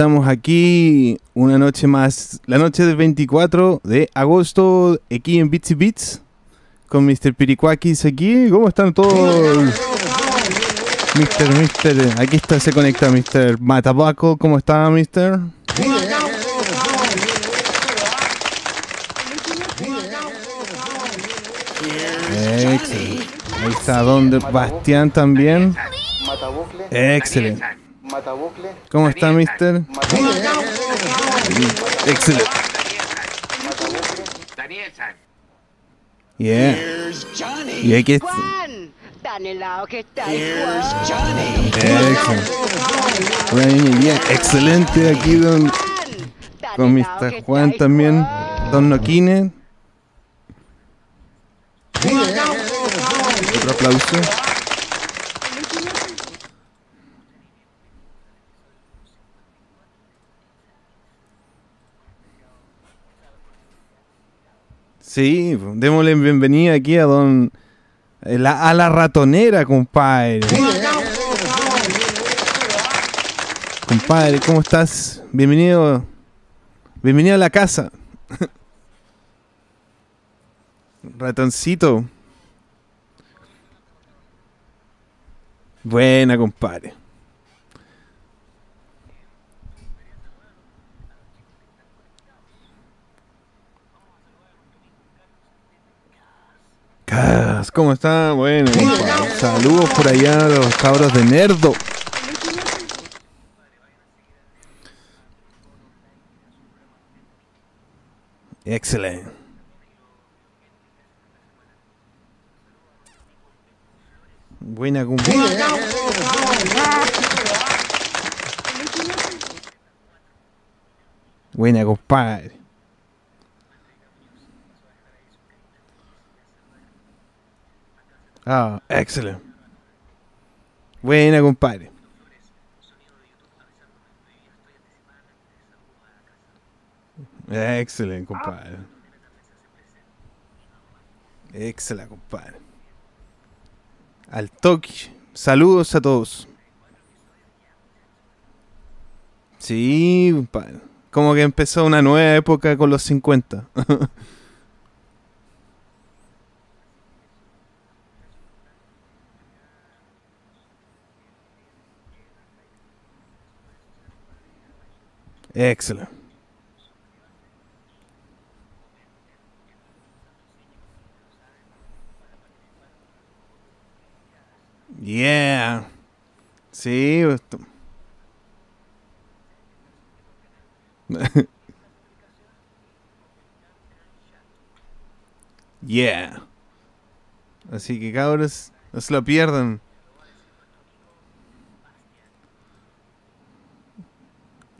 Estamos aquí una noche más, la noche del 24 de agosto, aquí en Bitsy Beats, con Mr. Piricuakis aquí. ¿Cómo están todos? Mr. Mr. Aquí está, se conecta Mr. Matabaco. ¿Cómo está, Mr.? Excelente. Ahí está Don Bastián también. Excelente. ¿Cómo está, Mister? Excelente. Daniel-san. Yeah. Y aquí está. Juan, tan helado que está. Excelente. Bueno, yeah, Excelente aquí don, con que Mr. está Juan también. Don Noquine. Otro aplauso. Sí, démosle bienvenida aquí a don eh, la- a la ratonera, compadre. Compadre, ¿cómo estás? Bienvenido. Bienvenido a la casa. Ratoncito. Buena, compadre. ¿Cómo está? Bueno. Saludos por allá a los cabros de Nerdo. Excelente. Buena compadre. Buena compadre. Ah, excelente. Buena compadre. Excelente, compadre. Excelente, compadre. Al toque. Saludos a todos. Sí, compadre. Como que empezó una nueva época con los 50. Excelente. Yeah. Sí. yeah. Así que cabros, no se lo pierdan.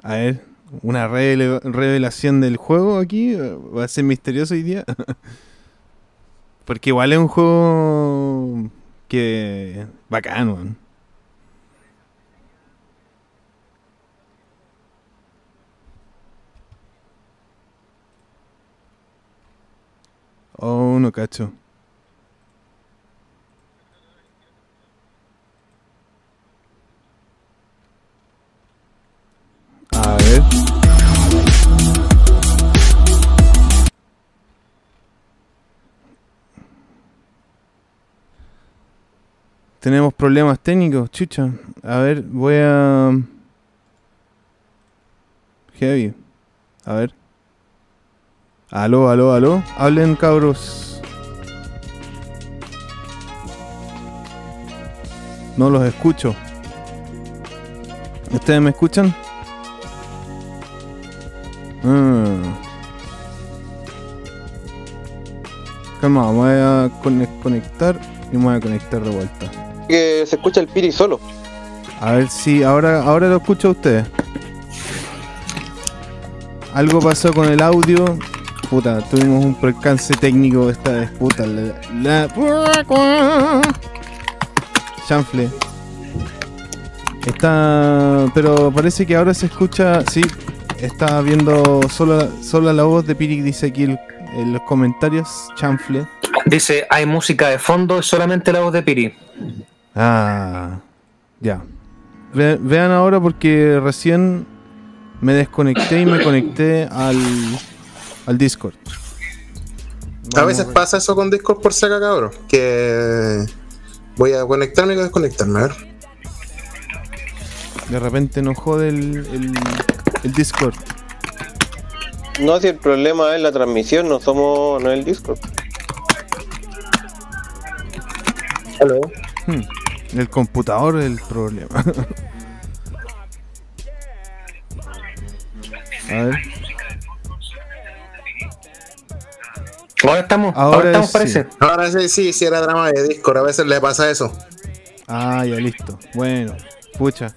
A ver, una revela- revelación del juego aquí. eh, Va a ser misterioso hoy día. Porque igual es un juego que bacano. weón. Oh, no cacho. A ver. Tenemos problemas técnicos, chucha. A ver, voy a... Heavy. A ver. Aló, aló, aló. Hablen, cabros. No los escucho. ¿Ustedes me escuchan? Ah. Calma, voy a conec- conectar y me voy a conectar de vuelta. que se escucha el piri solo. A ver si ahora, ahora lo escucho a ustedes. Algo pasó con el audio. Puta, tuvimos un percance técnico esta vez. Puta, la. la... Chanfle. Está. Pero parece que ahora se escucha. Sí, está viendo solo, solo la voz de Piri, dice aquí el- en los comentarios. Chanfle. Dice, hay música de fondo, es solamente la voz de Piri. Ah, ya. Ve- vean ahora porque recién me desconecté y me conecté al, al Discord. A veces pasa eso con Discord por saca, cabrón. Que voy a conectarme y desconectarme, a ver. De repente nos jode el, el, el Discord. No, si el problema es la transmisión, no somos, no es el Discord. Hello. Hmm, El computador es el problema. A ver. Ahora estamos, Ahora ahora, estamos, sí. parece. Ahora sí, sí, sí era drama de Discord. A veces le pasa eso. Ah, ya listo. Bueno, pucha.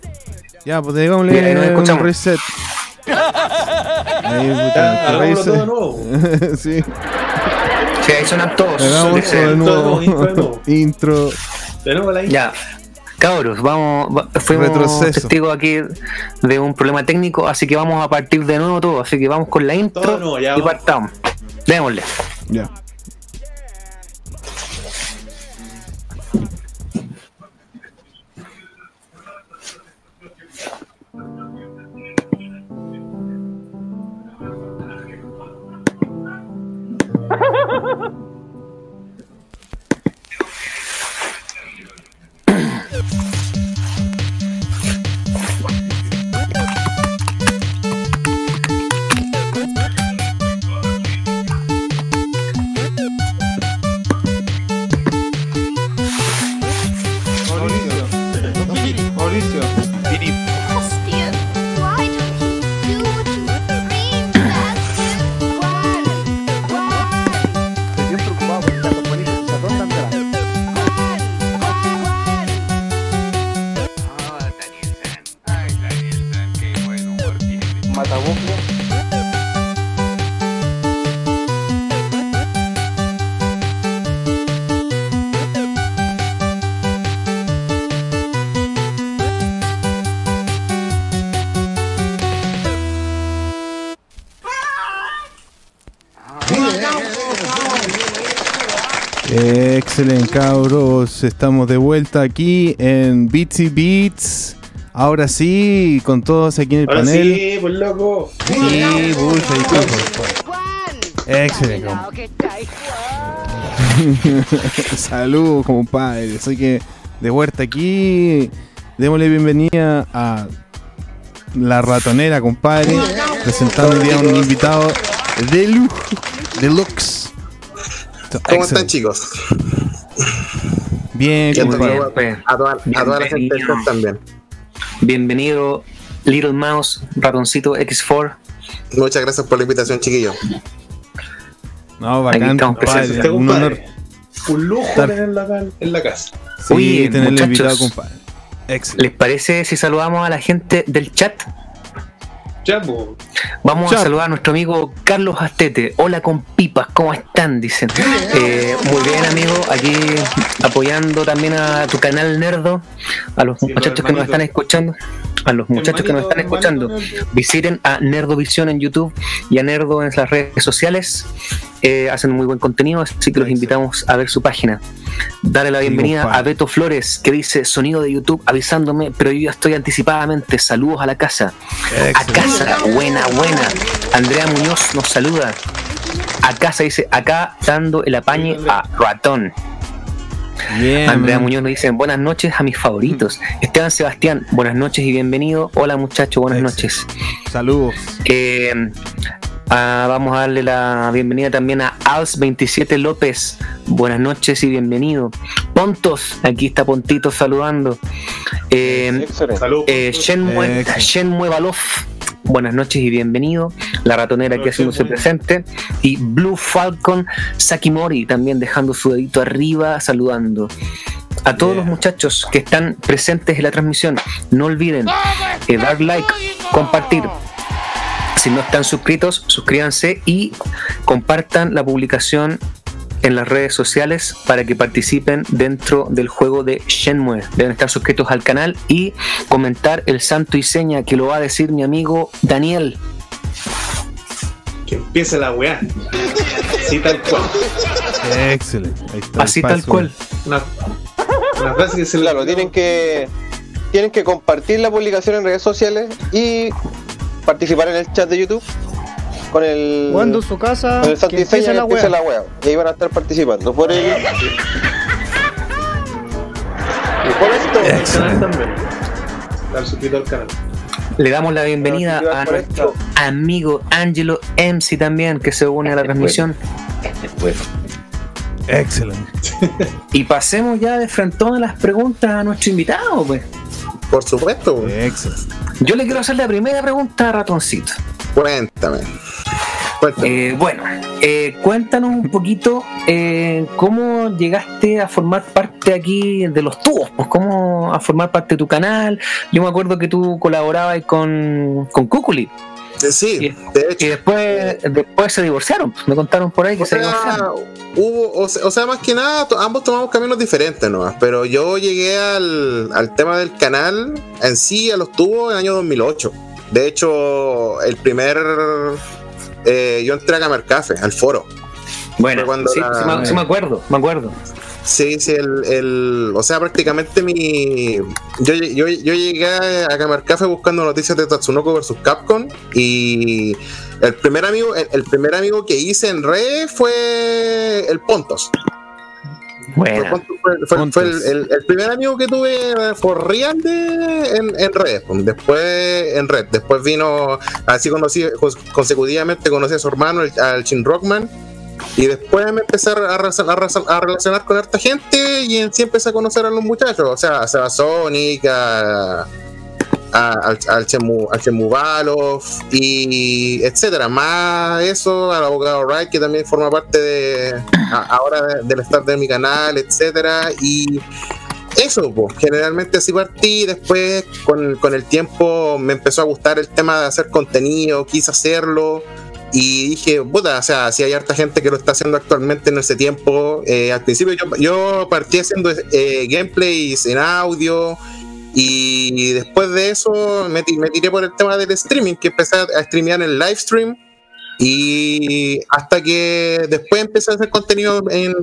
Ya, pues digámosle ahí nos un escuchamos. reset. Ahí, hagámoslo reset. todo de nuevo. sí, Sí, ahí suenan todos. hagamos Dice, todo de nuevo. Todo, intro de nuevo. Intro. De nuevo la intro. Ya. Cabros, vamos, va- fuimos Retroceso. testigos aquí de un problema técnico, así que vamos a partir de nuevo todo. Así que vamos con la intro Todo de nuevo, ya y vamos. partamos. Démosle. Estamos de vuelta aquí en Beatsy Beats. Ahora sí, con todos aquí en el Ahora panel. sí, pues loco. Sí. Excelente. Saludos, compadre. Así que de vuelta aquí. Démosle bienvenida a la ratonera, compadre. Presentando hoy día a un invitado de lujo, deluxe. ¿Cómo están, chicos? Bien, bien, pues. a toda, a toda la gente del chat también. Bienvenido, Little Mouse, ratoncito X4. Muchas gracias por la invitación, chiquillos. No, bacán, compadre. Este Un honor. Un lujo Estar- tenerlo acá en- la casa. Sí, Oye, tenerle muchachos. invitado, compadre. Excelente. ¿Les parece si saludamos a la gente del chat? Ya, pues. Vamos a saludar a nuestro amigo Carlos Astete. Hola con pipas, ¿cómo están? Dicen. Eh, muy bien, amigo. Aquí apoyando también a tu canal Nerdo, a los Sí, muchachos que nos están escuchando. A los muchachos que nos están escuchando, visiten a Nerdovisión en YouTube y a Nerdo en las redes sociales. Eh, hacen muy buen contenido, así que los invitamos a ver su página. Darle la bienvenida a Beto Flores, que dice sonido de YouTube avisándome, pero yo ya estoy anticipadamente. Saludos a la casa. A casa, buena, buena. Andrea Muñoz nos saluda. A casa dice, acá dando el apañe a ratón. Bien. Andrea Muñoz nos dice, buenas noches a mis favoritos. Esteban Sebastián, buenas noches y bienvenido. Hola muchachos, buenas noches. Saludos. Eh, ah, vamos a darle la bienvenida también a Als27 López. Buenas noches y bienvenido. Pontos, aquí está Pontito saludando. Eh, eh, Shenmue, Excelente. Shenmue Balof, buenas noches y bienvenido. La ratonera aquí Hola, haciéndose presente. Y Blue Falcon Sakimori también dejando su dedito arriba, saludando. A todos Yeah. los muchachos que están presentes en la transmisión, no olviden eh, dar like, compartir. Si no están suscritos, suscríbanse y compartan la publicación en las redes sociales para que participen dentro del juego de Shenmue. Deben estar suscritos al canal y comentar el santo y seña que lo va a decir mi amigo Daniel. ¿Quién empieza la weá. Así tal cual. Excelente. Así tal cual. Una, una frase que se Claro, tienen que tienen que compartir la publicación en redes sociales y participar en el chat de YouTube con el Jugando en su casa, con el que empiece que la empiece la wea. Y ahí van a estar participando. Por el y por esto el canal también. Dar suscrito al canal. Le damos la bienvenida a nuestro amigo Angelo MC también, que se une a la transmisión. Excelente. Y pasemos ya de frente a las preguntas a nuestro invitado, pues. Por supuesto. Excelente. Yo le quiero hacer la primera pregunta a Ratoncito. cuéntame. Eh, bueno, eh, cuéntanos un poquito eh, cómo llegaste a formar parte aquí de los tubos, pues cómo a formar parte de tu canal. Yo me acuerdo que tú colaborabas con, con Cúculi Eh, sí, y- de y hecho. después, después se divorciaron. pues, Me contaron por ahí que O se sea, divorciaron. hubo, o, sea, o sea, más que nada, ambos tomamos caminos diferentes nomás, pero yo llegué al, al tema del canal en sí, a los tubos, en el año 2008. De hecho, el primer... eh, yo entré a Gamer Café, al foro. Bueno, cuando sí, la- sí me, sí me acuerdo, me acuerdo. Sí, sí, el, el- o sea, prácticamente mi... Yo, yo, yo llegué a Gamer Café buscando noticias de Tatsunoko versus Capcom y el primer amigo, el, el primer amigo que hice en red fue el Pontos. Fue, Bueno, Pontos, fue- fue- Pontos. fue el, el- el primer amigo que tuve for real de, en, en red. pues. Después en red. Después vino, así conocí, cons- consecutivamente conocí a su hermano, el- al Chin Rockman. Y después me empecé a, relacion- a relacion- a relacionar con harta gente y en sí empecé a conocer a los muchachos. O sea, a Sonic, a, a- al, al Chemu, al Chemu Balov y etcétera. Más eso, al abogado Wright, que también forma parte de a- ahora de- del start de mi canal, etcétera. Y eso, pues, generalmente así partí. Después, con, con el tiempo, me empezó a gustar el tema de hacer contenido, quise hacerlo. Y dije, puta, o sea, si hay harta gente que lo está haciendo actualmente en ese tiempo. eh, al principio yo, yo partí haciendo eh, gameplays en audio. Y después de eso me, ti- me tiré por el tema del streaming, que empecé a streamear en live stream. Y hasta que después empecé a hacer contenido en,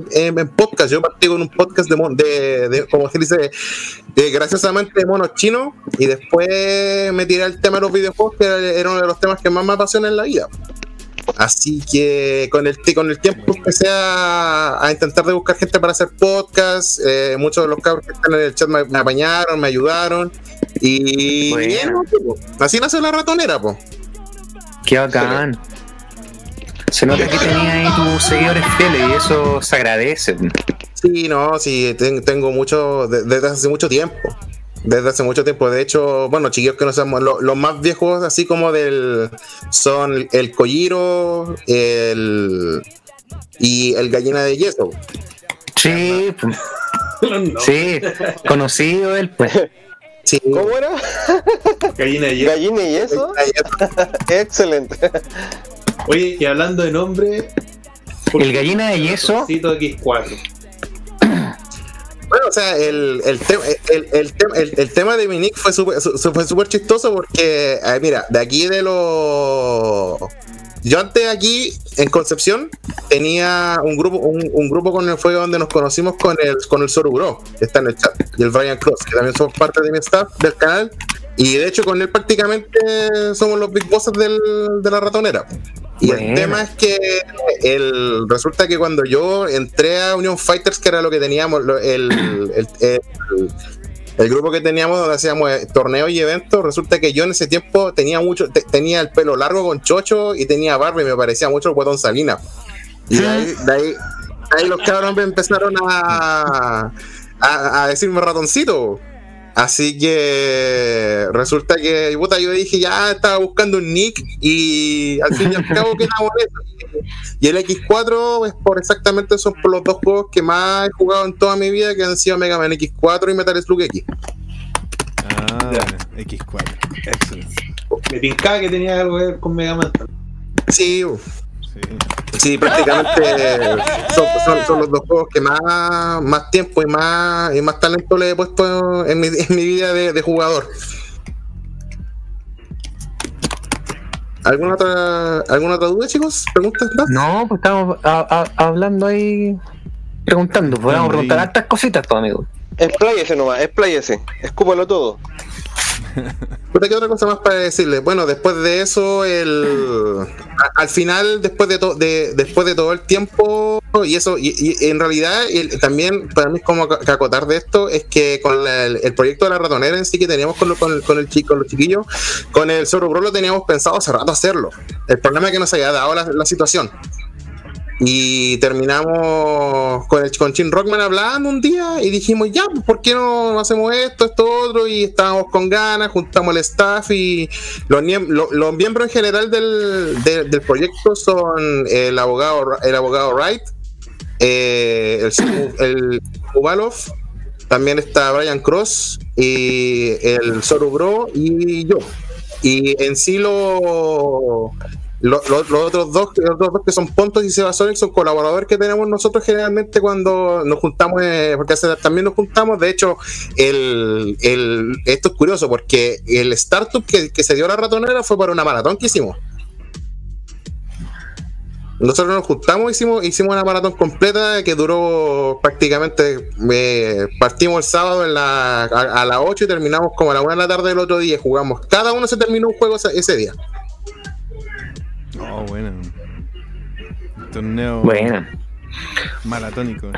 podcast. Yo partí con un podcast de, de, de- como se dice, de graciosamente de monos chinos. Y después me tiré al tema de los videojuegos, que era, era uno de los temas que más me apasiona en la vida. Así que con el, con el tiempo empecé a, a intentar de buscar gente para hacer podcast. eh, muchos de los cabros que están en el chat me, me apañaron, me ayudaron. Y Bueno. bien, ¿no? po. así nació la ratonera, pues. qué bacán. Se nota que tenía ahí tus seguidores fieles y eso se agradece. Sí, no, sí, ten- tengo mucho, de- desde hace mucho tiempo. Desde hace mucho tiempo. De hecho, bueno, chiquillos que no sabemos, lo- los más viejos así como del son el Kojiro, el y el gallina de yeso. Sí, No, sí, conocido él, pues. Sí, ¿Cómo era? Gallina de hierro. Gallina y eso. Excelente. Oye, y hablando de nombre. El gallina de yeso. Ratoncito X4. O sea, el, el, te- el, el, el- tema de mi nick fue súper fue súper chistoso porque, eh, mira, de aquí de los... Yo antes aquí, en Concepción, tenía un grupo un, un grupo con el fue donde nos conocimos con el, con el Sorugro, que está en el chat, y el Brian Cross, que también son parte de mi staff del canal. Y de hecho con él prácticamente somos los big bosses del, de la ratonera. Y el tema es que el, resulta que cuando yo entré a Union Fighters, que era lo que teníamos, el, el- el grupo que teníamos donde hacíamos eh, torneos y eventos, resulta que yo en ese tiempo tenía mucho, te- tenía el pelo largo con chocho y tenía barba y me parecía mucho el guatón Salina. Y de ahí, de ahí, de ahí los cabrones empezaron a, a, decirme ratoncito. Así que resulta que puta, yo dije, ya estaba buscando un nick y al fin y al cabo quedamos en eso. Y el X4 es por exactamente son por los dos juegos que más he jugado en toda mi vida, que han sido Mega Man X4 y Metal Slug X. Ah, X4. Excelente. Me pincaba que tenía algo que ver con Mega Man. Sí, Sí. sí, prácticamente son, son- son los dos juegos que más, más tiempo y más, y más talento le he puesto en mi, en mi vida de, de jugador. ¿Alguna otra, ¿Alguna otra duda, chicos? ¿Preguntas más? No, pues estamos a- a- hablando ahí, preguntando. Podemos preguntar hartas cositas, pues, amigo. Expláyese nomás, expláyese. Escúpalo todo. Puta, ¿Qué otra cosa más para decirle? Bueno, después de eso, el al final, después de, to- de después de todo el tiempo, y eso, y, y en realidad, el- también para mí como que acotar de esto, es que con el, proyecto de la ratonera en sí que teníamos con, lo- con, con el chico, los chiquillos, con el Zorro Bro lo teníamos pensado hace rato hacerlo. El problema es que nos había dado la situación. Y terminamos con el con Chin Rockman hablando un día y dijimos, ya, pues, ¿por qué no hacemos esto, esto, otro? Y estábamos con ganas, juntamos el staff y los, los miembros en general del, de- del proyecto son el abogado, el abogado Wright, eh, el, el Ubalov, también está Brian Cross y el Zoru Bro y yo. Y en sí lo, lo- lo- los otros dos, los otros dos que son Pontos y Sebasonic son colaboradores que tenemos nosotros generalmente cuando nos juntamos, eh, porque también nos juntamos. De hecho, esto es curioso porque el startup que, se dio la ratonera fue para una maratón que hicimos. Nosotros nos juntamos, hicimos, hicimos una maratón completa que duró prácticamente, eh, partimos el sábado en la- a, las 8 y terminamos como a la 1 de la tarde del otro día. Jugamos, cada uno se terminó un juego ese día. Oh, bueno. Torneo Bueno. maratónico.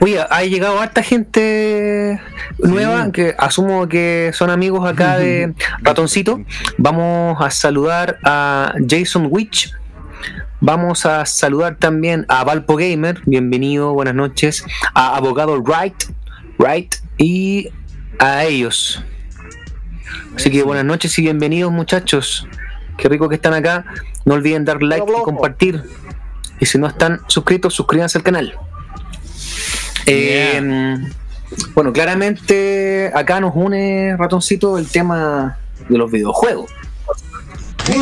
Oye, ha llegado harta gente nueva que asumo que son amigos acá de Ratoncito. Vamos a saludar a Jason Witch. Vamos a saludar también a Valpo Gamer. Bienvenido, buenas noches. A Abogado Wright, Wright y a ellos. Así que buenas noches y bienvenidos, muchachos. Qué rico que están acá. No olviden dar like y compartir. Y si no están suscritos, suscríbanse al canal. Eh, bueno, claramente acá nos une, ratoncito, el tema de los videojuegos.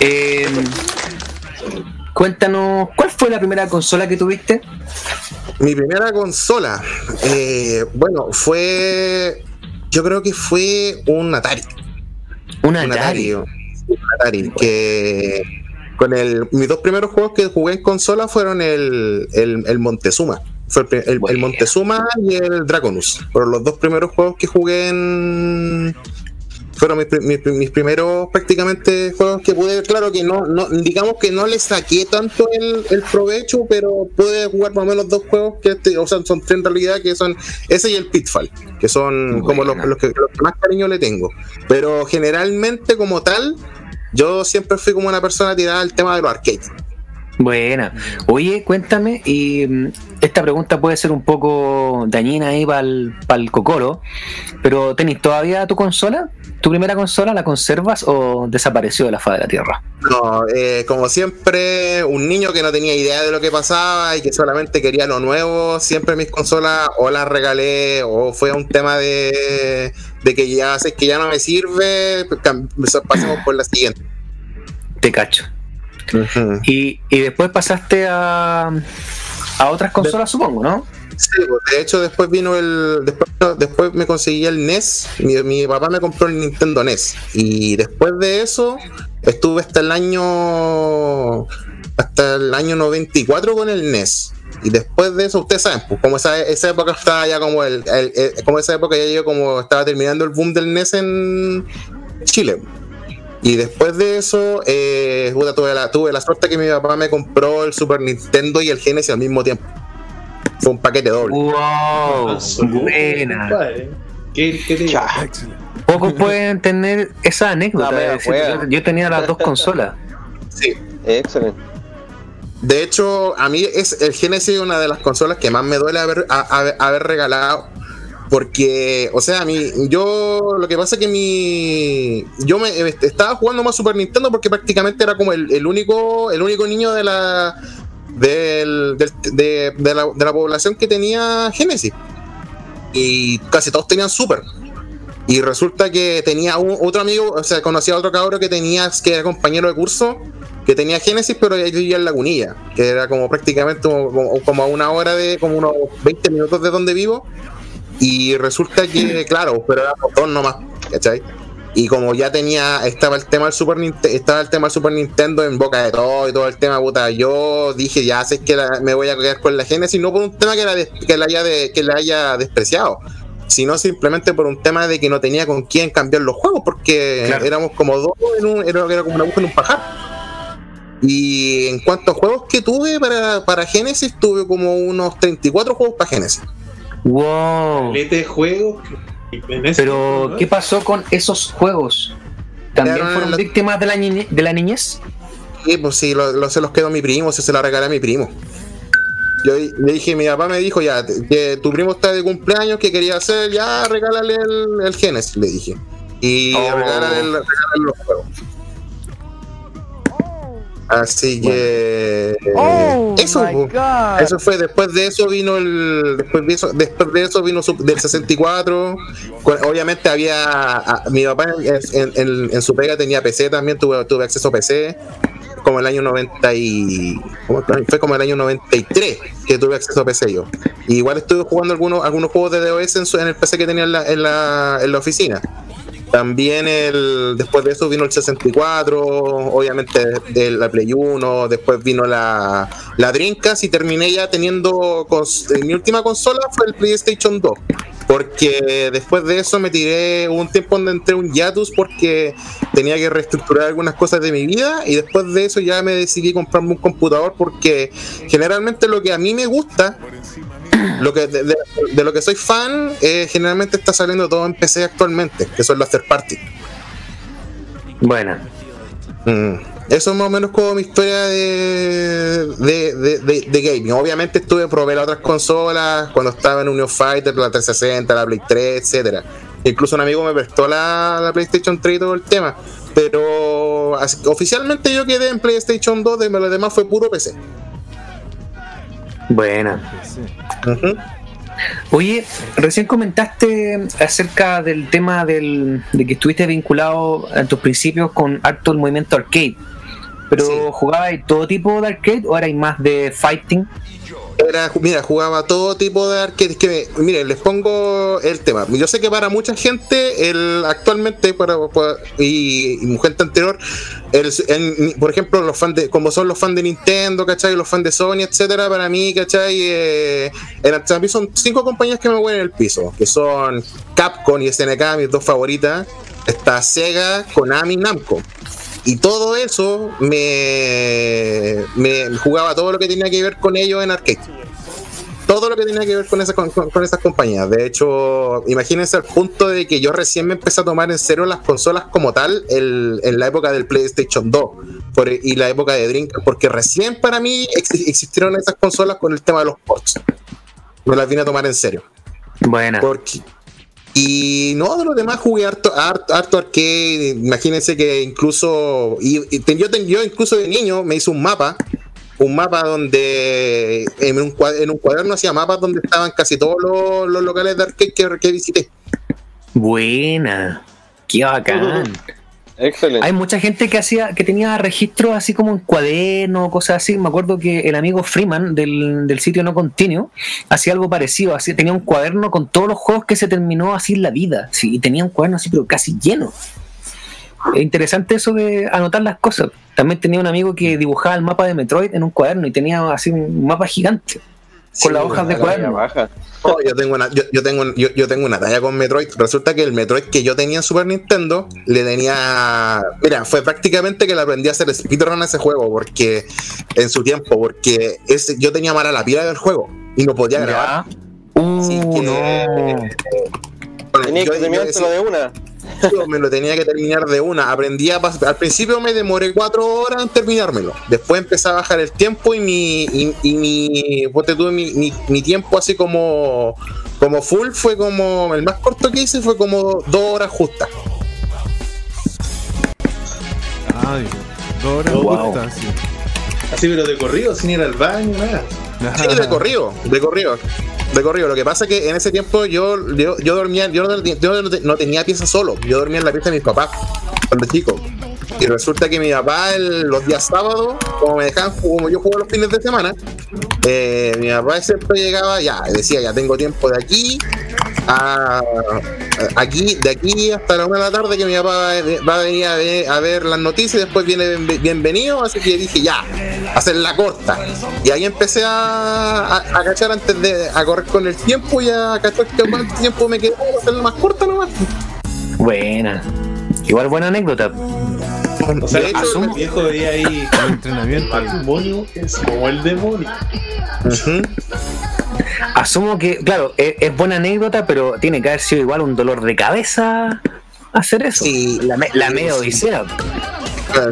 Eh, cuéntanos, ¿cuál fue la primera consola que tuviste? Mi primera consola, eh, bueno, fue. Yo creo que fue un Atari. Un Atari. Un Atari. Que. Con el, mis dos primeros juegos que jugué en consola fueron el, el, el Montezuma. Fue el, el-. Montezuma y el Dragonus. Fueron los dos primeros juegos que jugué en. Fueron mis, mis- mis primeros prácticamente juegos que pude. Claro que no, no digamos que no le saqué tanto el, el provecho, pero pude jugar más o menos dos juegos que este, o sea, son tres en realidad, que son ese y el Pitfall, que son como los, los que, los que más cariño le tengo. Pero generalmente, como tal, yo siempre fui como una persona tirada al tema de los arcades. Buena. Oye, cuéntame, y mm, esta pregunta puede ser un poco dañina ahí para el cocoro, pero ¿tenés todavía tu consola? ¿Tu primera consola la conservas o desapareció de la faz de la Tierra? No, eh, como siempre, un niño que no tenía idea de lo que pasaba y que solamente quería lo nuevo, siempre mis consolas o las regalé o fue un tema de, de que ya sé que ya no me sirve, cam- pasemos por la siguiente. Te cacho. Y, y después pasaste a, a otras consolas, supongo, ¿no? Pues, de hecho después vino el después, después me conseguí el NES, mi, mi papá me compró el Nintendo NES y después de eso estuve hasta el año hasta el año 94 con el NES. Y después de eso, ustedes saben, pues como esa, esa época estaba ya como el, como esa época ya yo como estaba terminando el boom del NES en Chile. Y después de eso, eh, tuve, la, tuve la suerte que mi papá me compró el Super Nintendo y el Genesis al mismo tiempo. Fue un paquete doble. ¡Wow! Absoluto, Buena. ¿Qué, qué te. Pocos pueden tener esa anécdota. De yo, yo tenía las dos consolas. Sí. Excelente. De hecho, a mí es el Genesis una de las consolas que más me duele haber, a- a- haber regalado. Porque, o sea, a mí, yo, lo que pasa es que mi, yo me estaba jugando más Super Nintendo porque prácticamente era como el, el único, el único niño de la, del, del- de, de la, de la población que tenía Genesis. Y casi todos tenían Super. Y resulta que tenía un- otro amigo, o sea, conocía a otro cabro que tenía, que era compañero de curso, que tenía Genesis, pero vivía en Lagunilla, que era como prácticamente como, a una hora de, como unos 20 minutos de donde vivo. Y resulta que, claro, pero éramos dos nomás, ¿cachai? Y como ya tenía, estaba el tema del Super Nintendo, estaba el tema del Super Nintendo en boca de todo y todo el tema, puta, yo dije, ya sé que la- me voy a quedar con la Genesis, no por un tema que la, que la haya de- que la haya despreciado, sino simplemente por un tema de que no tenía con quién cambiar los juegos, porque Claro. éramos como dos, en un, era, era como una aguja en un pajar. Y en cuanto a juegos que tuve para, para Genesis, tuve como unos 34 juegos para Genesis. Wow. Lete Pero. ¿qué pasó con esos juegos? ¿También Quedaron en fueron la- víctimas de la, niñe- de la niñez? Y pues sí, lo, lo- se los quedó a mi primo, se, se la regalé a mi primo. Yo di- le dije, mi papá me dijo, ya, te- que tu primo está de cumpleaños, ¿qué quería hacer? Ya, regálale el, el Genesis, le dije. Y Oh. regálale, el- regálale los juegos. Así que... Oh eso, my po. god. Eso fue, después de eso vino el. Después de eso, después de eso vino su- del 64. Cu- Obviamente había. a- mi papá en, en- en- en su pega tenía PC también, tuve, tuve acceso a PC. Como el año 90 y. ¿cómo fue? Fue como el año 93 que tuve acceso a PC yo. Y igual estuve jugando algunos, algunos juegos de DOS en, su- en el PC que tenía en la, en la, en la oficina. También el, después de eso vino el 64, obviamente de la Play 1, después vino la, la y terminé ya teniendo, mi última consola fue el PlayStation 2. Porque después de eso me tiré un tiempo donde entré un hiatus porque tenía que reestructurar algunas cosas de mi vida y después de eso ya me decidí comprarme un computador porque generalmente lo que a mí me gusta lo que de, de- de lo que soy fan eh, generalmente está saliendo todo en PC actualmente que son las third party Bueno, Mm. Eso es más o menos como mi historia de, de, de, de- de gaming. Obviamente estuve probé las otras consolas cuando estaba en Union Fighter la 360 la Play 3 etcétera. Incluso un amigo me prestó la, la PlayStation 3 y todo el tema. Pero así- oficialmente yo quedé en PlayStation 2 de lo demás fue puro PC buena. Oye, recién comentaste acerca del tema del, de que estuviste vinculado en tus principios con harto el movimiento arcade. Pero Sí. ¿jugabais todo tipo de arcade o erais más de fighting? Era, mira, jugaba todo tipo de arcade. Es que, miren, les pongo el tema. Yo sé que para mucha gente, el actualmente, para, para- y, y gente anterior, el, el- por ejemplo, los fans de, como son los fans de Nintendo, ¿cachai? Los fans de Sony, etcétera, para mí, ¿cachai? Eh, son cinco compañías que me mueven el piso, que son Capcom y SNK, mis dos favoritas. Está Sega, Konami, Namco. Y todo eso me, me jugaba todo lo que tenía que ver con ellos en arcade. Todo lo que tenía que ver con, esa, con, con esas compañías. De hecho, imagínense al punto de que yo recién me empecé a tomar en serio las consolas como tal el- en la época del PlayStation 2 por- y la época de Dreamcast, porque recién para mí ex- existieron esas consolas con el tema de los ports. Me las vine a tomar en serio. Buena. Porque, y no, de los demás jugué harto, harto, harto arcade. Imagínense que incluso. Y, y ten- yo, yo incluso de niño me hice un mapa. Un mapa donde. En un, en un cuaderno hacía mapas donde estaban casi todos los, los locales de arcade que, que visité. Buena. Qué bacán. Hay mucha gente que hacía, que tenía registros así como en cuaderno, cosas así. Me acuerdo que el amigo Freeman del, del sitio no continuo hacía algo parecido. Así, tenía un cuaderno con todos los juegos que se terminó así en la vida. Sí, y tenía un cuaderno así, pero casi lleno. Es interesante eso de anotar las cosas. También tenía un amigo que dibujaba el mapa de Metroid en un cuaderno y tenía así un mapa gigante con las hojas de cuaderno. baja. Oh, yo tengo una, yo, yo tengo yo, yo tengo una talla con Metroid. Resulta que el Metroid que yo tenía en Super Nintendo le tenía. Mira, fue prácticamente que le aprendí a hacer speedrun a ese juego. Porque en su tiempo, porque ese, yo tenía mala la pila del juego y no podía grabar. Uh, Así que- no. Bueno, Tenía yo- que de una. Yo me lo tenía que terminar de una. Aprendí a pas- al principio me demoré cuatro horas en terminármelo. Después empecé a bajar el tiempo y mi y, y mi, tú, mi, mi, mi tiempo así como como full fue como el más corto que hice fue como dos horas justas. Ay, dos horas Wow. justas, sí. Así, pero de corrido, sin ir al baño, nada. Sí, de corrido, de corrido. De corrido. Lo que pasa es que en ese tiempo yo, yo, yo dormía, yo, no- yo no tenía pieza solo. Yo dormía en la pieza de mis papás cuando chico. Y resulta que mi papá los días sábados, como me dejaban, como yo juego los fines de semana, eh, mi papá siempre llegaba, ya, decía, ya tengo tiempo de aquí a, aquí, de aquí hasta la una de la tarde que mi papá va, a- venir a ver, a ver las noticias y después viene bien- bienvenido, así que dije ya, hacer la corta. Y ahí empecé a, a, cachar antes de a correr con el tiempo y a cachar que cuánto tiempo me quedó hacerla más corta nomás. Buena. Igual buena anécdota. O sea, De hecho, el viejo veía ahí El entrenamiento. el matrimonio es como el demonio. Asumo que, claro, es, es buena anécdota, pero tiene que haber sido igual un dolor de cabeza hacer eso. Sí. La, me- la media Sí. odisea.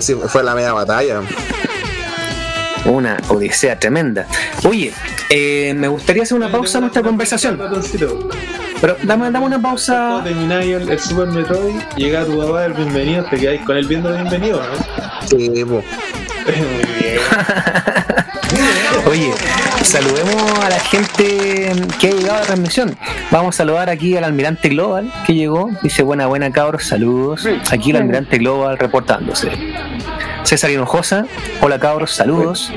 Sí, fue la media batalla. Una odisea tremenda. Oye, eh, me gustaría hacer una pausa en nuestra conversación. Pero dame, dame una pausa. termináis el, el Super Metroid, llega tu papá el bienvenido, te quedáis con él viendo el bienvenido, ¿no? Sí. Muy bien. Oye, saludemos a la gente que ha llegado a la transmisión. Vamos a saludar aquí al almirante Global que llegó. Dice buena, buena cabros, saludos. Aquí el almirante Global reportándose. César Hinojosa, hola cabros, saludos.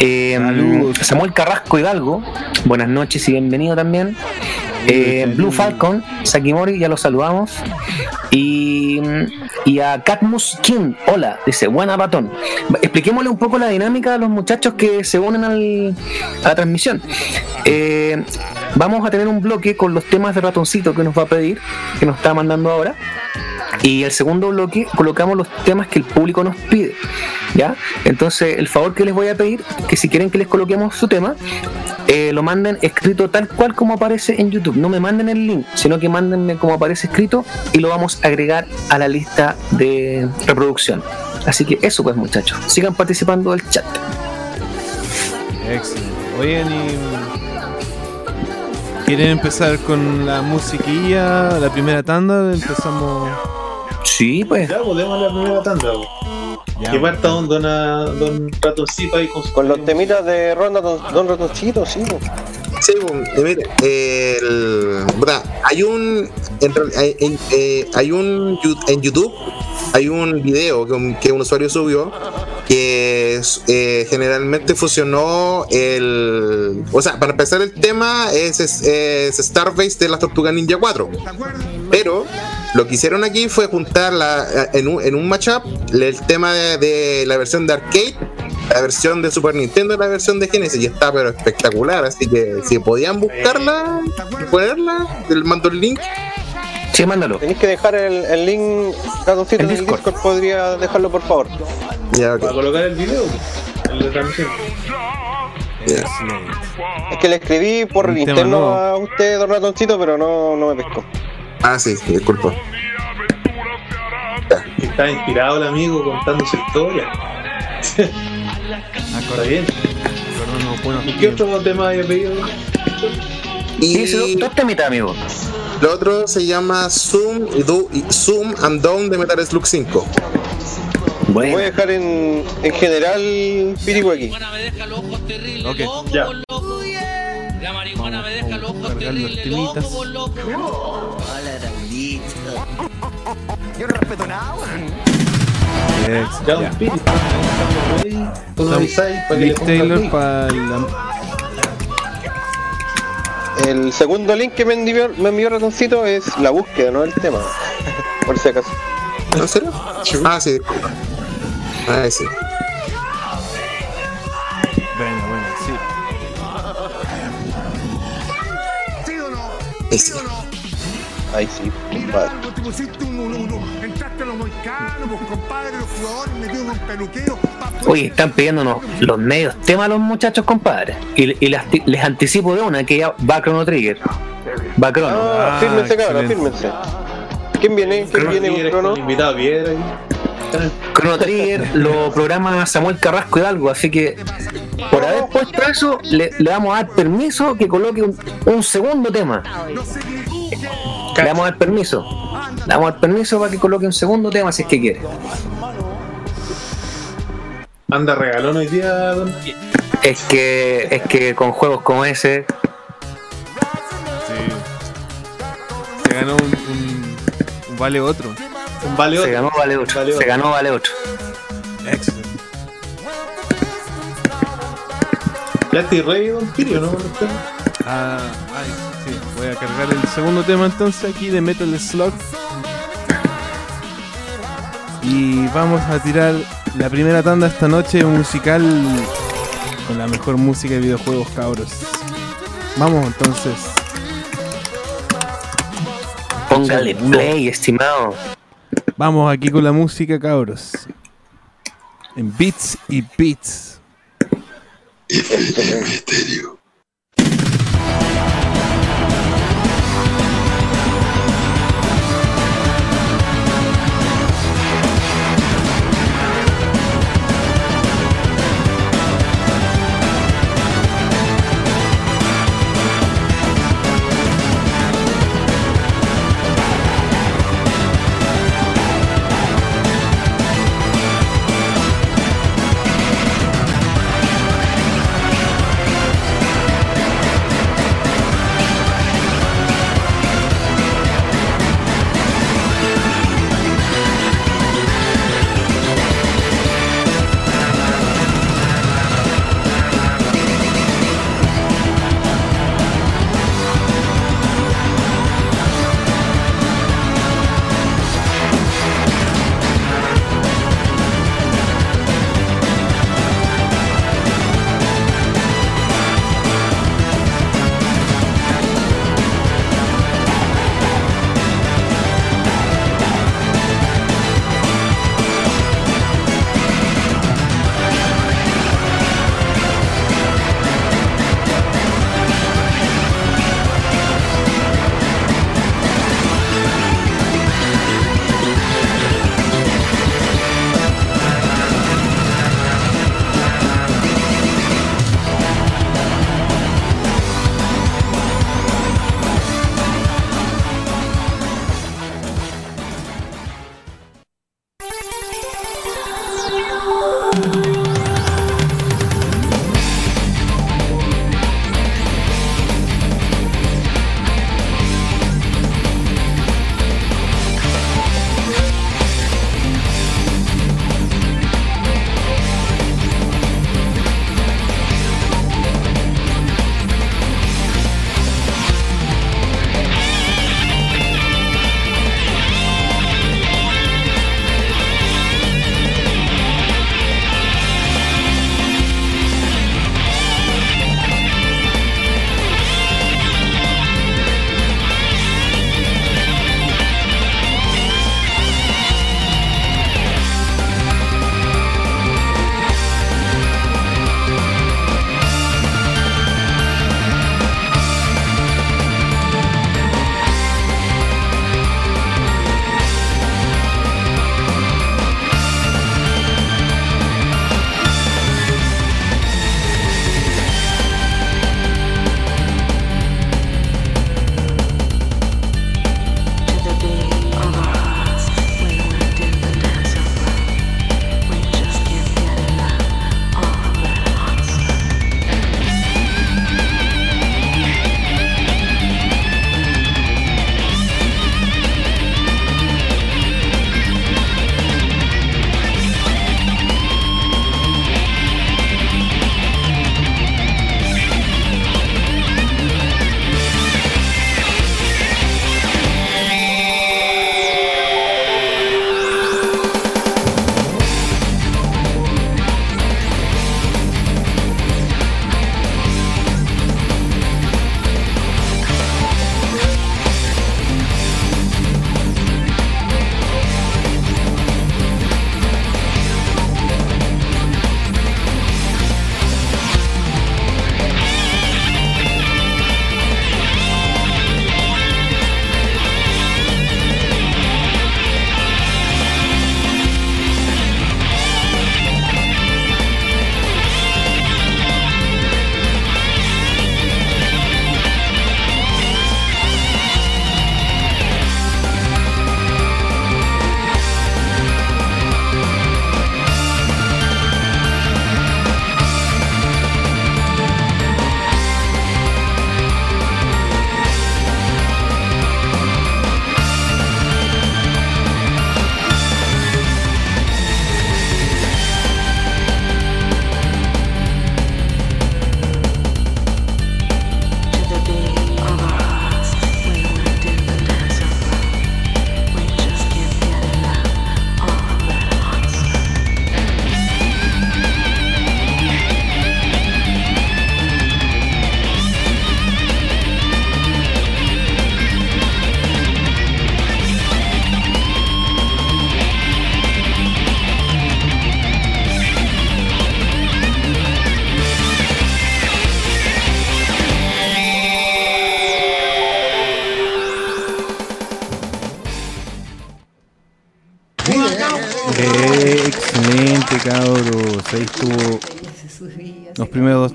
Eh, Saludos. Samuel Carrasco Hidalgo, buenas noches y bienvenido también. Eh, Blue Falcon, Sakimori, ya lo saludamos. Y, y a Catmus King, hola, dice, buena ratón. Expliquémosle un poco la dinámica a los muchachos que se unen al- a la transmisión. Eh, vamos a tener un bloque con los temas de ratoncito que nos va a pedir, que nos está mandando ahora. Y el segundo bloque colocamos los temas que el público nos pide. ¿Ya? Entonces, el favor que les voy a pedir, que si quieren que les coloquemos su tema, eh, lo manden escrito tal cual como aparece en YouTube. No me manden el link, sino que mándenme como aparece escrito y lo vamos a agregar a la lista de reproducción. Así que eso pues muchachos, sigan participando del chat. Excelente. ¿Quieren empezar con la musiquilla, la primera tanda? Empezamos. Sí, pues. Ya, podemos la primera tanda. Ya, Que parta don, dona- don Ratoncito ahí con su. Con los temitas de Ronda Don, Don Ratoncito, sí. po. Sí, po. Y mire, el, hay un en, en- eh, hay un en YouTube hay un video que un, usuario subió que eh, generalmente fusionó el o sea para empezar el tema es, es, es de las Tortugas Ninja 4 pero lo que hicieron aquí fue juntar la, en, un, en un matchup el tema de, de la versión de arcade la versión de Super Nintendo y la versión de Genesis y está pero espectacular así que si podían buscarla y ponerla les mando el link Sí, mándalo. Tenéis que dejar el, el link, Ratoncito, El en el Discord. Discord. ¿Podría dejarlo, por favor? ya ok Para colocar el video, en la transmisión. Es que le escribí por interno a usted, Don Ratoncito, pero no, no me pescó. Ah sí disculpa está inspirado el amigo contando su historia. Está bien. Bueno, ¿Y qué otro tema había pedido? y Sí, dos temitas, amigo. lo otro se llama Zoom y Do- y Zoom and Down de Metal Slug 5 Voy a Bueno, dejar en, en general Pirihuequi. Ok, Ya. La marihuana me deja los ojos cargar los terribles temitas. loco, loco. excelente. Ya, un Ya. pin. Tú nos avisáis para el Taylor link. para la. El segundo link que me envió, me envió Ratoncito es la búsqueda, no el tema. Por si acaso. ¿En serio? ah sí disculpa ah sí Ahí sí, compadre. te pusiste un, entraste a los moicanos, pues compadre, los jugadores un peluqueo. pa- Oye, están pidiéndonos los medios temas a los muchachos, compadre. Y, y les, les anticipo de una que ya va Chrono Trigger. Va Chrono. Ah, Ah, fírmense, cabrón, fírmense. ¿Quién viene? ¿Quién viene con Crono? invitado Piedra. Chrono Trigger lo programa Samuel Carrasco Hidalgo, así que por haber puesto eso, le, le vamos a dar permiso que coloque un, un segundo tema. Le vamos a dar permiso. Le vamos a dar permiso para que coloque un segundo tema si es que quiere. Anda regalón hoy día, don. Es que, es que con juegos como ese, Sí. Se ganó un, un- un vale otro. Un vale Se ganó, vale otro. Vale Se otro. ganó, vale otro. Excelente. Ya estoy rey, Don Kirio, ¿no? Ah, ay, sí, voy a cargar el segundo tema entonces aquí de Metal Slug. Y vamos a tirar la primera tanda esta noche musical con la mejor música de videojuegos, cabros. Vamos entonces. Póngale play, estimado. Vamos aquí con la música, cabros. En Beats y Beats. Thank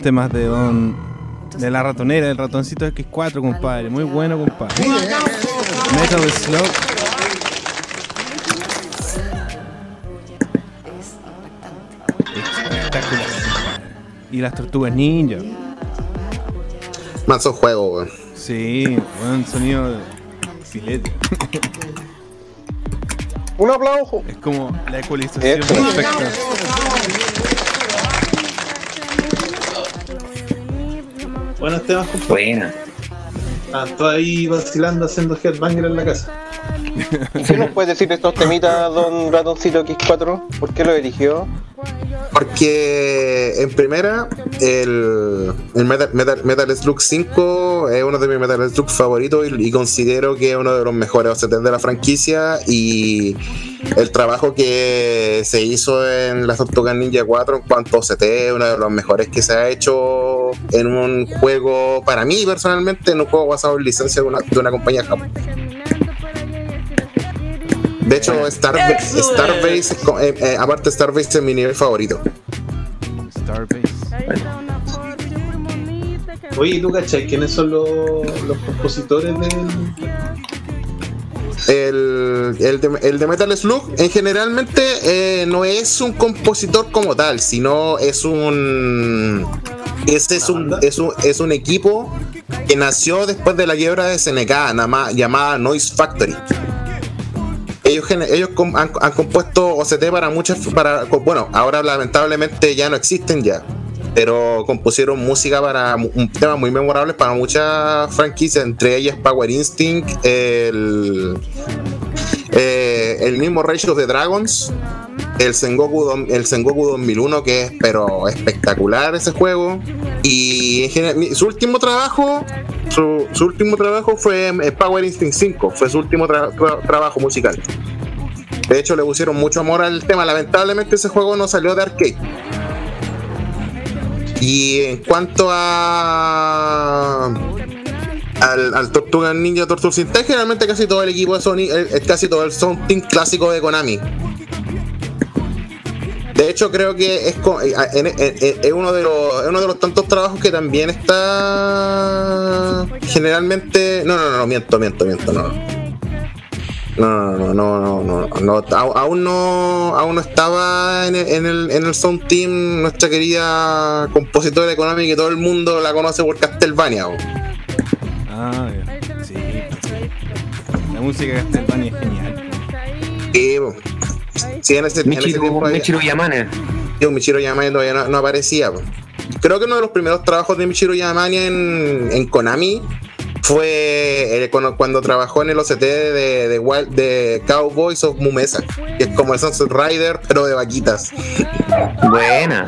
temas de Don de la ratonera, del ratoncito X4, compadre. Muy bueno, compadre. Metal Slug. Espectacular, compadre. Y las tortugas ninja. Manso juego, weón. Sí, buen sonido de filete. Un aplauso. Es como la ecualización perfecta. Buenos temas, compadre. Buena. Estaban todos ahí vacilando haciendo headbanger en la casa. ¿Qué nos puedes decir de estos temitas, don Ratoncito X4? ¿Por qué lo eligió? Porque en primera, el, el Metal, Metal, Metal Slug 5 es uno de mis Metal Slug favoritos y, y considero que es uno de los mejores OCT de la franquicia. Y el trabajo que se hizo en las Tortugas Ninja 4 en cuanto a OCT es uno de los mejores que se ha hecho en un juego, para mí personalmente, en un juego basado en licencia de una, de una compañía japonesa. De hecho, Star, Starbase, co- eh, eh, aparte Starbase es mi nivel favorito. Starbase. Oye, ¿y ¿tú cachai quiénes son los, los compositores del. El, el, de, el de Metal Slug en generalmente eh, no es un compositor como tal, sino es un este es un, es un es un equipo que nació después de la quiebra de SNK llamada Noise Factory. Ellos, han, compuesto OCT para muchas bueno ahora lamentablemente ya no existen ya pero compusieron música para un tema muy memorables para muchas franquicias entre ellas Power Instinct el eh, el mismo Rage of the Dragons el Sengoku, el Sengoku 2001 que es pero espectacular ese juego. Y su último trabajo su, último trabajo fue eh, Power Instinct 5 fue su último tra- tra- trabajo musical. De hecho le pusieron mucho amor al tema. Lamentablemente ese juego no salió de arcade. Y en cuanto a al, Tortuga Ninja Tortuga Instinct, generalmente casi todo el equipo de Sony, eh, eh, casi todo el Sound Team clásico de Konami. De hecho, creo que es, eh, es uno, de los, es uno de los tantos trabajos que también está generalmente. No, no, no, no, miento, miento, miento, no. No, no, no, no, no, no, aún no, aún no estaba en el, en el, en el Sound Team nuestra querida compositora económica que todo el mundo la conoce por Castlevania. bo. Ah, sí. La música de Castlevania es genial. Sí. Sí, en ese, en ese Michiru, tiempo Michiru Yamane. Tío, Michiro Yamane todavía no, no aparecía. po. Creo que uno de los primeros trabajos de Michiro Yamane en, en Konami fue eh, cuando, cuando trabajó en el OCT de, de, Wild- de Cowboys of Mumesa, que es como el Sunset Rider, pero de vaquitas. Buena.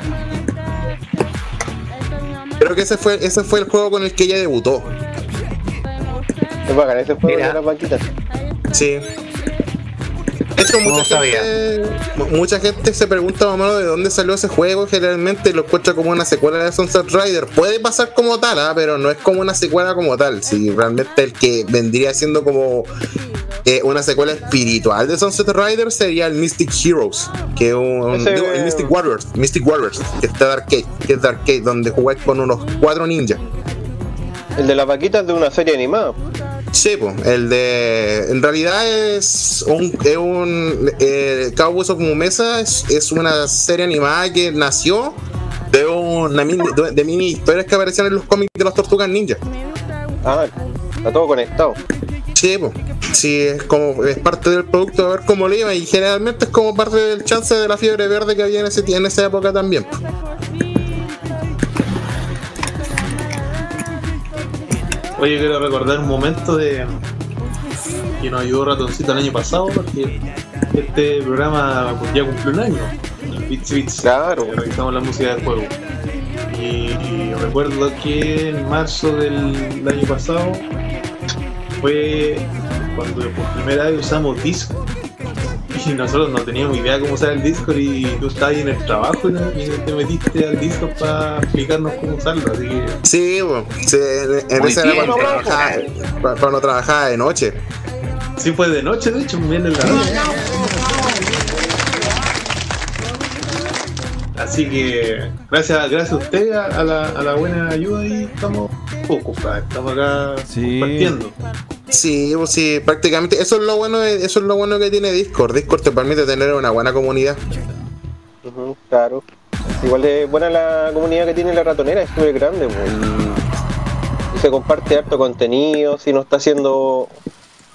Creo que ese fue, ese fue el juego con el que ella debutó. Es bacán ese juego Mira. de las vaquitas. Sí. Hecho, mucha, No gente, mu- mucha gente se pregunta más o menos de dónde salió ese juego. Generalmente lo encuentra como una secuela de Sunset Rider. Puede pasar como tal, ¿ah? pero no es como una secuela como tal. Si realmente el que vendría siendo como eh, una secuela espiritual de Sunset Rider sería el Mystic Heroes, que es un, Ese- digo, el Mystic Warriors, Mystic Warriors, que está de arcade, que es de arcade, donde jugáis con unos cuatro ninjas. El de las vaquitas de una serie animada. Sí, po, el de. En realidad es un. Es un eh, Cowboys of Mumesa es, es una serie animada que nació de una mini, de, de mini historias que aparecían en los cómics de las tortugas ninja. Ah, está todo conectado. Sí, po. sí, es como. Es parte del producto de ver cómo le iba y generalmente es como parte del chance de la fiebre verde que había en, ese, en esa época también. po. Oye, quiero recordar un momento de que nos ayudó Ratoncito el año pasado, porque este programa ya cumplió un año. Bits Bits. Claro. revisamos la música del juego. Y recuerdo que en marzo del año pasado fue cuando por primera vez usamos Discord. Y nosotros no teníamos idea cómo usar el Discord y tú estabas ahí en el trabajo y, no- y te metiste al Discord para explicarnos cómo usarlo. Así que Sí, po. Sí, en, en era cuando trabajaba, cuando trabajaba de noche. sí fue de noche, de hecho, muy bien en la noche. Así que gracias, gracias a usted, a, a la, a la buena ayuda y estamos poco, estamos acá Sí. compartiendo. Sí, pues sí, prácticamente eso es lo bueno, eso es lo bueno que tiene Discord. Discord te permite tener una buena comunidad. Claro. Igual de buena la comunidad que tiene la ratonera, es súper grande, pues, y, se comparte harto contenido, si no está haciendo,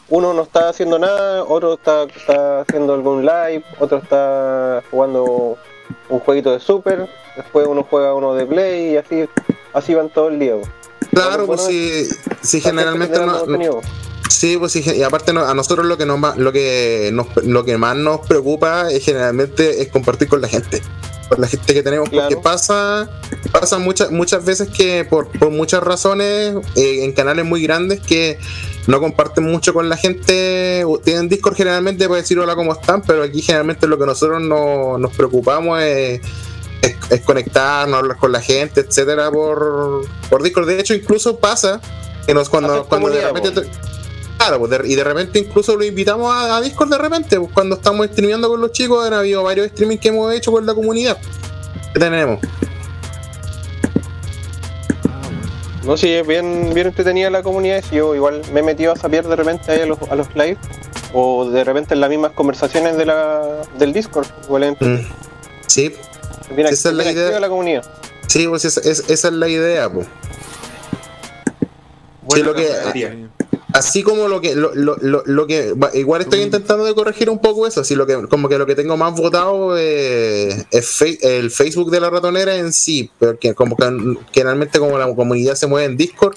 uno no está haciendo nada, otro está, está haciendo algún live, otro está jugando un jueguito de super, después uno juega uno de play y así, así van todo el día. pues. Claro, Bueno, pues sí Está generalmente no. Sí, pues sí, y aparte no- a nosotros lo que nos lo que nos, lo que más nos preocupa es generalmente es compartir con la gente, con la gente que tenemos, porque Claro. pasa pasa muchas muchas veces que por, por muchas razones eh, en canales muy grandes que no comparten mucho con la gente, tienen Discord generalmente para decir hola cómo están, pero aquí generalmente lo que nosotros no- nos preocupamos es es, es conectarnos, hablar con la gente, etcétera, por, por Discord. De hecho, incluso pasa que nos cuando, cuando de repente. Claro, pues, de- y de repente incluso lo invitamos a, a Discord de repente, pues, cuando estamos streameando con los chicos, han habido varios streamings que hemos hecho con la comunidad que tenemos. No, sí, es bien, bien entretenida la comunidad. sí, Yo igual me he metido a saber de repente ahí a los, a los live o de repente en las mismas conversaciones de la, del Discord. Igual es Mm. Sí, bien, esa es la idea. la comunidad. sí, pues esa, es- esa es la idea, pues. Buena lo que-. Así como lo que lo, lo, lo, lo que igual estoy intentando de corregir un poco eso así lo que como que lo que tengo más votado eh, es el Facebook de la ratonera en sí porque como que generalmente como la comunidad se mueve en Discord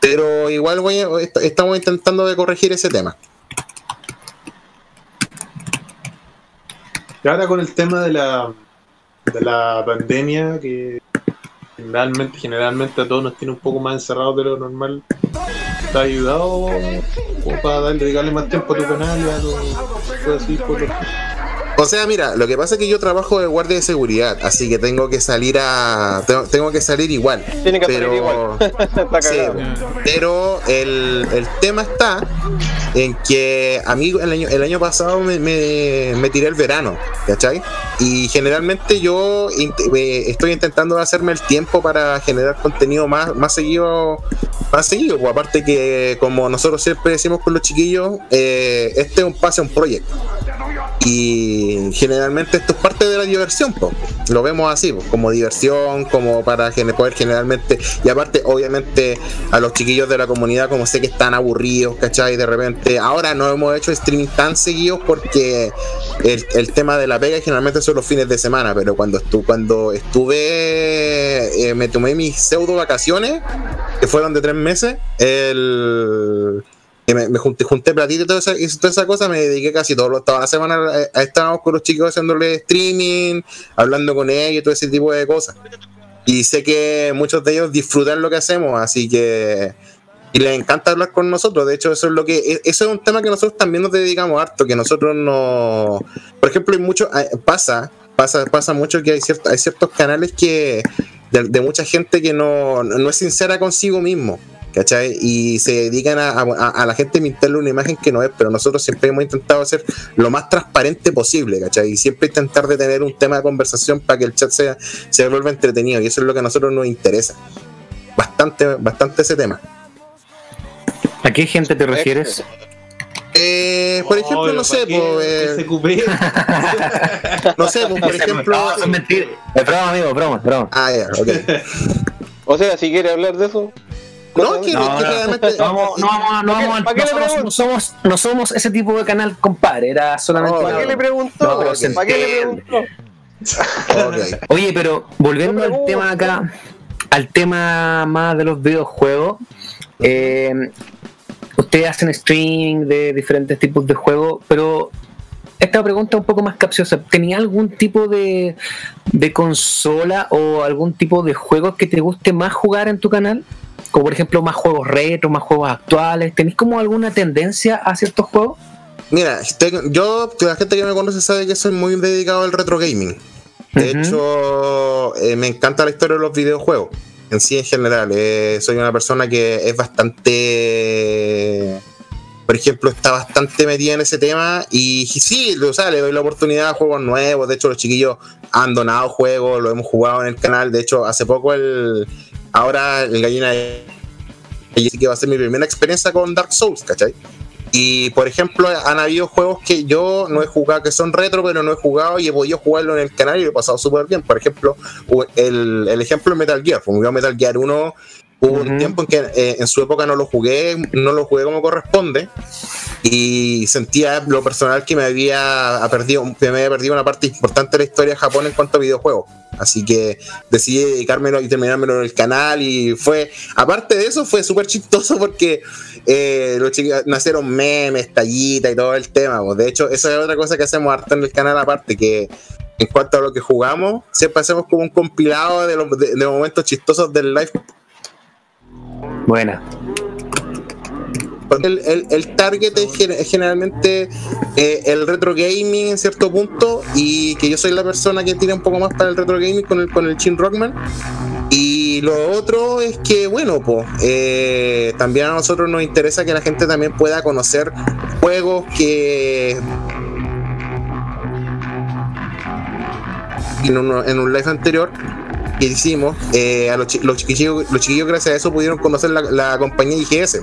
pero igual voy a- estamos intentando de corregir ese tema. Y ahora con el tema de la, de la pandemia, que generalmente, generalmente a todos nos tiene un poco más encerrados de lo normal, ¿te ha ayudado como para darle, dedicarle más tiempo a tu canal y a tu, así por lo- o sea mira lo que pasa es que yo trabajo de guardia de seguridad así que tengo que salir a tengo, tengo que salir igual Tiene que pero salir igual. Está Sí, cagado. pero el, el tema está en que a mí el año, el año pasado me, me- tiré el verano, ¿cachai? Y generalmente yo eh, estoy intentando hacerme el tiempo para generar contenido más, más seguido, más seguido. aparte que como nosotros siempre decimos con los chiquillos, eh, este es un pase, un proyecto. Y generalmente esto es parte de la diversión, po. lo vemos así, po, como diversión, como para poder generalmente, y aparte, obviamente, a los chiquillos de la comunidad, como sé que están aburridos, ¿cachai? De repente, ahora no hemos hecho streaming tan seguidos porque el, el tema de la pega generalmente son los fines de semana, pero cuando, estu cuando estuve, eh, me tomé mis pseudo vacaciones, que fueron de tres meses, el me, me junté, junté platito y toda esa, cosa, me dediqué casi todo, toda la semana a, a estábamos con los chicos haciéndole streaming, hablando con ellos todo ese tipo de cosas. Y sé que muchos de ellos disfrutan lo que hacemos, así que y les encanta hablar con nosotros. De hecho, eso es lo que e- eso es un tema que nosotros también nos dedicamos harto, que nosotros no, por ejemplo, hay mucho pasa pasa pasa mucho que hay ciertos hay ciertos canales que de, de mucha gente que no, no es sincera consigo mismo. ¿Cachai? Y se dedican a, a- a la gente mintarle una imagen que no es, pero nosotros siempre hemos intentado ser lo más transparente posible, ¿cachai? Y siempre intentar de tener un tema de conversación para que el chat sea, se vuelva entretenido, y eso es lo que a nosotros nos interesa. Bastante, bastante ese tema. ¿A qué gente te refieres? Eh, por ejemplo, no sé, pues, eh, no sé, pues, por ejemplo. No, es mentira. Es broma, amigo, broma, broma. Ah, ya, ok. O sea, si quiere hablar de eso. No, que, No, que no, realmente. no vamos, no vamos, no ¿Para qué- vamos, para qué no le somos, pregunto? no somos, no somos ese tipo de canal, compadre. Era solamente. Oh, una ¿Para qué le preguntó? No, ¿Para qué le preguntó? Oye, pero volviendo No al tema acá, al tema más de los videojuegos, eh, ustedes hacen streaming de diferentes tipos de juegos, pero esta pregunta es un poco más capciosa. ¿Tenía algún tipo de, de consola o algún tipo de juegos que te guste más jugar en tu canal? Como por ejemplo más juegos retro, más juegos actuales. ¿Tenéis como alguna tendencia a ciertos juegos? Mira, yo, la gente que me conoce sabe que soy muy dedicado al retro gaming. De hecho, eh, me encanta la historia de los videojuegos. En sí, en general. Eh, soy una persona que es bastante. por ejemplo, está bastante metida en ese tema y sí, o sea, le doy la oportunidad a juegos nuevos. De hecho, los chiquillos han donado juegos, lo hemos jugado en el canal. De hecho, hace poco el ahora el gallina de- así que va a ser mi primera experiencia con Dark Souls, ¿cachai? Y por ejemplo, han habido juegos que yo no he jugado, que son retro, pero no he jugado y he podido jugarlo en el canal y he pasado súper bien. Por ejemplo, el, el ejemplo de Metal Gear, como yo Metal Gear 1, hubo un tiempo en que eh, en su época no lo jugué, no lo jugué como corresponde y sentía lo personal que me había perdido, que me había perdido una parte importante de la historia de Japón en cuanto a videojuegos. Así que decidí dedicármelo y terminármelo en el canal y fue, aparte de eso, fue súper chistoso porque eh, los chiquillos nacieron memes, tallitas y todo el tema. pues. De hecho, esa es otra cosa que hacemos harto en el canal aparte, que en cuanto a lo que jugamos, siempre hacemos como un compilado de los, de, momentos chistosos del live Buena. El, el- el target es generalmente eh, el retro gaming en cierto punto y que yo soy la persona que tira un poco más para el retro gaming con el, con el Chin Rockman. Y lo otro es que, bueno, pues también a nosotros nos interesa que la gente también pueda conocer juegos que en un, en un live anterior que hicimos, eh, a los, los chiquillos, los chiquillos gracias a eso pudieron conocer la, la compañía IGS,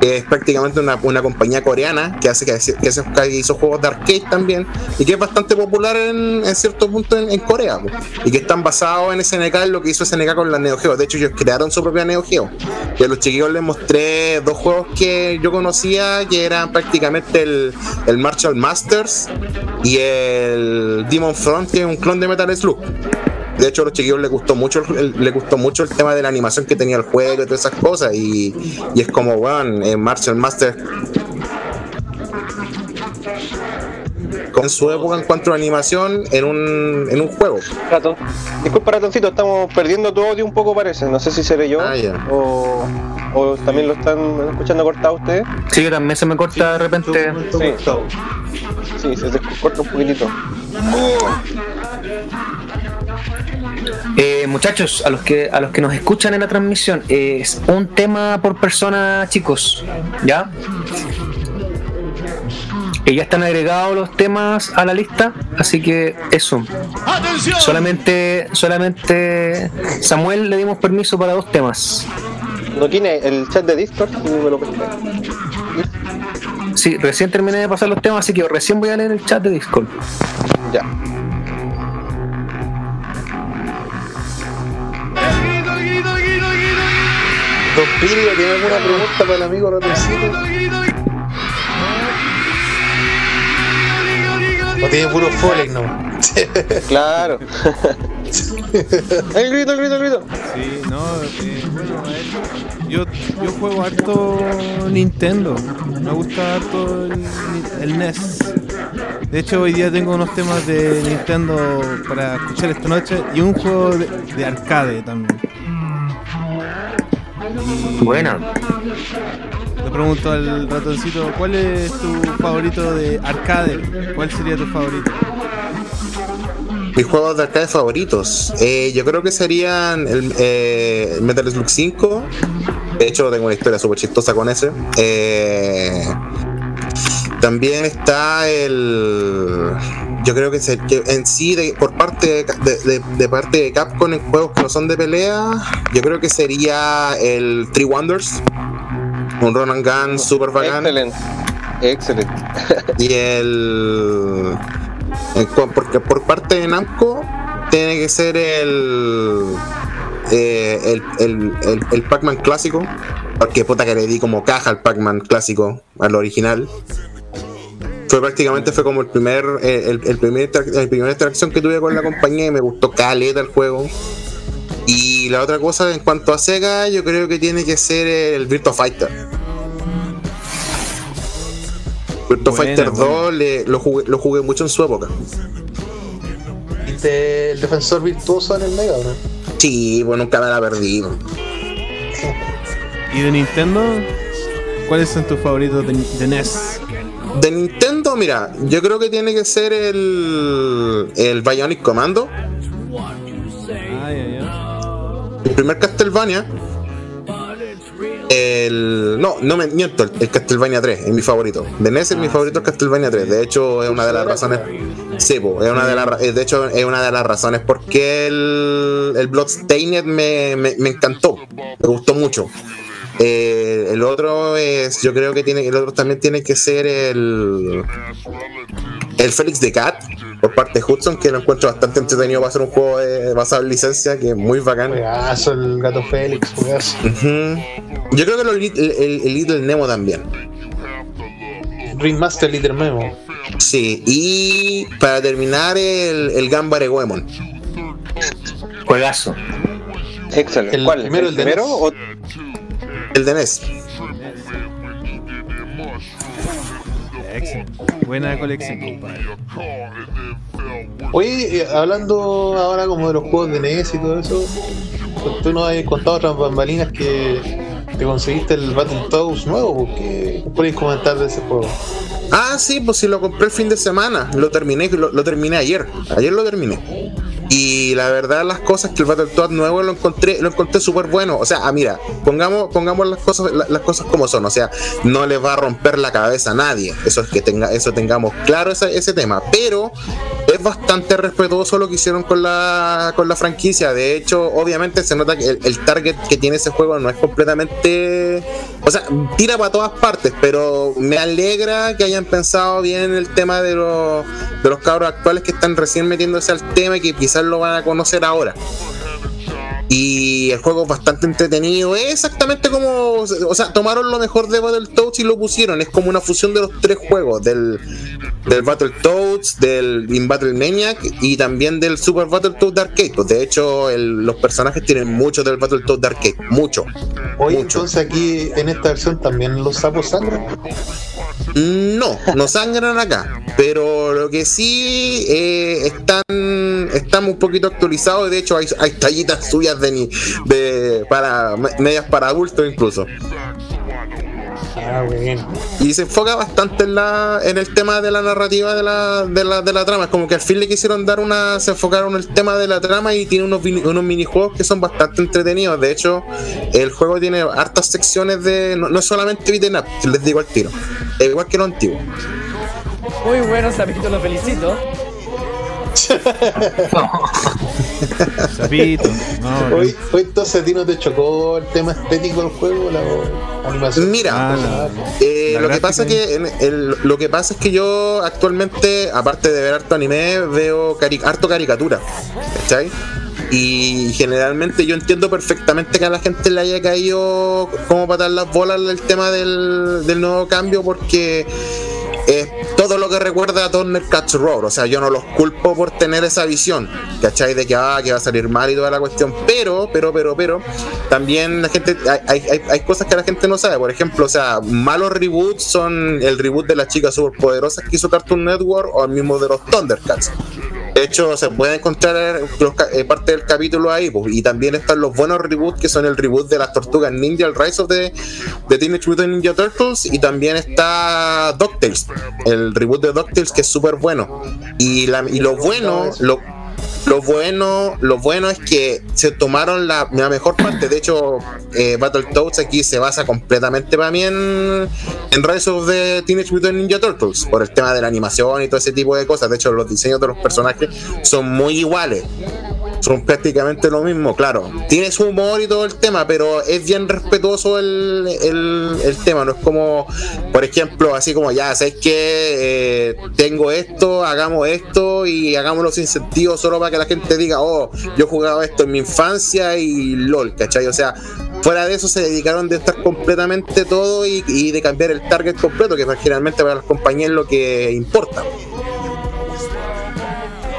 que es prácticamente una, una compañía coreana que hace que, hace- que hace- que hizo juegos de arcade también y que es bastante popular en, en cierto punto en, en Corea y que están basados en SNK lo que hizo SNK con la Neo Geo. De hecho, ellos crearon su propia Neo Geo. Y a los chiquillos les mostré dos juegos que yo conocía que eran prácticamente el, el Marshall Masters y el Demon Front, que es un clon de Metal Slug. De hecho, a los chiquillos les gustó mucho el, le gustó mucho el tema de la animación que tenía el juego y todas esas cosas. Y, y es como, weón, en Marshall Master. Con su época en cuanto a animación en un, en un juego. Ratón. Disculpa, ratoncito, estamos perdiendo tu audio un poco, parece. No sé si seré yo Ah, o, o también lo están escuchando cortado ustedes. Sí, también se me corta de repente. Sí, sí, se te corta un poquitito. Eh, muchachos, a los que a los que nos escuchan en la transmisión, eh, es un tema por persona, chicos, ¿ya? Eh, ya están agregados los temas a la lista, así que eso. Solamente, solamente Samuel le dimos permiso para dos temas. ¿No tiene el chat de Discord? Me lo. Sí, recién terminé de pasar los temas, así que recién voy a leer el chat de Discord. Ya. Pirio, ¿tiene alguna pregunta para el amigo Ratoncito? O tiene puro Folek, no. Claro. el grito, el grito, el grito. Sí, no, eh, bueno, a ver, yo, yo juego harto Nintendo. Me gusta harto el, el NES. De hecho, hoy día tengo unos temas de Nintendo para escuchar esta noche y un juego de, de arcade también. Buena. Le pregunto al ratoncito, ¿cuál es tu favorito de arcade? ¿Cuál sería tu favorito? Mis juegos de arcade favoritos. Eh, yo creo que serían el eh, Metal Slug 5. De hecho, tengo una historia súper chistosa con ese. Eh, también está el. Yo creo que, se- que en sí, de- por parte de, de- de parte de Capcom en juegos que no son de pelea, yo creo que sería el Three Wonders. Un run and gun super bacán. Excelente. Excelente. Y el. porque por parte de Namco tiene que ser el. eh, el, el, el, el Pac-Man clásico. Porque puta que le di como caja al Pac-Man clásico, al original. Fue prácticamente fue como el primer, eh, el, el primer inter- la primera interacción que tuve con la compañía y me gustó caleta el juego. Y la otra cosa en cuanto a Sega, yo creo que tiene que ser el Virtua Fighter. Virtua Buena, Fighter buena. 2 le- lo, jugué, lo jugué mucho en su época. ¿Viste el defensor virtuoso en el Mega, ¿no? Sí, pues nunca me la perdí. ¿Y de Nintendo? ¿Cuáles son tus favoritos de, de NES? De Nintendo, mira, yo creo que tiene que ser el, el Bionic Commando, el primer Castlevania. El, no, no me miento, el, el Castlevania 3 es mi favorito. De NES es mi favorito el Castlevania 3. De hecho, es una de las razones. Sí, po, es una de las, de hecho, es una de las razones por qué el, el Bloodstained me, me, me encantó. Me gustó mucho. Eh, el otro es, yo creo que tiene, el otro también tiene que ser el, el Félix de Cat por parte de Hudson, que lo encuentro bastante entretenido. Va a ser un juego de- basado en licencia que es muy bacán. Juegazo el gato Félix, juegazo. Ujú. Yo creo que lo- el, el- el Little Nemo también. Ringmaster Little Memo. Sí, y para terminar, el, el Gambare Goemon. Juegazo. Excelente. El ¿Cuál? primero, ¿El el primero NES. o El de NES. Excelente. Buena colección, compadre. Oye, eh, hablando ahora como de los juegos de NES y todo eso, tú nos has contado otras bambalinas que te conseguiste el Battletoads nuevo, ¿por ¿qué podéis comentar de ese juego? Ah, sí, pues sí, lo compré el fin de semana. Lo terminé, lo, lo terminé ayer. Ayer lo terminé. Y la verdad, las cosas que el Battletoads nuevo lo encontré, lo encontré súper bueno. O sea, ah, mira, pongamos, pongamos las cosas, la- las cosas como son. O sea, no le va a romper la cabeza a nadie. Eso es que tenga, eso tengamos claro ese, ese tema. Pero es bastante respetuoso lo que hicieron con la, con la franquicia. De hecho, obviamente se nota que el, el target que tiene ese juego no es completamente. O sea, tira para todas partes, pero me alegra que hayan pensado bien el tema de los, de los cabros actuales que están recién metiéndose al tema y que quizás lo van a conocer ahora. Y el juego es bastante entretenido. Es exactamente como. O sea, tomaron lo mejor de Battletoads y lo pusieron. Es como una fusión de los tres juegos: del, del Battletoads, del In Battle Maniac y también del Super Battletoads de Arcade. Pues de hecho, el- los personajes tienen mucho del Battletoads de Arcade. Mucho. Oye, Mucho. entonces aquí en esta versión también los sapos sangran. No, no sangran acá. Pero lo que sí eh, están, están un poquito actualizados. De hecho, hay, hay tallitas suyas de, de para medias para adultos incluso. Ah, bueno. Y se enfoca bastante en la en el tema de la narrativa de la, de la, de la trama. Es como que al fin le quisieron dar una. Se enfocaron en el tema de la trama y tiene unos, unos minijuegos que son bastante entretenidos. De hecho, el juego tiene hartas secciones de. No, no es solamente beat'em up, les digo al tiro. Es igual que lo antiguo. Muy bueno, Sapito, lo felicito. Sapito. No, Oye, oye, entonces a ti no te chocó el tema estético del juego, la animación. Mira, Ah, la- Eh, La lo que pasa es que en el- lo que pasa es que yo actualmente, aparte de ver harto anime, veo cari- harto caricatura. ¿Cachai? Y generalmente yo entiendo perfectamente que a la gente le haya caído como patar las bolas el tema del, del nuevo cambio porque es todo lo que recuerda a Turner Catch Roar. O sea, yo no los culpo por tener esa visión, ¿cachai? De que, ah, que va a salir mal y toda la cuestión. Pero, pero, pero, pero, también la gente, hay, hay, hay- cosas que la gente no sabe. Por ejemplo, o sea, malos reboots son el reboot de las chicas superpoderosas que hizo Cartoon Network o el mismo de los Thundercats. De hecho, se puede encontrar los ca- eh, parte del capítulo ahí, pues, y también están los buenos reboots que son el reboot de las Tortugas Ninja, el Rise of the, the Teenage Mutant Ninja Turtles, y también está DuckTales, el reboot de DuckTales que es súper bueno. Y, lo bueno, lo, lo bueno, lo bueno es que se tomaron la, la mejor parte. De hecho, eh, Battletoads aquí se basa completamente para mí en, en Rise of the Teenage Mutant Ninja Turtles, por el tema de la animación y todo ese tipo de cosas. De hecho, los diseños de los personajes son muy iguales. Son prácticamente lo mismo, claro. Tiene su humor y todo el tema, pero es bien respetuoso el, el- el tema. No es como, por ejemplo, así como ya, ¿sabes que tengo esto, hagamos esto y hagámoslo sin sentido solo para que la gente diga, oh, yo jugaba esto en mi infancia y LOL, ¿cachai? O sea, fuera de eso se dedicaron de estar completamente todo y, y de cambiar el target completo, que generalmente para las compañías lo que importa.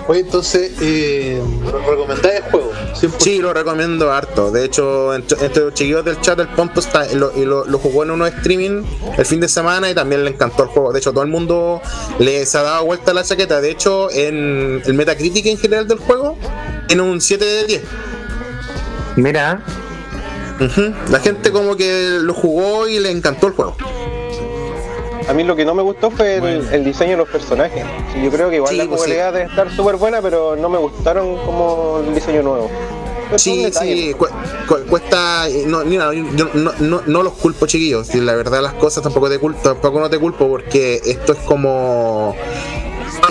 Oye, entonces, eh, ¿recomendáis el juego? Sí, lo recomiendo harto. De hecho, entre, entre los chiquillos del chat, el Ponto está, lo, y lo, lo jugó en uno streaming el fin de semana y también le encantó el juego. De hecho, todo el mundo les ha dado vuelta la chaqueta. De hecho, en el Metacritic en general del juego, tiene un 7 de 10. Mira, Ujú. La gente como que lo jugó y le encantó el juego. A mí lo que no me gustó fue el, el diseño de los personajes. Sí, yo creo que igual Sí, la pues sí. jugabilidad debe estar súper buena, pero no me gustaron como el diseño nuevo. Sí, sí, cu- cu- cuesta. No, mira, yo no, no, no los culpo, chiquillos. La verdad, las cosas tampoco te culpo, tampoco no te culpo, porque esto es como.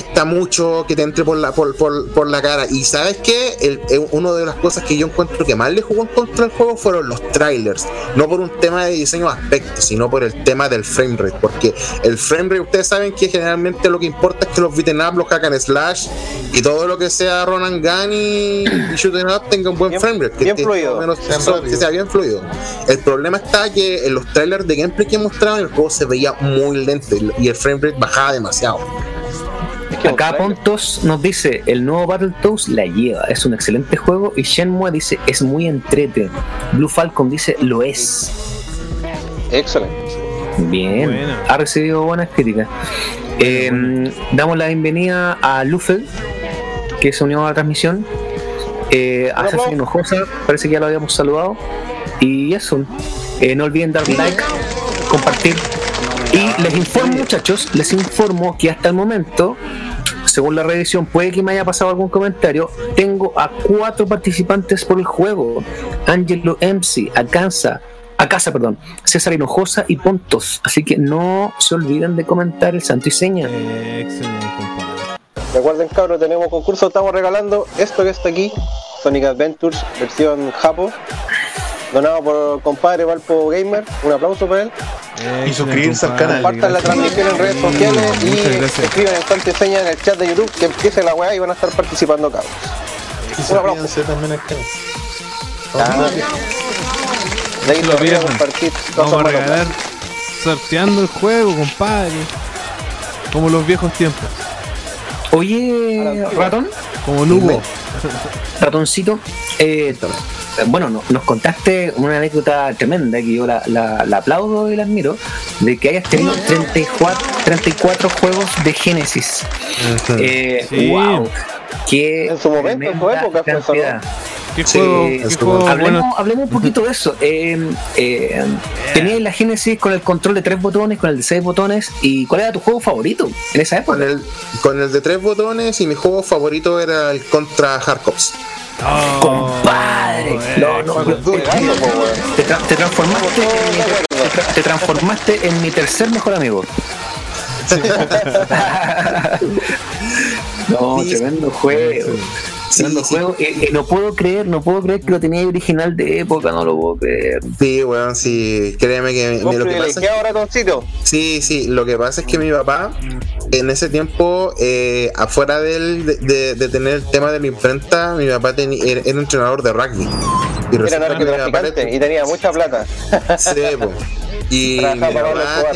Cuesta mucho que te entre por la, por, por, por la cara. Y sabes qué? El, el- una de las cosas que yo encuentro que más le jugó en contra del juego fueron los trailers. No por un tema de diseño de aspecto, sino por el tema del frame rate. Porque el frame rate, ustedes saben que generalmente lo que importa es que los beaten up, los hack and slash y todo lo que sea run and gun y, y shooting up tenga un buen frame rate. Que bien esté fluido. menos- so- que sea bien fluido. El problema está que en los trailers de gameplay que mostraban el juego se veía muy lento y- y el frame rate bajaba demasiado. Acá Pontos nos dice, el nuevo Battletoads la lleva, es un excelente juego y Shenmue dice, es muy entrete. Blue Falcon dice, lo es. Excelente. Bien, ha recibido buenas críticas. Eh, Damos la bienvenida a Lufel, que se unió a la transmisión. Eh, a César Hinojosa, parece que ya lo habíamos saludado. Y eso, eh, no olviden dar like, compartir. Y les informo, muchachos, les informo que hasta el momento, según la revisión, puede que me haya pasado algún comentario. Tengo a cuatro participantes por el juego: Angelo MC, Acansa, Acasa, perdón, César Hinojosa y Pontos. Así que no se olviden de comentar el santo y seña. Excelente. Recuerden, cabros, tenemos concurso, estamos regalando esto que está aquí, Sonic Adventures, versión Japo, donado por compadre Valpo Gamer, un aplauso para él. Excelente, suscribirse al canal. Compartan la transmisión en redes sociales y escriban en tanto seña en el chat de YouTube que empiece la weá y van a estar participando cabros. Y Un aplauso. también al canal. Ah, de ahí lo voy a compartir. Vamos a regalar sorteando el juego, compadre. Como los viejos tiempos. Oye, ratón, Como Nubo. ratoncito, eh, bueno, no- nos contaste una anécdota tremenda que yo la, la- la aplaudo y la admiro, de que hayas tenido 34, 34 juegos de Genesis. Eh, Sí. wow, qué En su momento, en su época, fue eso, cantidad. ¿Qué Sí, juego? es ¿Qué como- juego Hablemos, bueno? hablemos un poquito de eso. Eh, eh, tenías la Genesis con el control de tres botones, con el de seis botones. ¿Y cuál era tu juego favorito en esa época? Con el, con el de tres botones y mi juego favorito era el contra Hardcops. Oh, Compadre, no, no, po, weón. te, te transformaste en mi, te tra- te transformaste en mi tercer mejor amigo. no, Sí, tremendo juego. Sí, sí. juego. Eh, eh, no puedo creer, no puedo creer que lo tenía original de época, no lo puedo creer. Sí, weón, sí, créeme que Vos lo que pasa es privilegiado, ratoncito. Sí, sí, lo que pasa es que mi papá en ese tiempo, eh, afuera del- de, de- de tener el tema de la imprenta, mi papá teni- era, era entrenador de rugby. Y Era que y tenía mucha plata. Sí, po. Y Trabajaba mi papá-.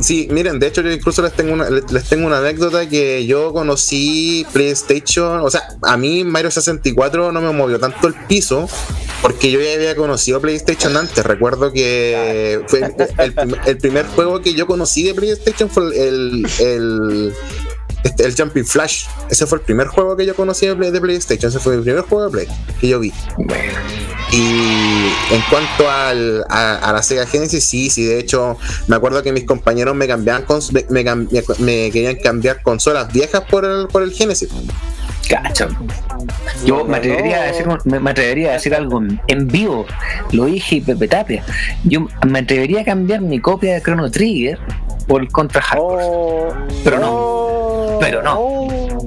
Sí, miren, de hecho yo incluso les tengo una les tengo una anécdota que yo conocí PlayStation, o sea, a mí Mario 64 no me movió tanto el piso porque yo ya había conocido PlayStation antes. Recuerdo que fue el, el primer juego que yo conocí de PlayStation fue el, el, este, el Jumping Flash. Ese fue el primer juego que yo conocí de, Play- de PlayStation. Ese fue el primer juego de Play que yo vi. Y en cuanto al, a, la Sega Genesis, sí, sí, de hecho, me acuerdo que mis compañeros me cambiaban me- me querían cambiar consolas viejas por el, por el Genesis. Cacha. Yo me atrevería, a decir, me, me atrevería a decir algo en- vivo. Lo dije y Pepe Tapia. Yo me atrevería a cambiar mi copia de Chrono Trigger por el Contra Hardcore. Oh, Pero no. oh, Pero no. oh.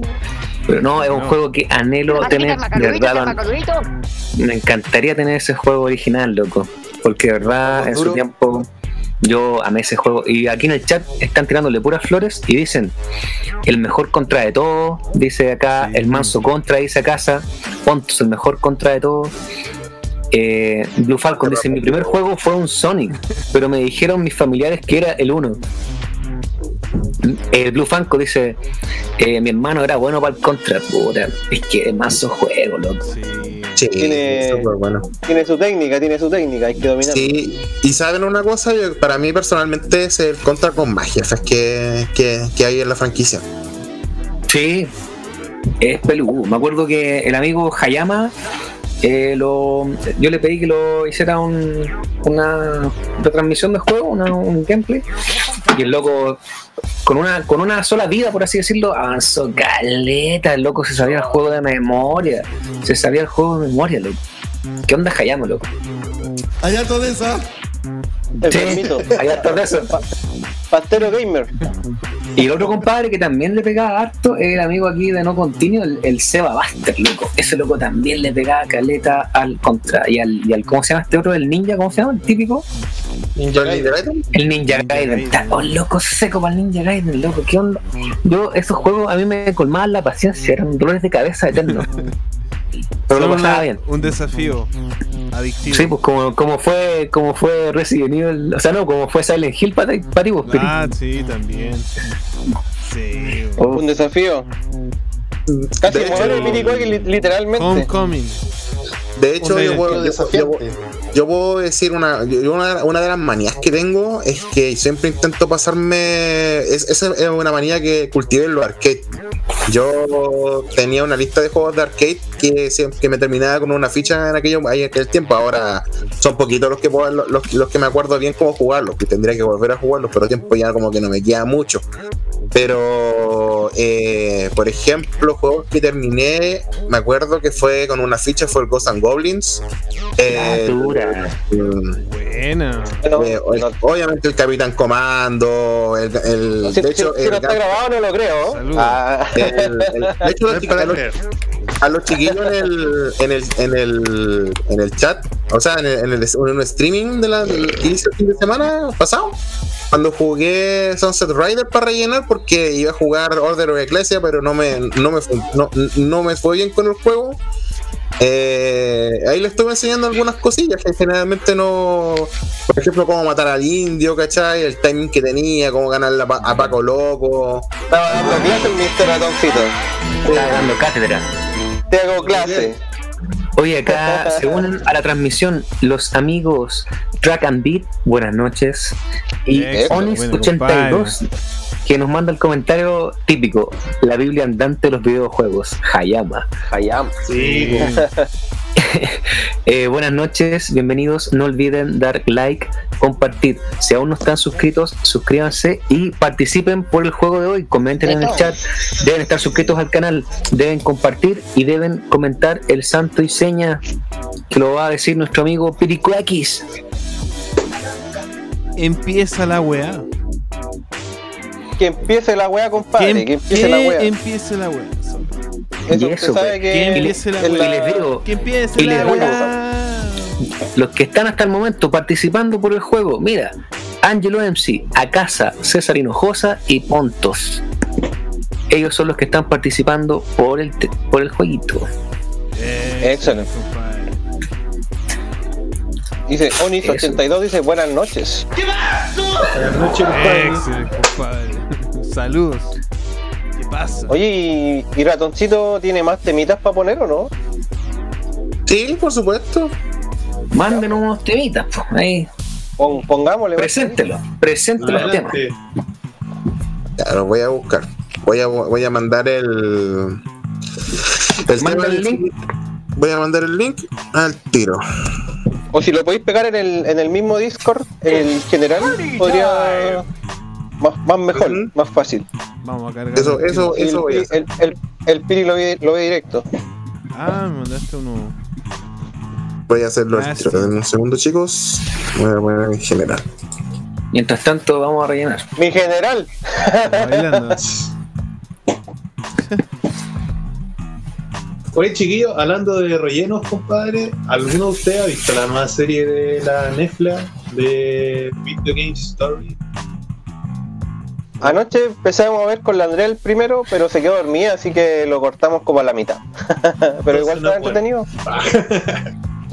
Pero no, es un juego que anhelo tener. De verdad, me encantaría tener ese juego original, loco. Porque de verdad, en su Duro. tiempo, yo amé ese juego. Y aquí en el chat están tirándole puras flores y dicen: el mejor contra de todos, dice acá, el manso contra, dice a casa, Pontus, el mejor contra de todos. Eh, Blue Falcon dice: Mi primer juego fue un Sonic, pero me dijeron mis familiares que era el 1. El Blue Falcon dice: eh, Mi hermano era bueno para el contra, puta. Es que es manso juego, loco. Sí. Sí, Tiene- súper bueno. Tiene su técnica, tiene su técnica, hay que dominar. Sí, y saben una cosa, Yo- para mí personalmente es el contra con más jefes que, que, que hay en la franquicia. Sí, es peludo. Me acuerdo que el amigo Hayama, eh, lo, yo le pedí que lo hiciera un- una retransmisión de juego, una- un gameplay, Y el loco, con una, con una sola vida, por así decirlo, avanzó caleta. El loco se sabía el juego de memoria. Se sabía el juego de memoria, loco. ¿Qué onda Hayamo, loco? Harto de esa. Sí, hay harto de eso. Pastero Gamer. Y el otro compadre que también le pegaba harto es el amigo aquí de No Continuo, el, el Seba Buster, loco. Ese loco también le pegaba caleta al contra. Y al, y al ¿cómo se llama este otro? El ninja, ¿cómo se llama? El típico. Ninja Gaiden. El Ninja Gaiden. Está oh, loco seco para el Ninja Gaiden, loco. ¿Qué onda? Yo, esos juegos a mí me colmaban la paciencia, eran dolores de cabeza eternos. Pero lo pasaba bien. un desafío adictivo. Sí, pues como, como fue como fue Resident Evil, o sea, no, como fue Silent Hill para ti, para ti, vos, Piri. Ah, sí, también. Sí. Oh, Un desafío. Casi De hecho, muere literalmente. Homecoming. De hecho, yo puedo, yo- yo puedo decir una, yo- una, una de las manías que tengo es que siempre intento pasarme. Es, esa es una manía que cultivé en los arcades. Yo tenía una lista de juegos de arcade que, siempre- que me terminaba con una ficha en aquello, en aquel tiempo. Ahora son poquitos los que puedo- los, los que me acuerdo bien cómo jugarlos, que tendría que volver a jugarlos, pero tiempo ya como que no me queda mucho. Pero, eh, por ejemplo, juegos que terminé, me acuerdo que fue con una ficha, fue el Ghost and Goblins. Eh, dura. Buena. Bueno, eh, obviamente el Capitán Comando, el, el- si, de hecho, si- si el no está grabado no lo creo. Ah, el- el- de hecho, los a, los, a los chiquillos en el, en el, en el, en el chat, o sea, en, el, en, el- en un streaming de la, del- que hice el fin de semana pasado, cuando jugué Sunset Rider para rellenar, porque iba a jugar Order of Ecclesia, pero no me, no me, fu- no, no me fue bien con el juego. Eh, ahí le estuve enseñando algunas cosillas que generalmente no. Por ejemplo, cómo matar al indio, ¿cachai? El timing que tenía, cómo ganar a, Pa- a Paco Loco. estaba dando clase el Mr. Ratoncito. Está dando cátedra. Te hago clase. Oye, acá se unen a la transmisión los amigos Track and Beat, buenas noches. Y Eso, bueno, Onis82, que nos manda el comentario típico: La Biblia andante de los videojuegos, Hayama. Hayam. Sí, Eh, buenas noches, bienvenidos. No olviden dar like, compartir. Si aún no están suscritos, suscríbanse y participen por el juego de hoy. Comenten en el chat. Deben estar suscritos al canal, deben compartir y deben comentar el santo y seña que lo va a decir nuestro amigo Piricuakis. Empieza la weá. Que empiece la wea, compadre. Que, empiece la wea. empiece la weá. Eso y eso, sabe pues, que la. Y les digo, Que empiece Y les la digo, weá. los que están hasta el momento participando por el juego, mira, Angelo MC, Acasa, César Hinojosa y Pontos. Ellos son los que están participando por el, por el jueguito. Excelente. compadre. Dice Onis82 dice buenas noches. buenas noches, compadre. Excelente, compadre. Saludos. Oye, ¿y, y Ratoncito tiene más temitas para poner o no? Sí, por supuesto. Mándenos unos temitas, po, ahí. Pon- pongámosle. Preséntelo, preséntelo el tema. Lo voy a buscar. Voy a, voy a mandar el. el Manda el link. Voy a mandar el link al tiro. O si lo podéis pegar en el, en el mismo Discord, el general, podría. Más, más mejor, más fácil. Vamos a cargar. Eso, el eso, El, eso voy a Piri- hacer. el, el, el Piri lo ve, lo ve directo. Ah, me mandaste uno. Voy a hacerlo Ah, sí. Denme un segundo, chicos. Voy a poner en general. Mientras tanto, vamos a rellenar. Mi general. Bailando. Oye, chiquillos, hablando de rellenos, compadre, ¿alguno de ustedes ha visto la nueva serie de la Netflix de Video Game Story? Anoche empezamos a ver con la Andrea el primero, pero se quedó dormida, así que lo cortamos como a la mitad. pero igual estaba entretenido.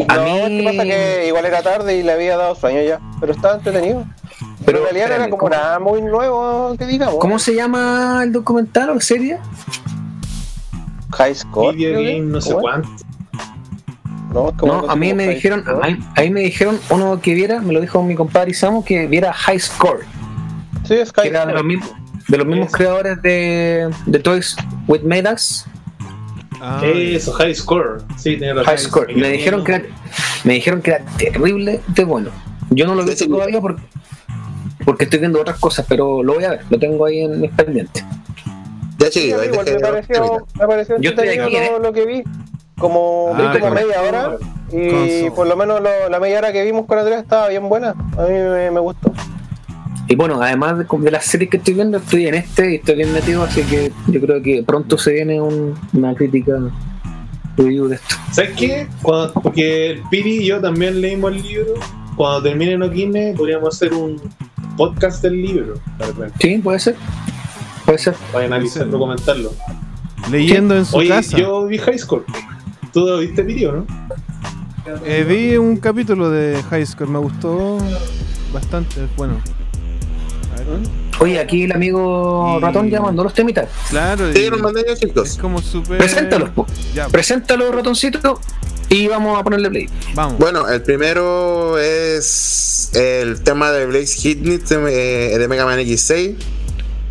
A no, mí- es que pasa que igual era tarde y le había dado sueño ya, pero estaba entretenido. Pero Pero, en realidad era como ¿cómo- nada muy nuevo que digamos. ¿Cómo se llama el documental o serie? High Score. Video Game no sé cuánto. No, a mí me dijeron, a mí, a mí me dijeron uno que viera, me lo dijo mi compadre Isamu, que viera High Score, Sí, que de los mismos, de los mismos Eso. creadores de, de Toys with Medas, Ah, Eso, High Score. Sí. High Score. Me dijeron que era, me dijeron que era terrible de bueno. Yo no lo he visto Sí, todavía porque, porque estoy viendo otras cosas, pero lo voy a ver, lo tengo ahí en mis pendientes. Ya Sí, igual me pareció, me pareció Yo estoy aquí, lo, ¿eh? lo que vi. Como, vi Ah, como con- media hora y por lo menos lo- la media hora que vimos con Andrea estaba bien buena. A mí me, me gustó. Y bueno, además de, de las series que estoy viendo, estoy en este y estoy bien metido, así que yo creo que pronto se viene un- una crítica review de esto. ¿Sabes qué? Cuando, porque el Piri y yo también leímos el libro. Cuando termine Noquine, podríamos hacer un podcast del libro. de repente, Sí, puede ser. Puede ser. Para analizarlo, comentarlo. Leyendo en su Oye, casa. yo vi High Score. ¿Tú lo viste, Piri, o no? Eh, vi un capítulo de High Score, me gustó bastante, bueno. Ver. Oye, aquí el amigo Y- Ratón ya mandó los temitas. Claro, Sí, y los mandé yo, chicos. es como súper... Preséntalos, po. Ya, Preséntalo, ratoncito, y vamos a ponerle play. vamos. Bueno, el primero es el tema de Blaze Hitnit de, de Mega Man X6.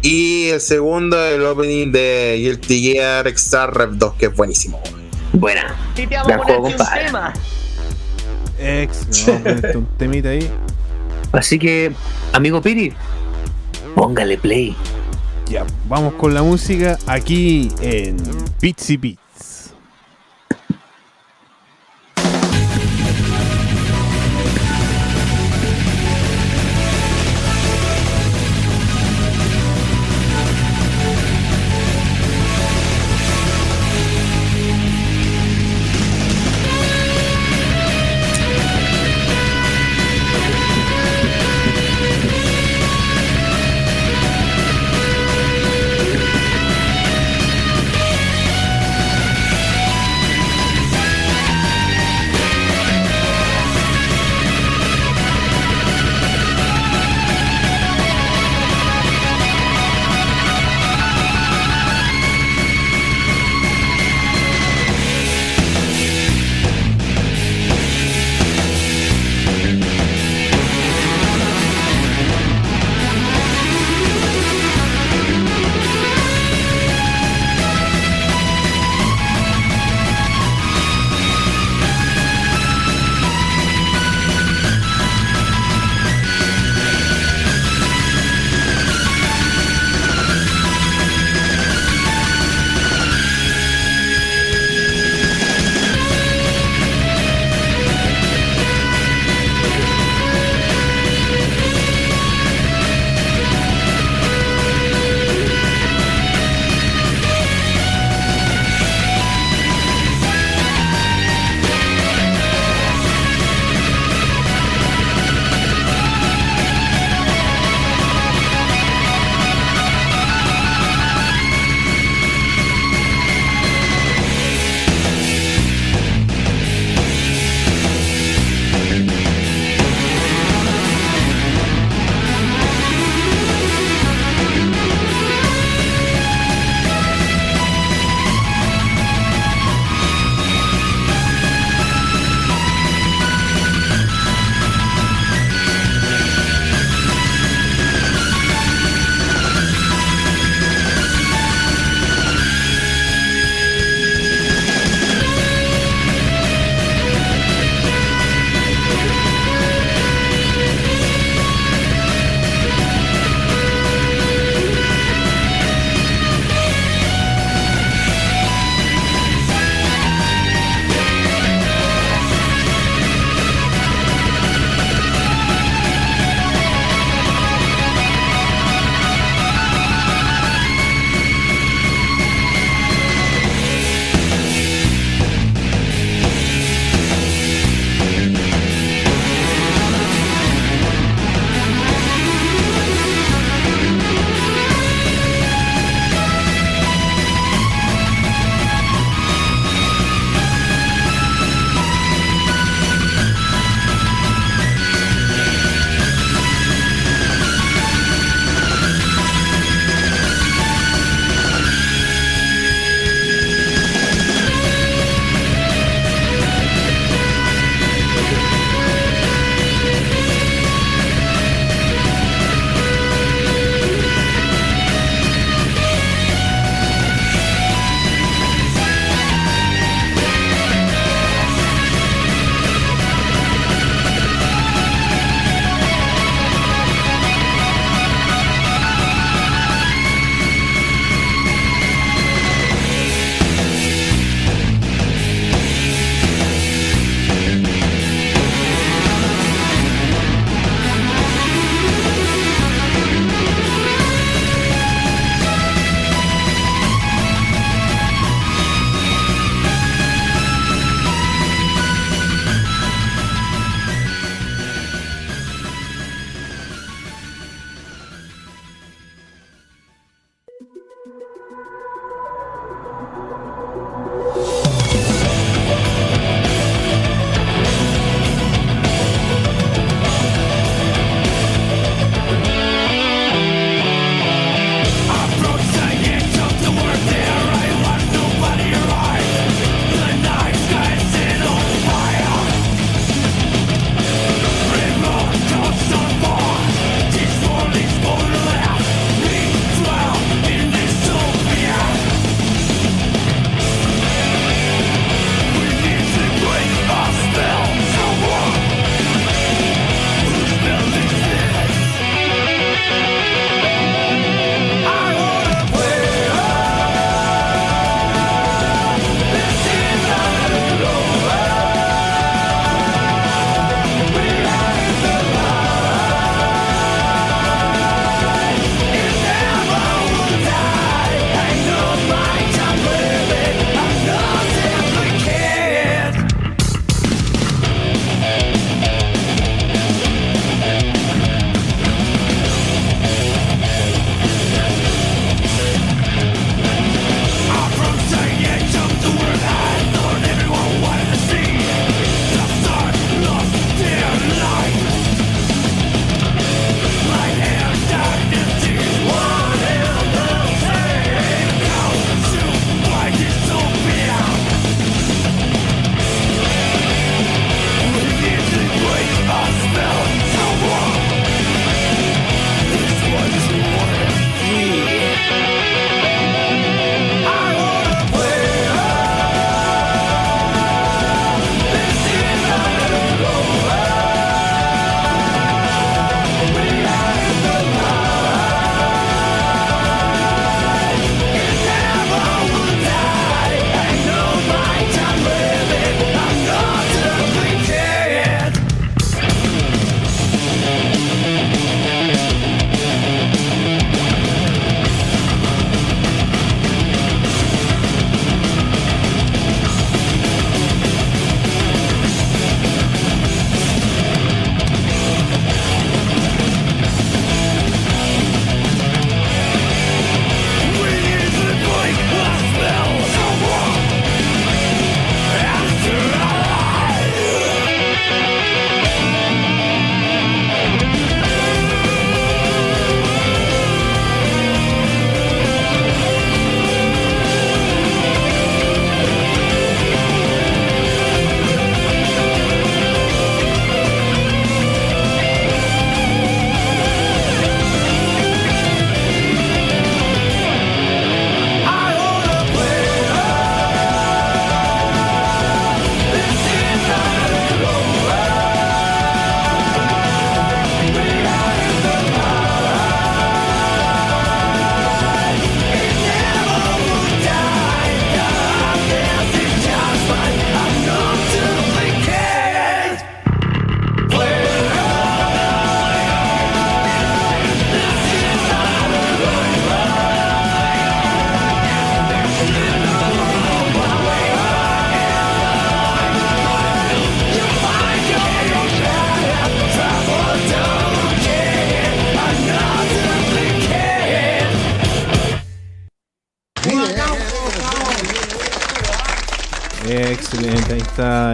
Y el segundo, el opening de Guilty Gear Star Rev 2, que es buenísimo. Buena. Y te vamos a tema. Ex, un temita ahí. Así que, amigo Piri, póngale play. Ya, vamos con la música aquí en Bitsy Beats.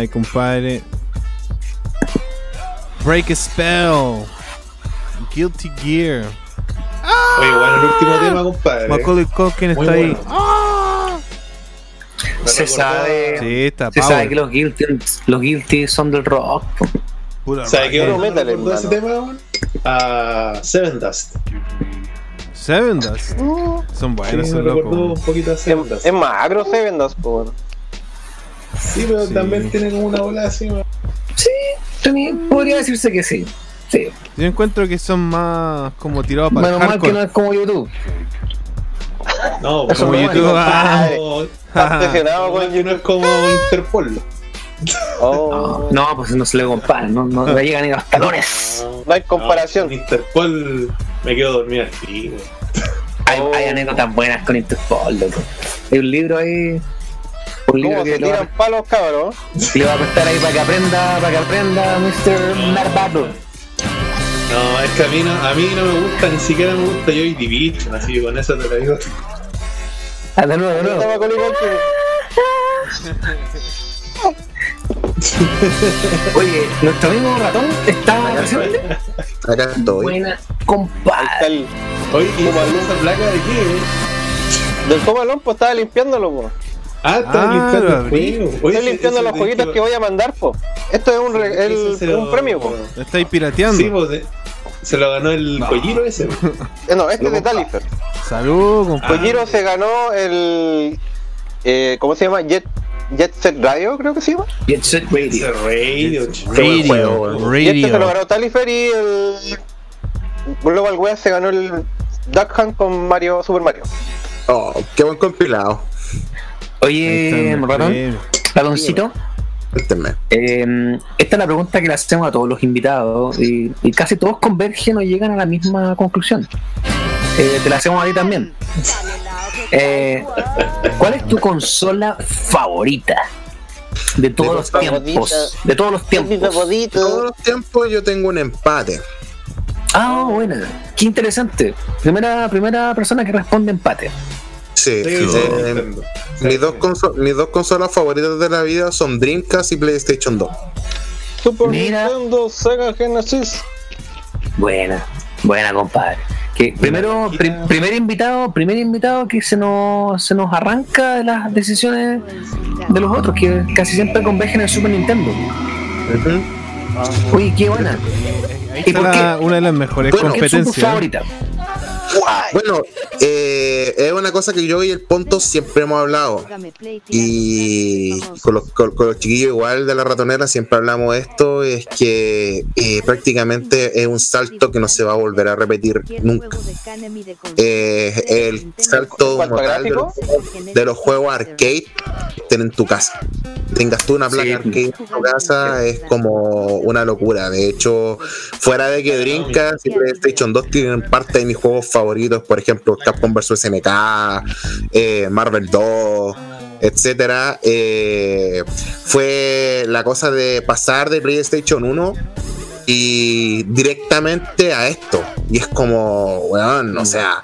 Ahí compadre. Break a Spell. Guilty Gear. Oye, bueno, el último tema, compadre. Macaulay Culkin Muy está ahí. bueno. Se sabe, Sí, está se power. sabe que los guilty, los guilty son del rock. Pura ¿Sabes qué Puro me metal, recordó ese tema, hermano. A Seven Dust. Seven Dust. Son Sí, buenos, me son un locos. poquito a Seven Es, Dust. es más agro Seven Dust, po, weón. Sí, pero Sí. también tiene como una ola así. Sí, también podría decirse que sí. Sí. Yo encuentro que son más como tirados para Menos el mal que no es como YouTube. No, Como no, YouTube. ah. obsesionado con que no es como Interpol. Oh, No, pues no se le compara, no, no le llegan ni los talones. no hay comparación. Con Interpol me quedo dormido al fin, weón. Hay, hay anécdotas buenas con Interpol, loco. Hay un libro ahí. Un libro ¿Cómo que le va, tiran palos, cabrón? le va a prestar ahí para que aprenda, para que aprenda Mr. Narvato. No, es que a mí no, a mí no me gusta, ni siquiera me gusta Joy Division, así que con eso te lo digo. De nuevo, de nuevo. Está Macaulay Culkin. Oye, nuestro amigo ratón está presente. Acá estoy. Buena compadre. Oye, ¿y Como esa placa de qué? eh? Del Comalón, pues estaba limpiándolo, po. Ah, está Ah, limpiando Estoy limpiando los jueguitos que voy a mandar, po. Esto es un, re- ese el- se lo- un premio, po. Lo estáis pirateando. Sí, de- se lo ganó el Kojiro ese. Eh, No, este es de Talifer. Salud, compadre. Kojiro se ganó el. Eh, ¿Cómo se llama? Jet, Jet Set Radio, creo que se llama. Jet Set Radio. radio, Radio. Y este se lo ganó Talifer y el. Global West se ganó el Duck Hunt con Mario Super Mario. Oh, qué buen compilado. Oye, ratón, ratoncito. Eh, esta es la pregunta que le hacemos a todos los invitados y, y casi todos convergen o llegan a la misma conclusión. Eh, te la hacemos a ti también. Eh, ¿Cuál es tu consola favorita de todos los Favorita. tiempos? De todos los tiempos. Todos favorito. los tiempos yo tengo un empate. Ah, buena. Qué interesante. Primera, primera persona que responde empate. Sí, Sí, eh, sí, Nintendo. mis, dos conso- mis dos consolas favoritas de la vida son Dreamcast y PlayStation 2. Super Mira. Nintendo, Sega Genesis. Buena, buena compadre. Que primero, pri- primer invitado, primer invitado que se nos, se nos arranca de las decisiones de los otros, que casi siempre convergen en Super Nintendo. Uy, qué buena. Ahí ¿Y por qué? una de las mejores Bueno, ¿Qué son tus competencias. Bueno, eh, es una cosa que yo y el Ponto siempre hemos hablado. Y con los, con, con los chiquillos igual de la ratonera siempre hablamos de esto, es que eh, prácticamente es un salto que no se va a volver a repetir nunca. Eh, el salto ¿Cuánto mortal de los, gráfico? de los juegos arcade ten en tu casa. Tengas tú una placa Sí. arcade en tu casa es como una locura. De hecho, fuera de que Dreamcast y PlayStation 2 tienen parte de mis juegos favoritos, por ejemplo, Capcom vs SNK, eh, Marvel 2, etcétera, eh, fue la cosa de pasar de PlayStation 1 y directamente a esto. Y es como, weón, o sea,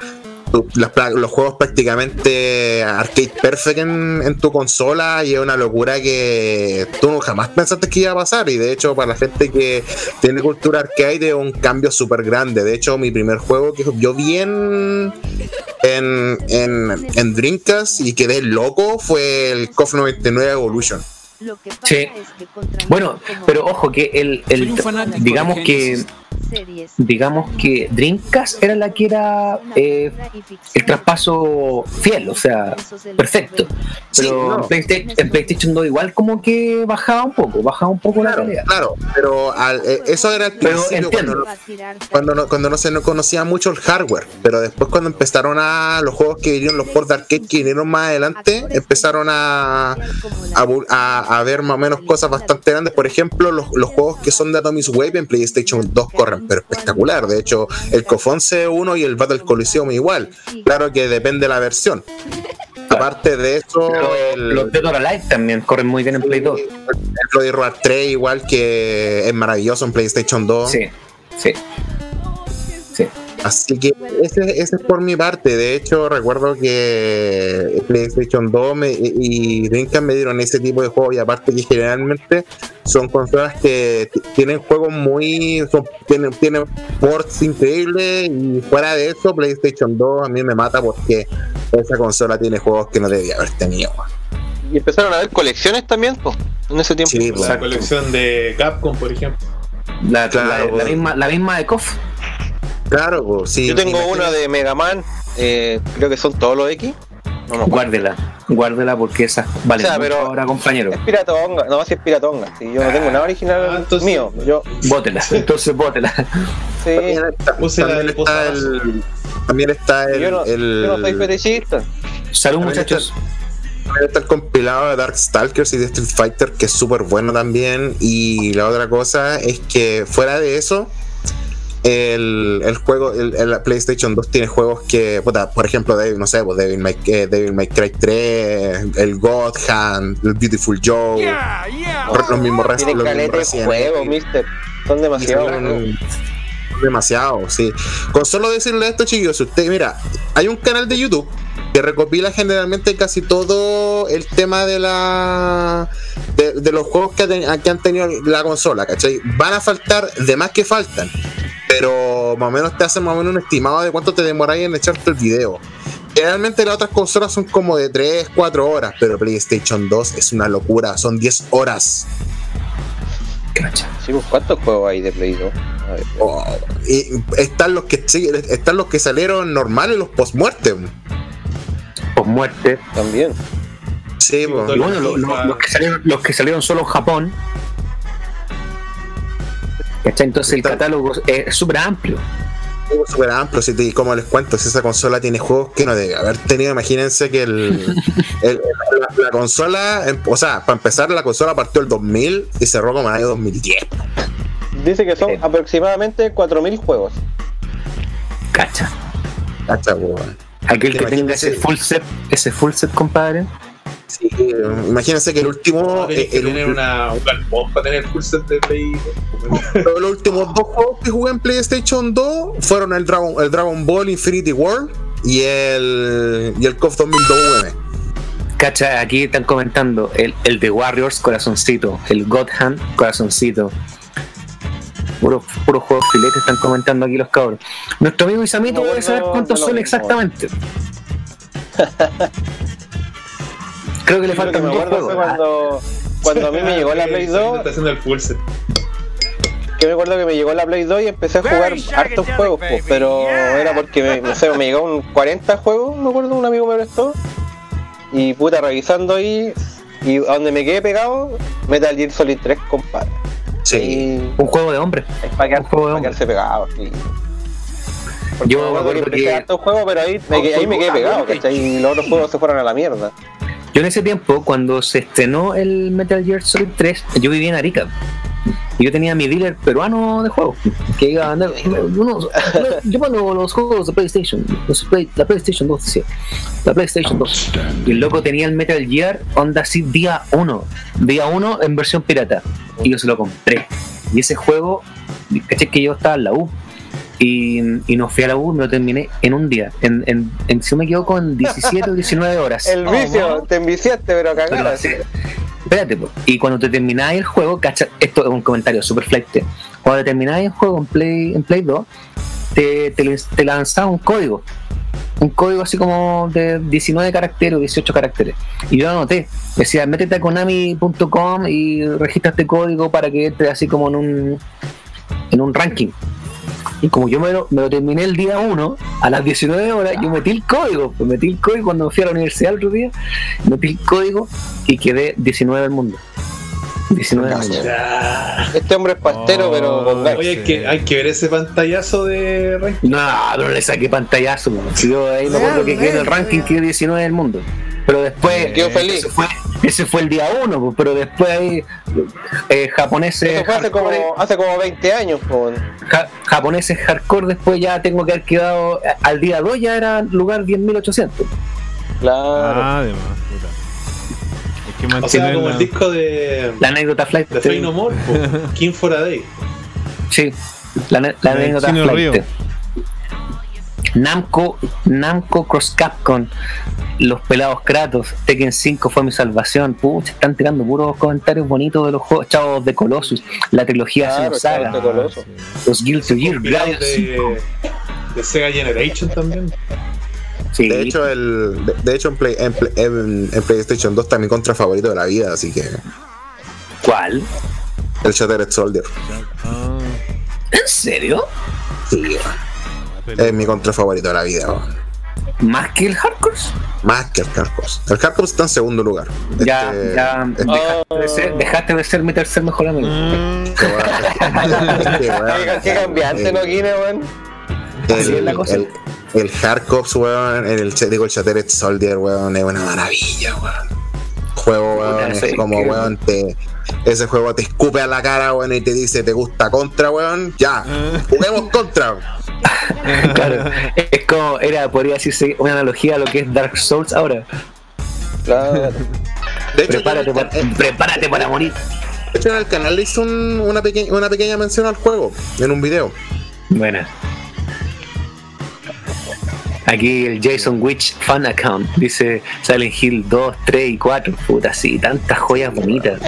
los juegos prácticamente arcade perfect en, en tu consola y es una locura que tú no jamás pensaste que iba a pasar. Y de hecho, para la gente que tiene cultura arcade, es un cambio súper grande. De hecho, mi primer juego que yo vi en, en, en, en Dreamcast y quedé loco fue el KOF 99 Evolution. Sí. Bueno, pero ojo que el, el digamos que Genesis. Digamos que Dreamcast era la que era eh, el traspaso fiel, o sea, perfecto. Sí, Pero no. en, PlayStation, en PlayStation 2 igual como que bajaba un poco, bajaba un poco la Claro, calidad. claro, pero al- eh, eso era Pero entiendo. cuando no, cuando no, cuando no se no conocía mucho el hardware, pero después cuando empezaron a los juegos que vinieron, los ports de arcade que vinieron más adelante, empezaron a, a, a- a ver más o menos cosas bastante grandes. Por ejemplo, los, los juegos que son de Atomic Wave en PlayStation 2 corren, pero espectacular. De hecho, el KOF 11 1 y el Battle Coliseum igual. Claro que depende de la versión. Aparte de eso, Los, el, los Dead or Alive también corren muy bien en Play 2. el Bloody Roar 3 igual que es maravilloso en PlayStation 2. Sí, sí. Sí. Así que ese, ese es por mi parte. De hecho, recuerdo que PlayStation 2 me- y Dreamcast me dieron ese tipo de juegos. Y aparte que generalmente son consolas que tienen juegos muy... son- tienen, tienen ports increíbles. Y fuera de eso, PlayStation 2 a mí me mata porque esa consola tiene juegos que no debía haber tenido. Y empezaron a ver colecciones también, pues, en ese tiempo. Sí, La colección de Capcom, por ejemplo. La, Claro, la- la bueno. misma, la misma de KOF. Claro, pues, sí. Yo tengo imagínate. una de Mega Man, eh, creo que son todos los X. No. Guárdela, guárdela porque esas valen O sea, mucho pero- ahora, compañero. Es piratonga, no, si es piratonga. Si yo no tengo nada original Ah, entonces- mío. Yo, Bótela, entonces bótela. sí, También está, el. También está el. yo, no, el- yo no soy fetichista. Salud, También muchachos. También Está el compilado de Darkstalkers y de Street Fighter, que es súper bueno también. Y la otra cosa es que fuera de eso, el, el juego, el, el PlayStation 2 tiene juegos que, puta, por ejemplo, Devil, no sé, pues Devil May, eh, Devil May Cry 3, el God Hand, el Beautiful Joe, los mismos Res- Tienen los mismos caleta de juegos, mister. Son demasiados. Son Demasiado, sí. Con solo decirle esto, chicos, si usted, mira, hay un canal de YouTube que recopila generalmente casi todo el tema de la de, de los juegos que, ten- que han tenido la consola, ¿cachai? Van a faltar de más que faltan, pero más o menos te hacen más o menos un estimado de cuánto te demoráis en echarte el video. Generalmente las otras consolas son como de 3, 4 horas, pero PlayStation 2 es una locura, son 10 horas. Sí, pues, ¿cuántos juegos hay de Play 2? A ver. Oh, y están los que sí, están los que salieron normales los post muerte Por muerte. También. sí, po. Y bueno, lo- lo- los, que salieron, los que salieron solo en Japón. ¿Cachai? Entonces el catálogo es súper amplio. súper amplio, si te- como les cuento, si esa consola tiene juegos que no debe haber tenido, imagínense que el, el- la, la consola, em- o sea, para empezar, la consola partió el 2000 y cerró como en el año 2010. Dice que son aproximadamente 4.000 juegos. Cacha. Cacha, weón. Aquel que tenga ese full set, ese full set, compadre. Sí, imagínense que el último, Tienes eh, que el tener una, un galpón para tener full set de Play. los últimos dos juegos que jugué en PlayStation 2 fueron el Dragon, el Dragon Ball Infinity World y el, y el KOF 2002 UM. Cacha, aquí están comentando el, el de Warriors, corazoncito. El God Hand, corazoncito. Puros puro juegos filetes están comentando aquí los cabros. Nuestro amigo Isamito No, debe saber cuántos no son mismo. exactamente. Creo que le faltan dos juegos. cuando, cuando a mí me llegó la Play 2, Está haciendo el full set. que me acuerdo que me llegó la Play 2 y empecé a jugar hartos juegos, pues, pero era porque me, no sé, me llegó un 40 juegos, me acuerdo, un amigo me prestó. Y puta, revisando ahí, y a donde me quedé pegado, Metal Gear Solid 3, compadre. Sí. Y Un juego de hombre. es para quedar- Un juego de para hombre. quedarse pegado, sí. Porque Yo me acuerdo que empecé que- hartos juegos, pero ahí me, ahí me quedé pegado, ¿cachai? Y los otros juegos se fueron a la mierda. Yo en ese tiempo, cuando se estrenó el Metal Gear Solid 3, yo vivía en Arica. Y yo tenía mi dealer peruano de juegos. Que iba a andar. unos- yo mando los juegos de PlayStation. los Play- la PlayStation 2, decía. La PlayStation 2. Y el loco tenía el Metal Gear Onda así día 1. Día 1 en versión pirata. Y yo se lo compré. Y ese juego, caché que yo estaba en la U. Y, y no fui a la U, me lo terminé en un día. En, en, en si no me equivoco, en 17 o 19 horas. El vicio, te enviciaste, pero cagaste. Espérate, po. y cuando te termináis el juego, cacha, esto es un comentario super flight. Cuando te termináis el juego en Play, en Play 2, te, te, te lanzaba un código. Un código así como de 19 caracteres o 18 caracteres. Y yo lo anoté. Decía, métete a konami.com y registra este código para que entre así como en un, en un ranking. Y como yo me lo, me lo terminé el día 1, a las 19 horas, yo metí el código. Pues metí el código cuando me fui a la universidad el otro día. Metí el código y quedé 19 del mundo. 19 del mundo. Este hombre es pastero, pero con. Oye, hay que, hay que ver ese pantallazo de ranking. No, no le saqué pantallazo. Si yo ahí me acuerdo que quedé en el ranking, quedé 19 del mundo. Pero después. Quedó feliz. Ese fue, ese fue el día 1, pero después ahí. Eh, japoneses. Eso fue hace como, hace como 20 años, ja- japoneses hardcore, después ya tengo que haber quedado. Al día 2 ya era lugar 10.800. Claro. Ah, además, puta. Es que O sea, como la- el disco de, La anécdota flight. de Fey No More. King for a Day. Sí, la, la anécdota flight. Río. Namco, Namco Cross Capcom, los pelados Kratos, Tekken 5 fue mi salvación. Pucha, están tirando puros comentarios bonitos de los juegos, chavos de Colossus, la trilogía Claro, Xenosaga, chavos de Colossus. los Guilty Gear, Gladius 5. de, de Sega Generation también. Sí, De hecho, el, de, de hecho en, Play- en Play- en- en PlayStation 2 está mi contra favorito de la vida, así que ¿cuál? el Shattered Soldier. ¿En serio? Sí, es mi contra favorito de la vida. weón. ¿Más que el Hardcore? Más que el Hardcore. El Hardcore está en segundo lugar. Ya, Este- ya este- dejaste, de ser, dejaste de ser mi tercer mejor amigo. weón- este weón- Qué, qué cambiante, ¿no, Guine, weón? Así es la el, cosa. el, el Hardcops, weón, en el, digo, el Shattered Soldier, weón, es una maravilla, weón. Juego, weón, es como, que- weón, te, ese juego te escupe a la cara, weón, y te dice, ¿te gusta Contra, weón? Ya, juguemos Contra. Claro, es como, era, podría decirse, una analogía a lo que es Dark Souls ahora. Claro. De hecho, Prepárate, para, prepárate para morir. de hecho, en el canal un- una, pequeña, una pequeña mención al juego, en un video. Buena. Aquí el Jason Witch fan account dice Silent Hill 2, 3 y 4. Puta, sí, tantas joyas bonitas.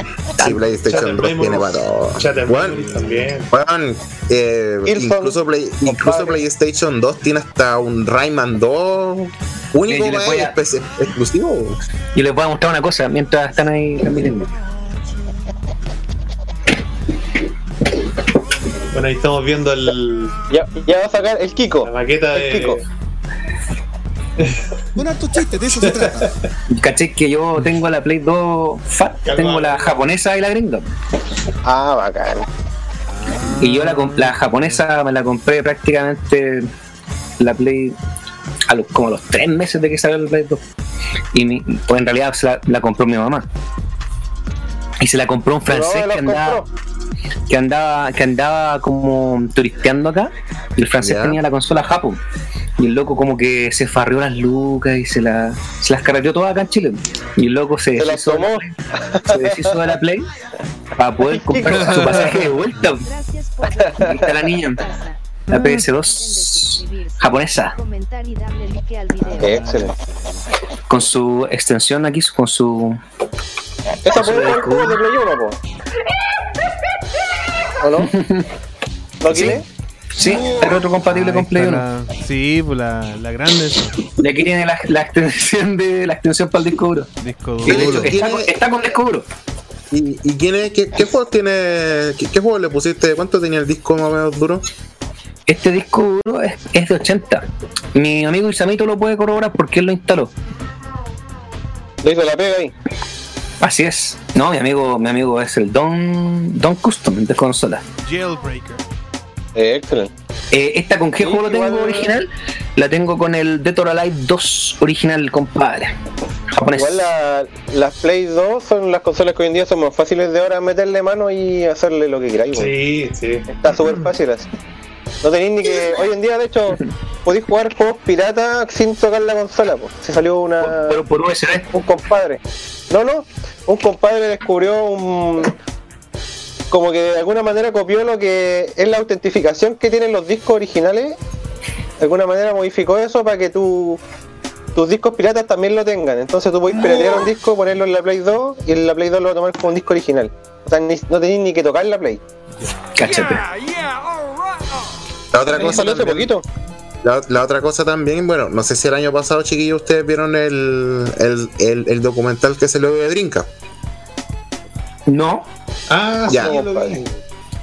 Sí, PlayStation 2 tiene para todo. Memories también. weón, eh, incluso, Play- incluso. PlayStation 2 tiene hasta un Rayman 2 único Eh, yo a- exclusivo. Y les voy a mostrar una cosa mientras están ahí transmitiendo. Bueno, ahí estamos viendo el, Ya, ya va a sacar el Kiko. la maqueta El de. Kiko. Un alto chiste, de eso se trata. Caché que yo tengo la Play 2 Fat, tengo la japonesa y la gringa. Ah, bacán. Y yo la, la japonesa me la compré prácticamente la Play a los, como a los tres meses de que salió el Play 2. Y mi- pues en realidad se la, la compró mi mamá. Y se la compró un francés que andaba, que andaba que andaba como turisteando acá. Y el francés Ya. tenía la consola Japón. Y el loco como que se farrió las lucas y se, la, se las carreteó todas acá en Chile. Y el loco se deshizo, tomó. se deshizo de la Play para poder comprar su pasaje de vuelta. Ahí está la niña. La PS2 japonesa. Excelente. Con su extensión aquí, con su. Esa el juego de Play 1, po. ¿O no? ¿No, Guine? Sí, es retrocompatible con Play 1. La- sí, pues la, la grande. Y aquí tiene la, la extensión de la extensión para el disco duro. Disco de duro. hecho, está, con, está con disco duro. ¿Y, y quién es, qué, qué juego tiene? Qué, qué juego le pusiste? ¿Cuánto tenía el disco más o menos duro? Este disco duro es, es de 80. Mi amigo Isamito lo puede corroborar porque él lo instaló. Le hizo la pega ahí. Así es. No, mi amigo, mi amigo es el Don, Don Custom de consola. Jailbreaker. Excelente. Eh, esta con qué Sí, juego la tengo igual- original? La tengo con el Dead or Alive 2 original, compadre. Japonés. Igual la- las Play 2 son las consolas que hoy en día son más fáciles de ahora meterle mano y hacerle lo que queráis. Sí, sí. Está súper fácil así. No tenéis ni que. Hoy en día, de hecho, podéis jugar juegos pirata sin tocar la consola. Po. Se salió una. Pero por USB. un compadre. No, no. Un compadre descubrió un. Como que de alguna manera copió lo que es la autentificación que tienen los discos originales. De alguna manera modificó eso para que tu, tus discos piratas también lo tengan. Entonces tú podés piratear un disco, ponerlo en la Play 2 y en la Play 2 lo va a tomar como un disco original. O sea, ni- no tenéis ni que tocar la Play. Cáchate. La otra cosa hace poquito. La, la otra cosa también, bueno, no sé si el año pasado, chiquillos, ustedes vieron el, el, el, el documental que se lo de Drinka. No. Ah, Ya. sí, lo vi.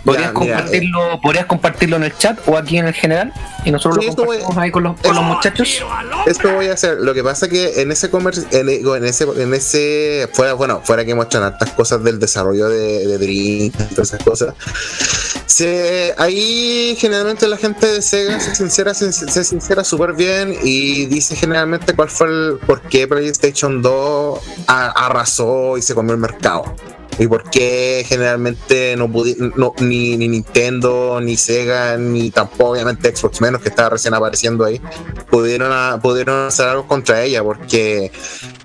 ¿Podrías Ya, mira, compartirlo, ¿Podrías compartirlo en el chat o aquí en el general? Y nosotros Sí, lo esto voy- compartimos ahí con los, con los muchachos. Esto voy a hacer. Lo que pasa que en ese comer en, en ese, en ese, fuera, bueno, fuera que muestran hartas cosas del desarrollo de, de Dream, todas esas cosas. Se, ahí generalmente la gente de Sega se sincera, se, se sincera súper bien y dice generalmente cuál fue el por qué PlayStation 2 a- arrasó y se comió el mercado. Y por qué generalmente no, no ni, ni Nintendo, ni Sega, ni tampoco obviamente Xbox menos que estaba recién apareciendo ahí, pudieron, pudieron hacer algo contra ella, porque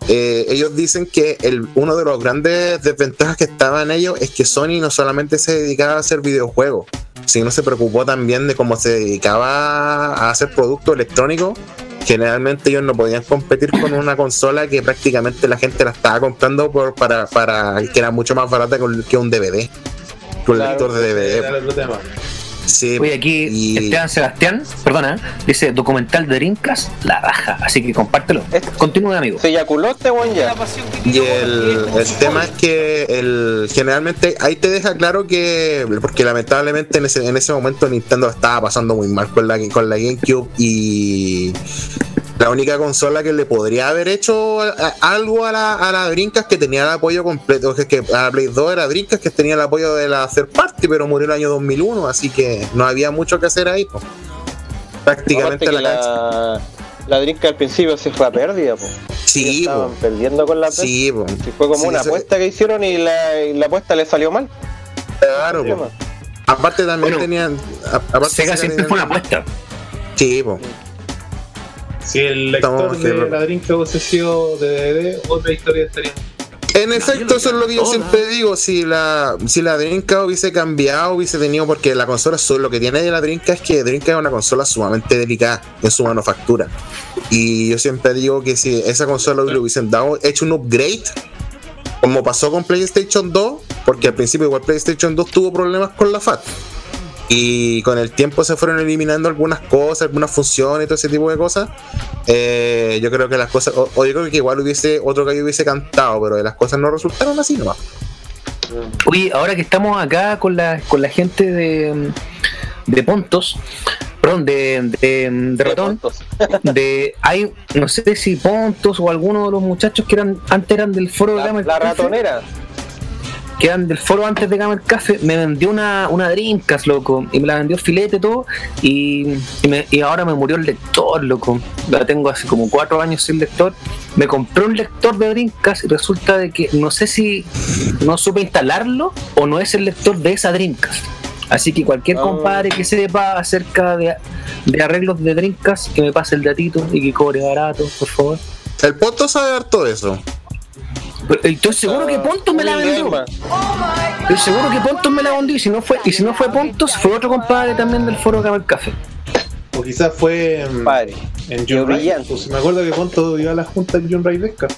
eh, ellos dicen que el, uno de los grandes desventajas que estaban ellos es que Sony no solamente se dedicaba a hacer videojuegos, si no se preocupó también de cómo se dedicaba a hacer producto electrónico, generalmente ellos no podían competir con una consola que prácticamente la gente la estaba comprando por, para, para que era mucho más barata que un- DVD, que un lector de DVD. Sí, Oye, aquí Esteban Sebastián, perdona, dice documental de Rincas, la raja. Así que compártelo. Continúe, amigo. Se eyaculó este weón ya. Y el, el tema es que el, generalmente ahí te deja claro que, porque lamentablemente en ese, en ese momento Nintendo estaba pasando muy mal con la, con la GameCube y la única consola que le podría haber hecho algo a la, a la Dreamcast que tenía el apoyo completo, que, que a la Play 2 era Dreamcast que tenía el apoyo de la third party, pero murió el año 2001, así que no había mucho que hacer ahí. po. Prácticamente la cancha. la, la Drinka al principio se fue a pérdida, po. Sí, estaban po. perdiendo con la pérdida. Sí, po. fue como Sí, una apuesta que hicieron y la, y la apuesta le salió mal. Claro, po. Aparte también tenían. a- aparte Sega siempre tenía- fue una apuesta. Sí, po. Si el lector Estamos de que- la Drinka hubiese sido de DVD, otra historia estaría. En efecto, eso es lo que yo siempre digo. Si la, si la Dreamcast hubiese cambiado, hubiese tenido. Porque la consola, lo que tiene de la Dreamcast es que Dreamcast es una consola sumamente delicada en su manufactura. Y yo siempre digo que si esa consola le hubiesen dado, hecho un upgrade, como pasó con PlayStation 2, porque al principio, igual PlayStation 2 tuvo problemas con la FAT. Y con el tiempo se fueron eliminando algunas cosas, algunas funciones y todo ese tipo de cosas. Eh, yo creo que las cosas, o, o yo creo que igual hubiese otro gallo hubiese cantado, pero las cosas no resultaron así nomás. Oye, ahora que estamos acá con la, con la gente de, de Pontos, perdón, de, de, de Ratón, de, hay, no sé si Pontos o alguno de los muchachos que eran antes eran del foro de Gamer La Café, ratonera. Que eran del foro antes de Gamer Café, me vendió una, una Dreamcast, loco, y me la vendió filete todo, y, y, me- y ahora me murió el lector, loco. La tengo hace como cuatro años sin lector. Me compré un lector de Dreamcast y resulta de que no sé si no supe instalarlo o no es el lector de esa Dreamcast. Así que cualquier Ah. compadre que sepa acerca de, de arreglos de Dreamcast, que me pase el datito y que cobre barato, por favor. El Ponto sabe dar todo eso. Estoy seguro que Pontos me la vendió. Estoy seguro que Pontos me la vendió y si no fue, y si no fue Pontos, fue otro compadre también del foro Gamer Café. O quizás fue en, en John Ray. Pues me acuerdo que Ponto dio a la junta en John Ray Vesca.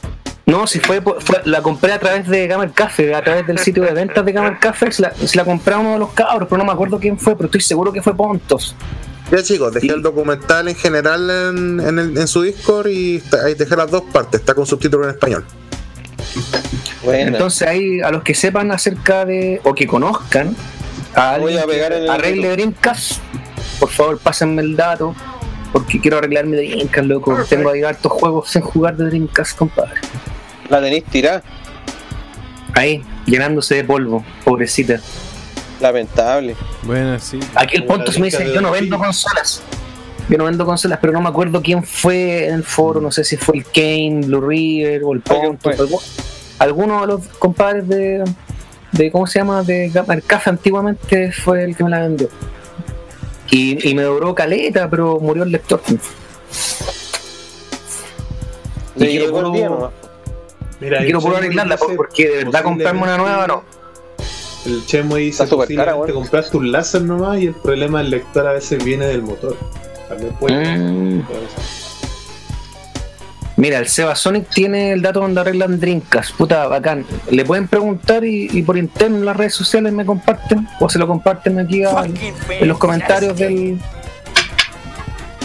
No, si fue, fue- la compré a través de Gamer Café, a través del sitio de ventas de Gamer Café, se la, se la compré a uno de los cabros, pero no me acuerdo quién fue, pero estoy seguro que fue Pontos. Ya chicos, dejé el documental en general en, en el- en su Discord y está- ahí dejé las dos partes, está con subtítulo en español. Entonces ahí a los que sepan acerca de, o que conozcan a alguien a pegar en arregle Dreamcast, por favor pásenme el dato, porque quiero arreglar mi Dreamcast, loco. Tengo ahí hartos juegos sin jugar de Dreamcast, compadre. La tenéis tirada. Ahí, llenándose de polvo, pobrecita. Lamentable. Bueno, sí. Aquí el Pontos me dice, yo no vendo consolas. Yo no vendo consolas, pero no me acuerdo quién fue en el foro, no sé si fue el Kane, Blue River o el Pontos. algu- Alguno de los compadres de, de ¿cómo se llama? De Gamer Café antiguamente fue el que me la vendió. Y, y me duró caleta, pero murió el lector. Y Le quiero el puro- día nomás. Mira, y el quiero puro arreglarla, dice, porque de verdad comprarme una nueva no. El Chemo dice cara, posiblemente compraste un láser nomás y el problema del lector a veces viene del motor. También puede Mm. Mira, el Seba Sonic tiene el dato donde arreglan drinkas. Puta, bacán. Le pueden preguntar y, y por interno en las redes sociales me comparten o se lo comparten aquí a- en los comentarios del,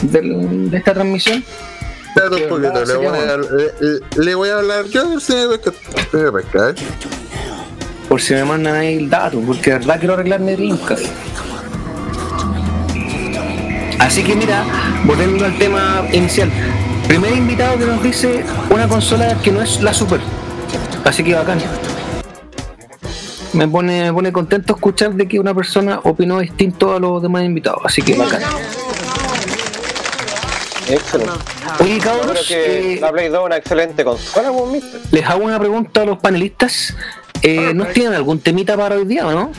del- de esta transmisión. Espérate un poquito, le voy, a, le, le voy a hablar yo a ver si me pesca. me pesca, ¿eh? Por si me mandan ahí el dato, porque de verdad quiero arreglar mi drinkas. Así que mira, volviendo al tema inicial. Primer invitado que nos dice una consola que no es la Super. Así que bacán. Me pone, me pone contento escuchar de que una persona opinó distinto a los demás invitados. Así que bacán. Excelente. Oye, Yo cabros, creo que eh, la Play 2 es una excelente consola, mister. les hago una pregunta a los panelistas. Eh, ¿Nos tienen algún temita para hoy día o no?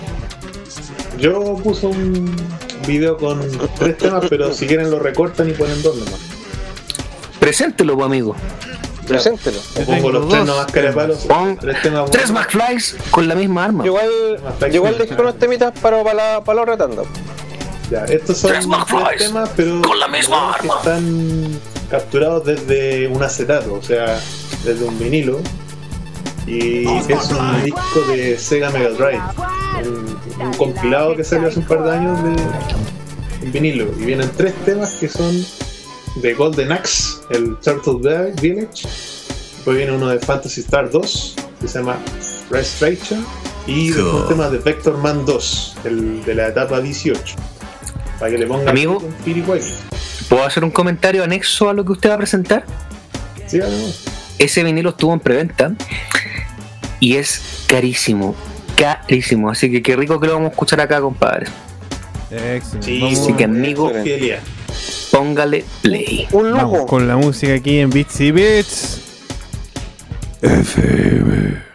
Yo puse un video con tres temas, pero si quieren lo recortan y ponen dos nomás. Preséntelo, amigo. Preséntelo. O pongo los tres nomás. Tres temas Tres McFlys con la misma arma. Yo igual, igual dejé unos temitas para, para, la, para la otra tanda. Ya, estos son Tres temas, pero con la misma arma. están capturados desde un acetato, o sea, desde un vinilo. Y es un disco de Sega Mega Drive, un, un compilado que salió hace un par de años de en vinilo. Y vienen tres temas que son de Golden Axe, el Turtle Village. Después viene uno de Fantasy Star 2, que se llama Restoration. Y después un tema de Vector Man 2, el de la etapa 18. Para que le pongan Amigo. un. ¿Puedo hacer un comentario anexo a lo que usted va a presentar? Sí, además. Ese vinilo estuvo en preventa y es carísimo, carísimo. Así que qué rico que lo vamos a escuchar acá, compadre. Excelente. Sí, Vamos- Así que amigo, póngale play. Un Vamos lujo. con la música aquí en Beats y Bits. FM.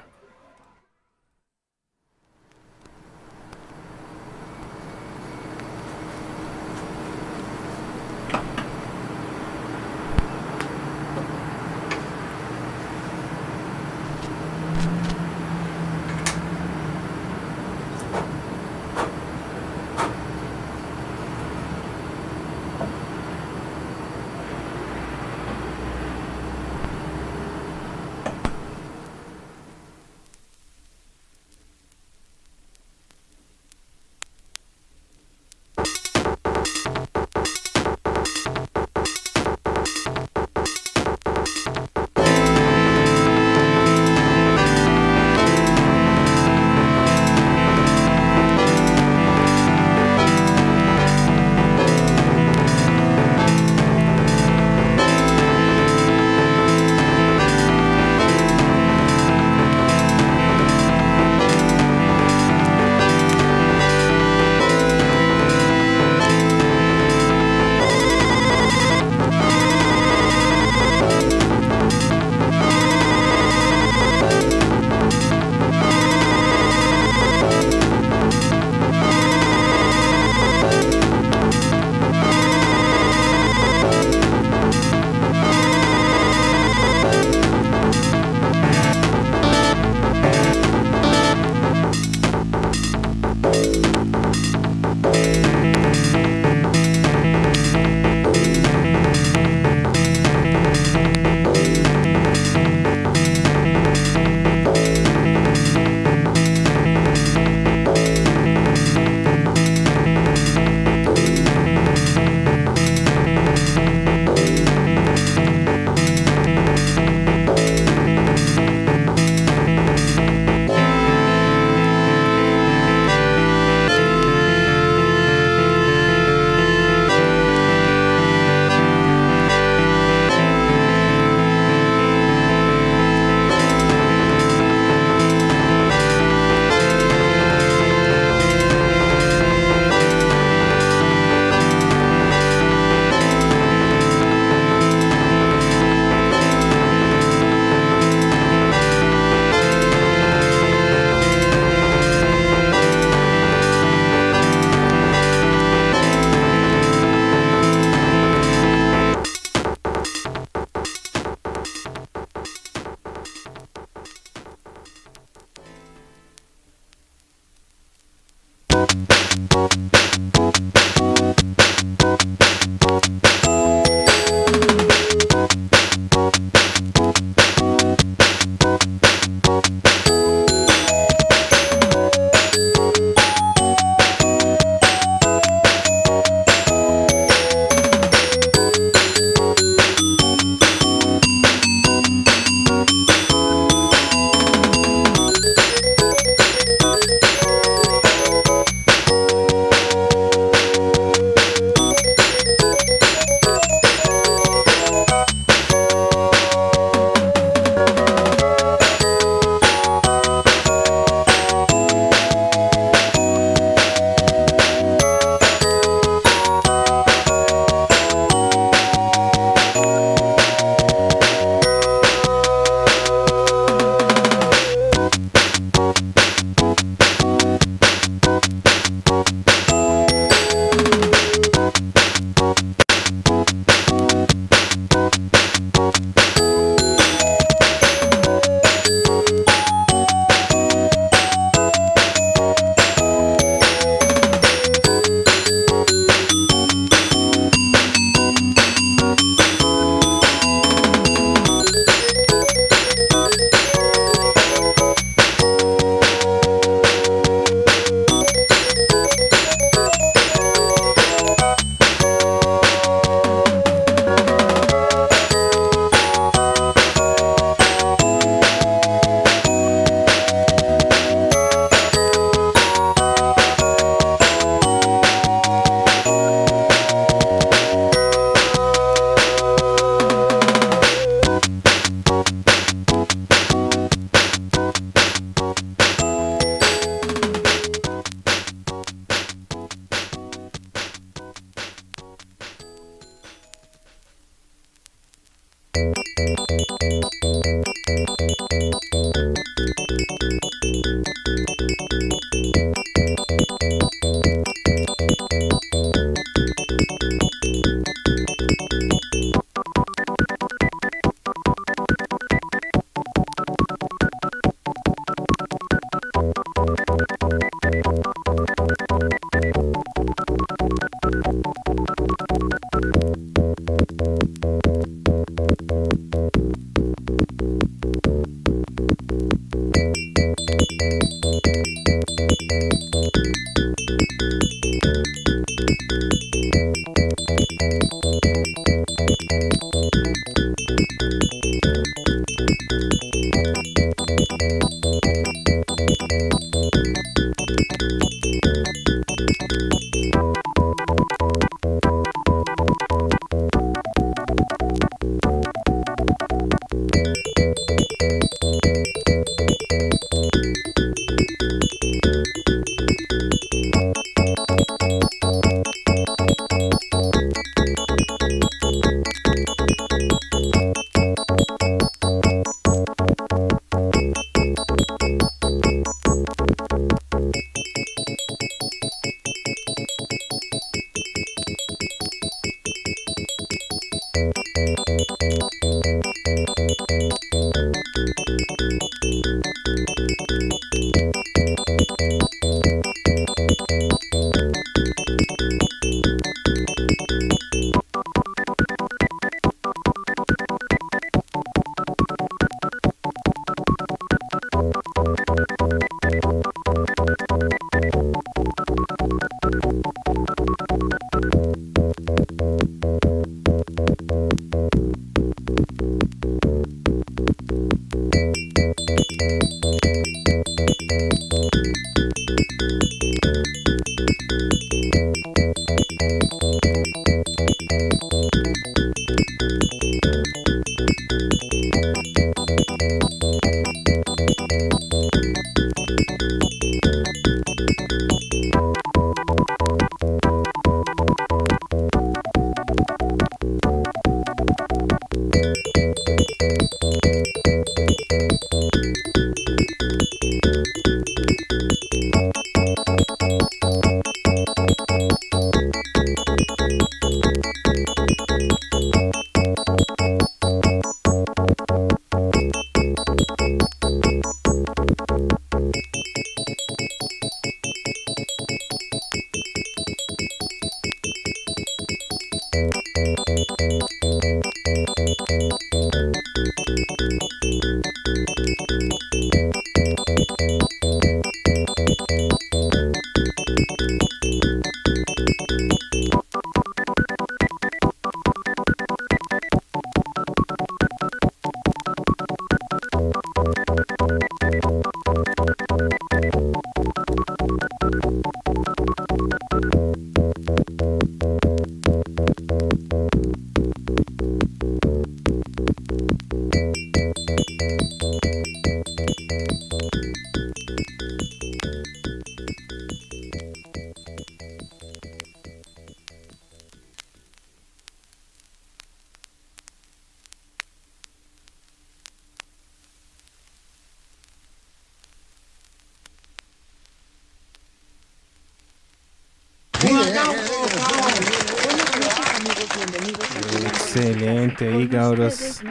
Ahí, cabros.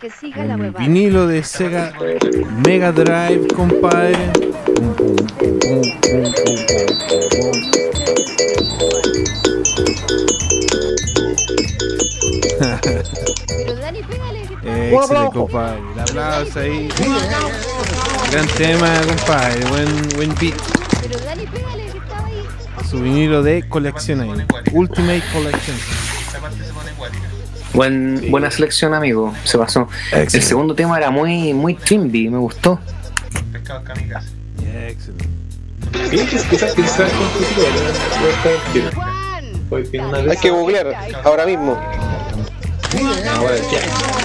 Que siga la Un huevada. vinilo de Sega Mega Drive, compadre. Excelente, compadre. El aplauso ahí. Gran tema, compadre. Buen, buen beat. Su vinilo de colección ahí. Ultimate Collection. Buen, buena selección, amigo. Se pasó. El segundo tema era muy, muy trimby, me gustó. Pescados kamikaze. Yeah, excelente. Hay que googlear ahora mismo. Ahora ya.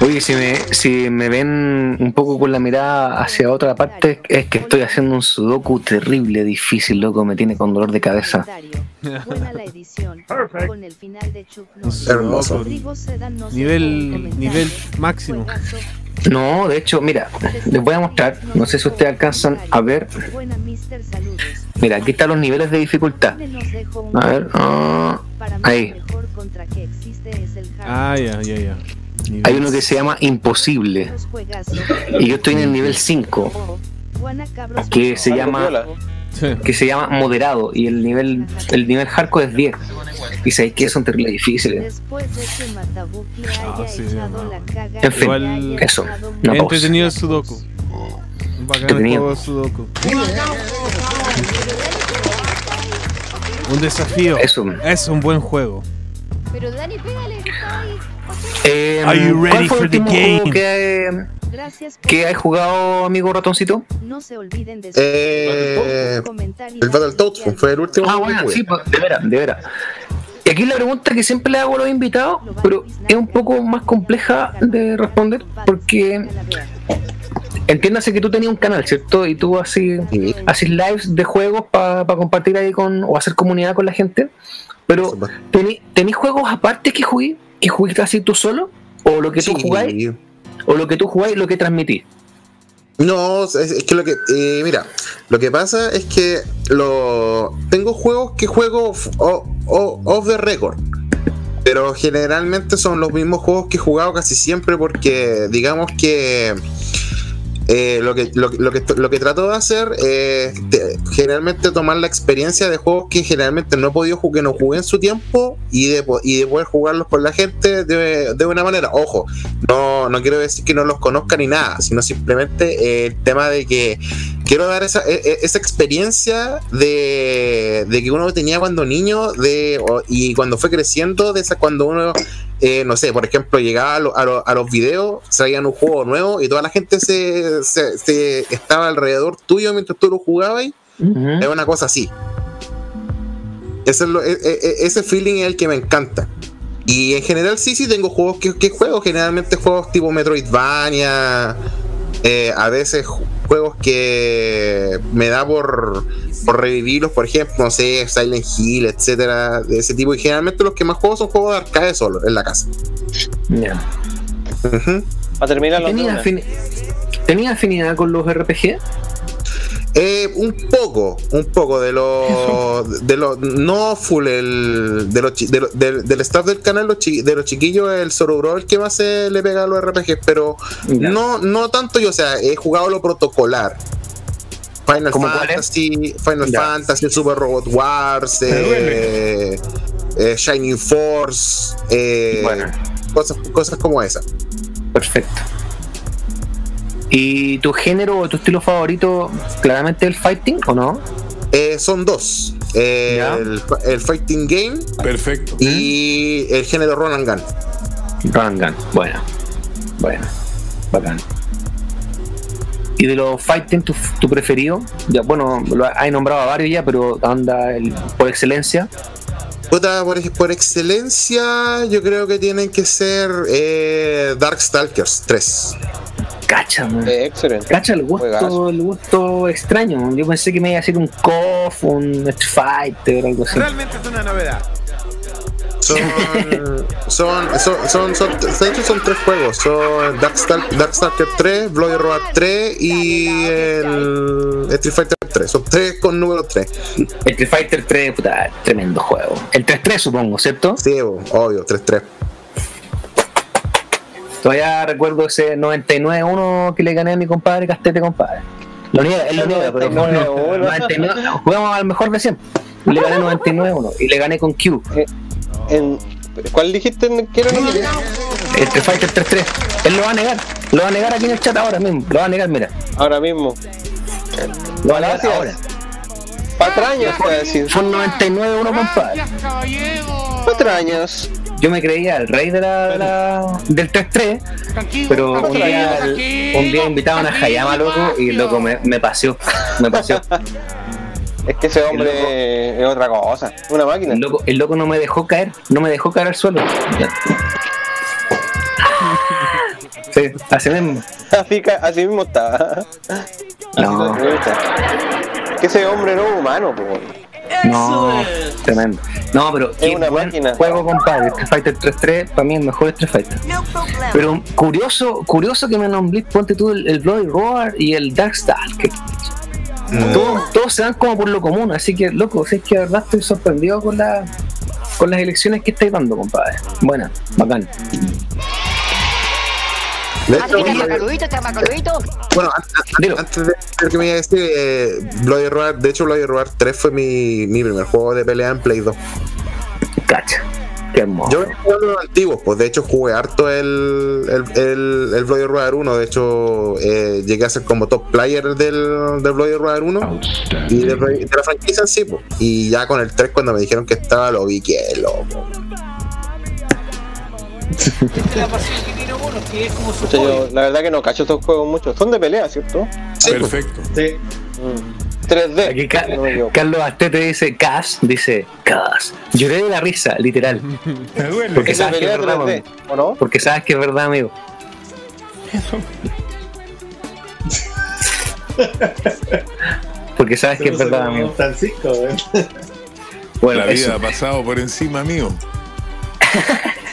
Oye, si me, si me ven un poco con la mirada hacia otra parte, es que estoy haciendo un sudoku terrible, difícil, loco, me tiene con dolor de cabeza. Buena la edición. Con el final de. Hermoso. Nivel, nivel máximo. No, de hecho, mira, les voy a mostrar, no sé si ustedes alcanzan a ver. Mira, aquí están los niveles de dificultad. A ver, ah, mí ahí. Ah, ya, ya, ya. Hay uno que se llama Imposible. Y yo estoy en el nivel 5, Juana Cabros. que se llama que se llama moderado y el nivel el nivel hardcore es 10. Y sabéis que son terribles difíciles. Ah, sí, no. caga En fin, haya eso. pausa. Entretenido el Sudoku. El Sudoku. Un desafío. Eso. Es un buen juego. Pero Dani, pégale, que está ahí. Eh, Are you ¿Cuál ready fue el for the último juego game? que, has jugado, amigo ratoncito? No se olviden de Eh, el Battletoads fue el último Ah, que bueno, sí, pues, de veras, de veras. Y aquí la pregunta que siempre le hago a los invitados, pero es un poco más compleja de responder porque entiéndase que tú tenías un canal, ¿cierto? Y tú así haces lives de juegos para compartir ahí con o hacer comunidad con la gente. Pero ¿tení- ¿tenés juegos aparte que jugué? ¿Que jugaste así tú solo? ¿O lo que tú Sí. jugáis? ¿O lo que tú jugáis lo que transmitís? No, es, es que lo que. eh, mira, lo que pasa es que lo tengo juegos que juego off the record. Pero generalmente son los mismos juegos que he jugado casi siempre porque digamos que eh, lo, que, lo, lo que lo que trato de hacer es generalmente tomar la experiencia de juegos que generalmente no he podido jugar, que no jugué en su tiempo y de, y de poder jugarlos con la gente de, de una manera. Ojo, no, no quiero decir que no los conozca ni nada, sino simplemente el tema de que quiero dar esa, e- e- esa experiencia de, de que uno tenía cuando niño de, y cuando fue creciendo, de esa cuando uno, eh, no sé, por ejemplo, llegaba a, lo- a lo- a los videos, traían un juego nuevo y toda la gente se, se- se estaba alrededor tuyo mientras tú lo jugabas. y Es una cosa así. Ese, es lo- e- e- ese feeling es el que me encanta. Y en general sí, sí tengo juegos que, que juego, generalmente juegos tipo Metroidvania, eh, a veces ju- juegos que me da por, por revivirlos, por ejemplo, no sé, Silent Hill, etcétera, de ese tipo. Y generalmente los que más juego son juegos de arcade solo, en la casa. Ya. Para terminar los ¿Tenía, Duna. afini- ¿Tenía afinidad con los RPG? Eh, un poco, un poco de los, de los, no full el, de los, de lo- del, del staff del canal, los chi- de los chiquillos, el Sorobro el que más se le pega a los RPGs, pero no, no tanto yo, o sea, he jugado lo protocolar. Final. Fantasy, Final. Fantasy, Super Robot Wars, eh, eh, Shining Force, eh, cosas, cosas como esa. Perfecto. ¿Y tu género o tu estilo favorito claramente el fighting o no? Eh, son dos. Eh, el, el Fighting Game. Perfecto. Y el género Run and Gun. Run and Gun, bueno. Bueno, bacán. ¿Y de los fighting tu, tu preferido? Ya, bueno, lo hay nombrado a varios ya, pero anda el, por excelencia. Puta, por, por excelencia, yo creo que tienen que ser eh, Darkstalkers 3. Cacha, man. excelente. Cacha el gusto, el gusto extraño. Yo pensé que me iba a decir un KOF, un Street Fighter o algo así. Realmente es una novedad. Son, son, son, son, son, de hecho son tres juegos. Son Darkstalk- Darkstalker 3, Bloody Roar 3 y el Street Fighter 3. Son tres con número 3. El Street Fighter 3, puta, tremendo juego. El 3-3 supongo, ¿cierto? Sí, obvio, 3-3. Todavía recuerdo ese 99-1 que le gané a mi compadre Castete, compadre. Lo niega, él lo niega, pero fue 99, jugamos al mejor de siempre. Le gané 99-1 y le gané con Q. En, ¿Cuál dijiste que era el Street Fighter 3-3. Él lo va a negar. Lo va a negar aquí en el chat ahora mismo. Lo va a negar, mira. Ahora mismo. Lo va a negar ahora. Patrañas, a decir. Fue un 99-1, compadre. Patrañas. Yo me creía el rey de la, de la- del 3-3, pero un día, un día invitaban a Hayama, loco, y loco me, me paseó. Me paseó. Es que ese hombre es otra cosa. Una máquina. El loco, el loco no me dejó caer, no me dejó caer al suelo. Sí, así mismo. Así, así mismo está. No. Que ese hombre no es humano, po. No, tremendo. No, pero qué una buen máquina. juego, compadre. Street Fighter 3-3, para mí el mejor Street Fighter. Pero curioso, curioso que me nombré, ponte tú el, el Bloody Roar y el Darkstalker. Todos, todos se dan como por lo común, así que, loco, si es que de verdad estoy sorprendido con, la, con las elecciones que estáis dando, compadre. Buena, bacán. Bueno, an- an- antes de lo que me iba a decir, eh, Bloody Roar, de hecho Bloody Roar 3 fue mi, mi primer juego de pelea en Play 2. Cacha, qué hermoso. Yo jugué los antiguos, pues de hecho jugué harto el, el, el, el Bloody Roar 1, de hecho eh, llegué a ser como top player del, del Bloody Roar 1 y de, de la franquicia en sí, pues. y ya con el 3 cuando me dijeron que estaba lo vi que loco. La pasión que tiene uno, que es como su O sea, yo, hobby. la verdad que no cacho estos juegos mucho. Son de pelea, ¿cierto? Perfecto. Sí. 3D. Aquí Ca- si no. Carlos Astete dice Cas, dice Cas. Lloré de la risa, literal. Porque sabes que es verdad, 3D, amigo. ¿o no? Porque sabes que es verdad, amigo. Porque sabes que es verdad, amigo. Francisco, ¿eh? Bueno, la vida eso. ha pasado por encima mío.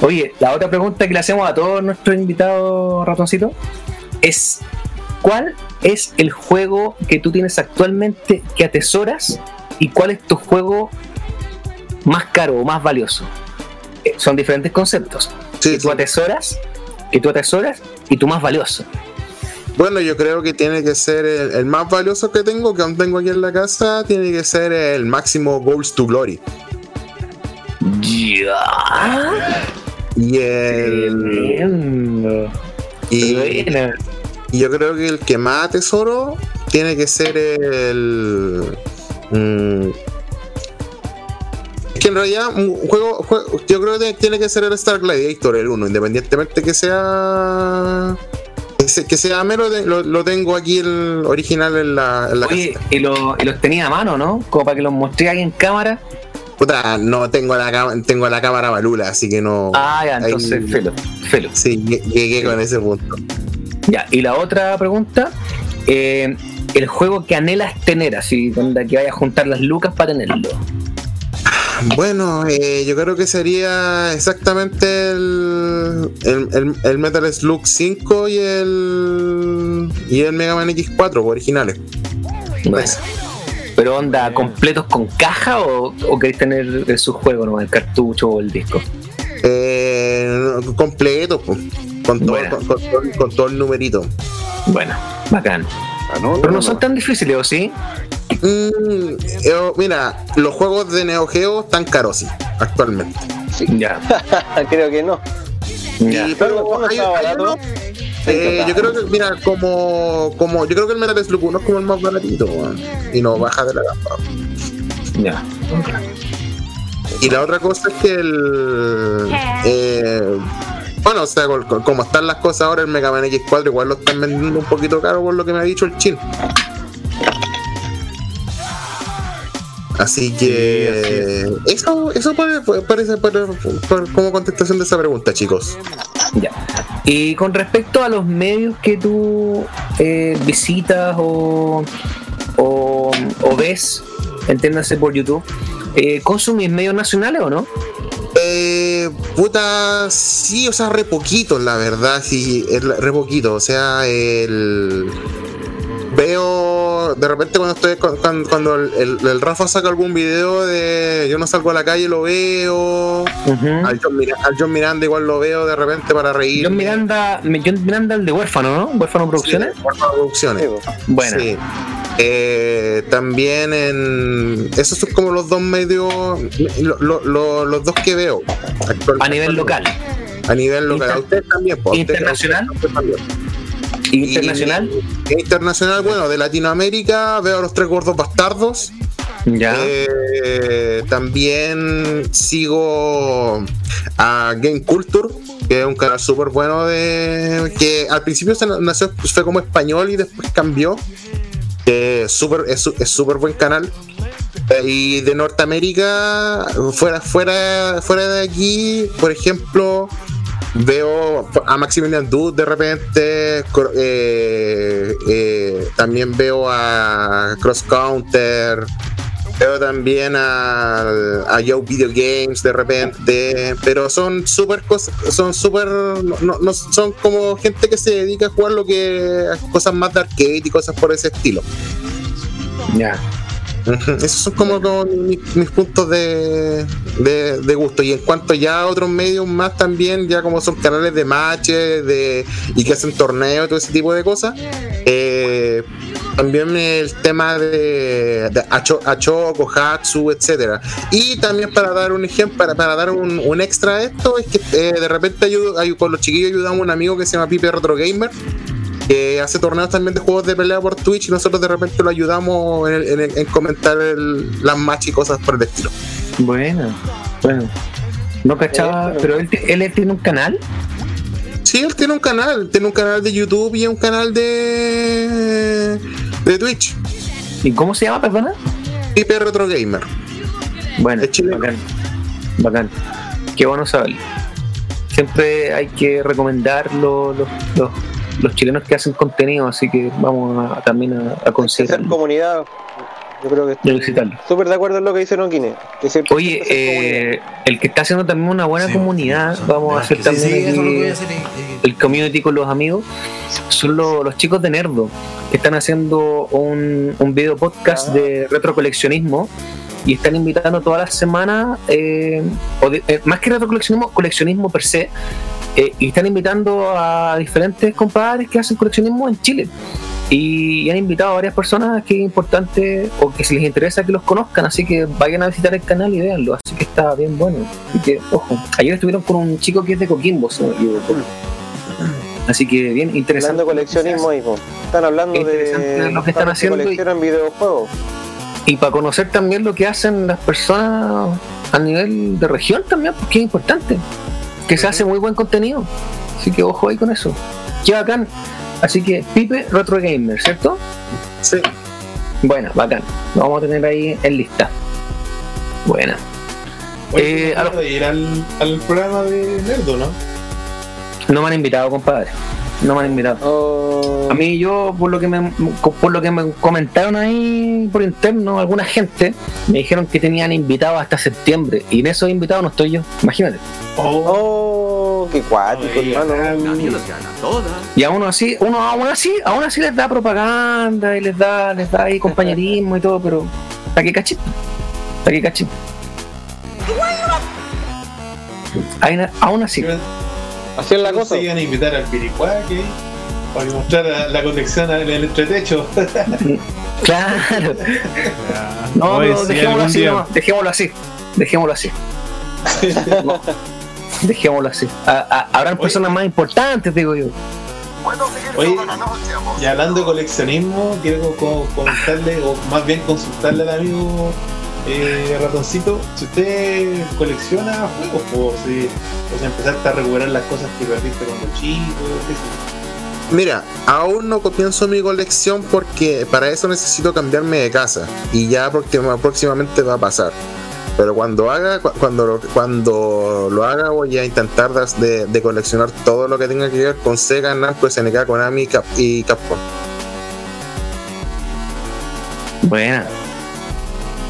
Oye, la otra pregunta que le hacemos a todos nuestros invitados, ratoncito, es ¿cuál es el juego que tú tienes actualmente que atesoras y cuál es tu juego más caro o más valioso? Eh, Son diferentes conceptos. que tú atesoras, que tú atesoras y tu más valioso. Bueno, yo creo que tiene que ser el, el más valioso que tengo, que aún tengo aquí en la casa, tiene que ser el máximo Goals to Glory. Y el. Y, Y yo creo que el que más atesoro tiene que ser el. mm, es que en realidad, un juego, juego- yo creo que tiene que ser el Star Gladiator, el 1, independientemente que sea. Que se- que sea mero, lo, lo tengo aquí el original en la, en la Oye, y, lo- y los tenía a mano, ¿no? Como para que los mostré ahí en cámara. Puta, no tengo la, tengo la cámara balula, así que no. Ah, ya, entonces, ahí- felo, felo. Sí, lle- llegué con ese punto. Ya, y la otra pregunta, eh, el juego que anhelas tener, así, donde que vayas a juntar las lucas para tenerlo. Bueno, eh, yo creo que sería exactamente el, el, el- el Metal Slug 5 y el y el Mega Man X4 originales. Bueno. Pero onda, ¿completos con caja o, o queréis tener el subjuego, no? El cartucho o el disco. Eh, completo, con, todo, con, con todo, con todo el numerito. Bueno, bacán. Pero no son tan difíciles, ¿o sí? Mm, eh, mira, los juegos de Neo Geo están caros sí, actualmente. Ya. Creo que no. Y, pero hay- hay uno- eh, yo creo que, mira, como, como yo creo que el Metal Slug 1 es como el más baratito, y no baja de la gama. Ya. Y la otra cosa es que el. eh, bueno, o sea, como están las cosas ahora, el Mega Man X4 igual lo están vendiendo un poquito caro por lo que me ha dicho el chin. Así que. eso, eso pare- parece pare- pare- como contestación de esa pregunta, chicos. Ya. Y con respecto a los medios que tú eh, visitas o, o, o ves, entiéndase por YouTube, eh, ¿consumís medios nacionales o no? Eh, puta, sí, o sea, re poquito, la verdad, sí, re poquito, o sea, el... Veo, de repente cuando estoy, cu- cuando, cuando el, el- el Rafa saca algún video de yo no salgo a la calle, lo veo, al, John Mira- al John Miranda igual lo veo de repente para reír. John Miranda, John Miranda el de Huérfano, ¿no? Huérfano Producciones. Huérfano Producciones. Bueno. Sí. Eh, también en. Esos son como los dos medios. lo- lo- lo- los dos que veo. A nivel local. A nivel local. A usted también. pues, usted- Internacional. a usted también. Internacional. Y- internacional, bueno, de Latinoamérica veo a los tres gordos bastardos. Ya. Eh, también sigo a Game Culture, que es un canal súper bueno de. que al principio se nació, fue como español y después cambió. Que es súper es su- es súper buen canal. Eh, Y de Norteamérica, fuera, fuera, fuera de aquí, por ejemplo, veo a Maximilian Dude de repente. eh, eh, también veo a Cross Counter. Veo también a, a Yo Video Games de repente, pero son súper cosas, son súper, no, son como gente que se dedica a jugar lo que, cosas más de arcade y cosas por ese estilo. Ya. Esos son como, mis, puntos de, de, gusto. Y en cuanto ya a otros medios más también, ya como son canales de matches de, y que hacen torneos todo ese tipo de cosas, eh, también el tema de, de Acho- Hatsu, etcétera. Y también para dar un ejemplo, para, para dar un, un extra a esto, es que eh, de repente ayudo, ay- con los chiquillos ayudamos a un amigo que se llama Pipe Retro Gamer que hace torneos también de juegos de pelea por Twitch y nosotros de repente lo ayudamos en, en- en comentar el- las matches y cosas por el estilo. Bueno, bueno. No cachaba, pero él, él tiene un canal. Sí, él tiene un canal, tiene un canal de YouTube y un canal de de Twitch. ¿Y cómo se llama, perdona? Pipe Retro Gamer. Bueno, bacán. Bacán. Qué bueno saberlo. Siempre hay que recomendar lo- los, los, los chilenos que hacen contenido, así que vamos a, también a, a Ser considerarlo. comunidad. Yo creo que y a visitarlo. súper de acuerdo en lo que dice siempre Oye, eh, el que está haciendo también una buena comunidad, vamos a hacer Sí, también sí, aquí a hacer. el community con los amigos, son lo- los chicos de Nerdo, que están haciendo un, un video podcast de retrocoleccionismo y están invitando todas las semanas, eh, o de- eh, más que retrocoleccionismo, coleccionismo per se, eh, y están invitando a diferentes compadres que hacen coleccionismo en Chile. Y han invitado a varias personas que es importante o que si les interesa que los conozcan, así que vayan a visitar el canal y véanlo, así que está bien bueno. Así que, ojo, ayer estuvieron con un chico que es de Coquimbo. Así que bien interesante. Hablando de coleccionismo po. Están hablando interesante de lo que están haciendo y- coleccionan videojuegos. Y para conocer también lo que hacen las personas a nivel de región también, porque es importante. Que se hace muy buen contenido. Así que ojo ahí con eso. Qué bacán. Así que Pipe Retro Gamer, ¿cierto? Sí. Bueno, bacán. Lo vamos a tener ahí en lista. Buena. Oye, Eh, ¿no a lo- ir al, al programa de Nerdo, ¿no? No me han invitado, compadre. No me han invitado. Oh, A mí yo, por lo que me por lo que me comentaron ahí por interno, alguna gente me dijeron que tenían invitados hasta septiembre. Y en esos invitados no estoy yo. Imagínate. oh, qué cuático, Oye, hermano. Y aún así, uno aún así, aún así les da propaganda y les da, les da ahí compañerismo y todo, pero ¿para qué cachito? ¿Para qué cachito? Aún así. Así es la ¿Cómo cosa. se iban a invitar al Piricuaque para mostrar la, la conexión al el entretecho. Claro. No, Oye, pero sí, dejémoslo así, día. nomás, dejémoslo así. Dejémoslo así. No, dejémoslo así. A- a- habrán personas más importantes, digo yo. Oye, y hablando de coleccionismo, quiero co- comentarle, o más bien consultarle al amigo eh, ratoncito, si usted colecciona juegos, o si, si empezaste a recuperar las cosas que perdiste cuando chico, qué sé yo. Mira, aún no comienzo mi colección porque para eso necesito cambiarme de casa y ya próxima- próximamente va a pasar. Pero cuando haga, cu- cuando lo, cuando lo haga voy a intentar de, de coleccionar todo lo que tenga que ver con Sega, Namco, SNK, Konami Cap- y Capcom. Buena.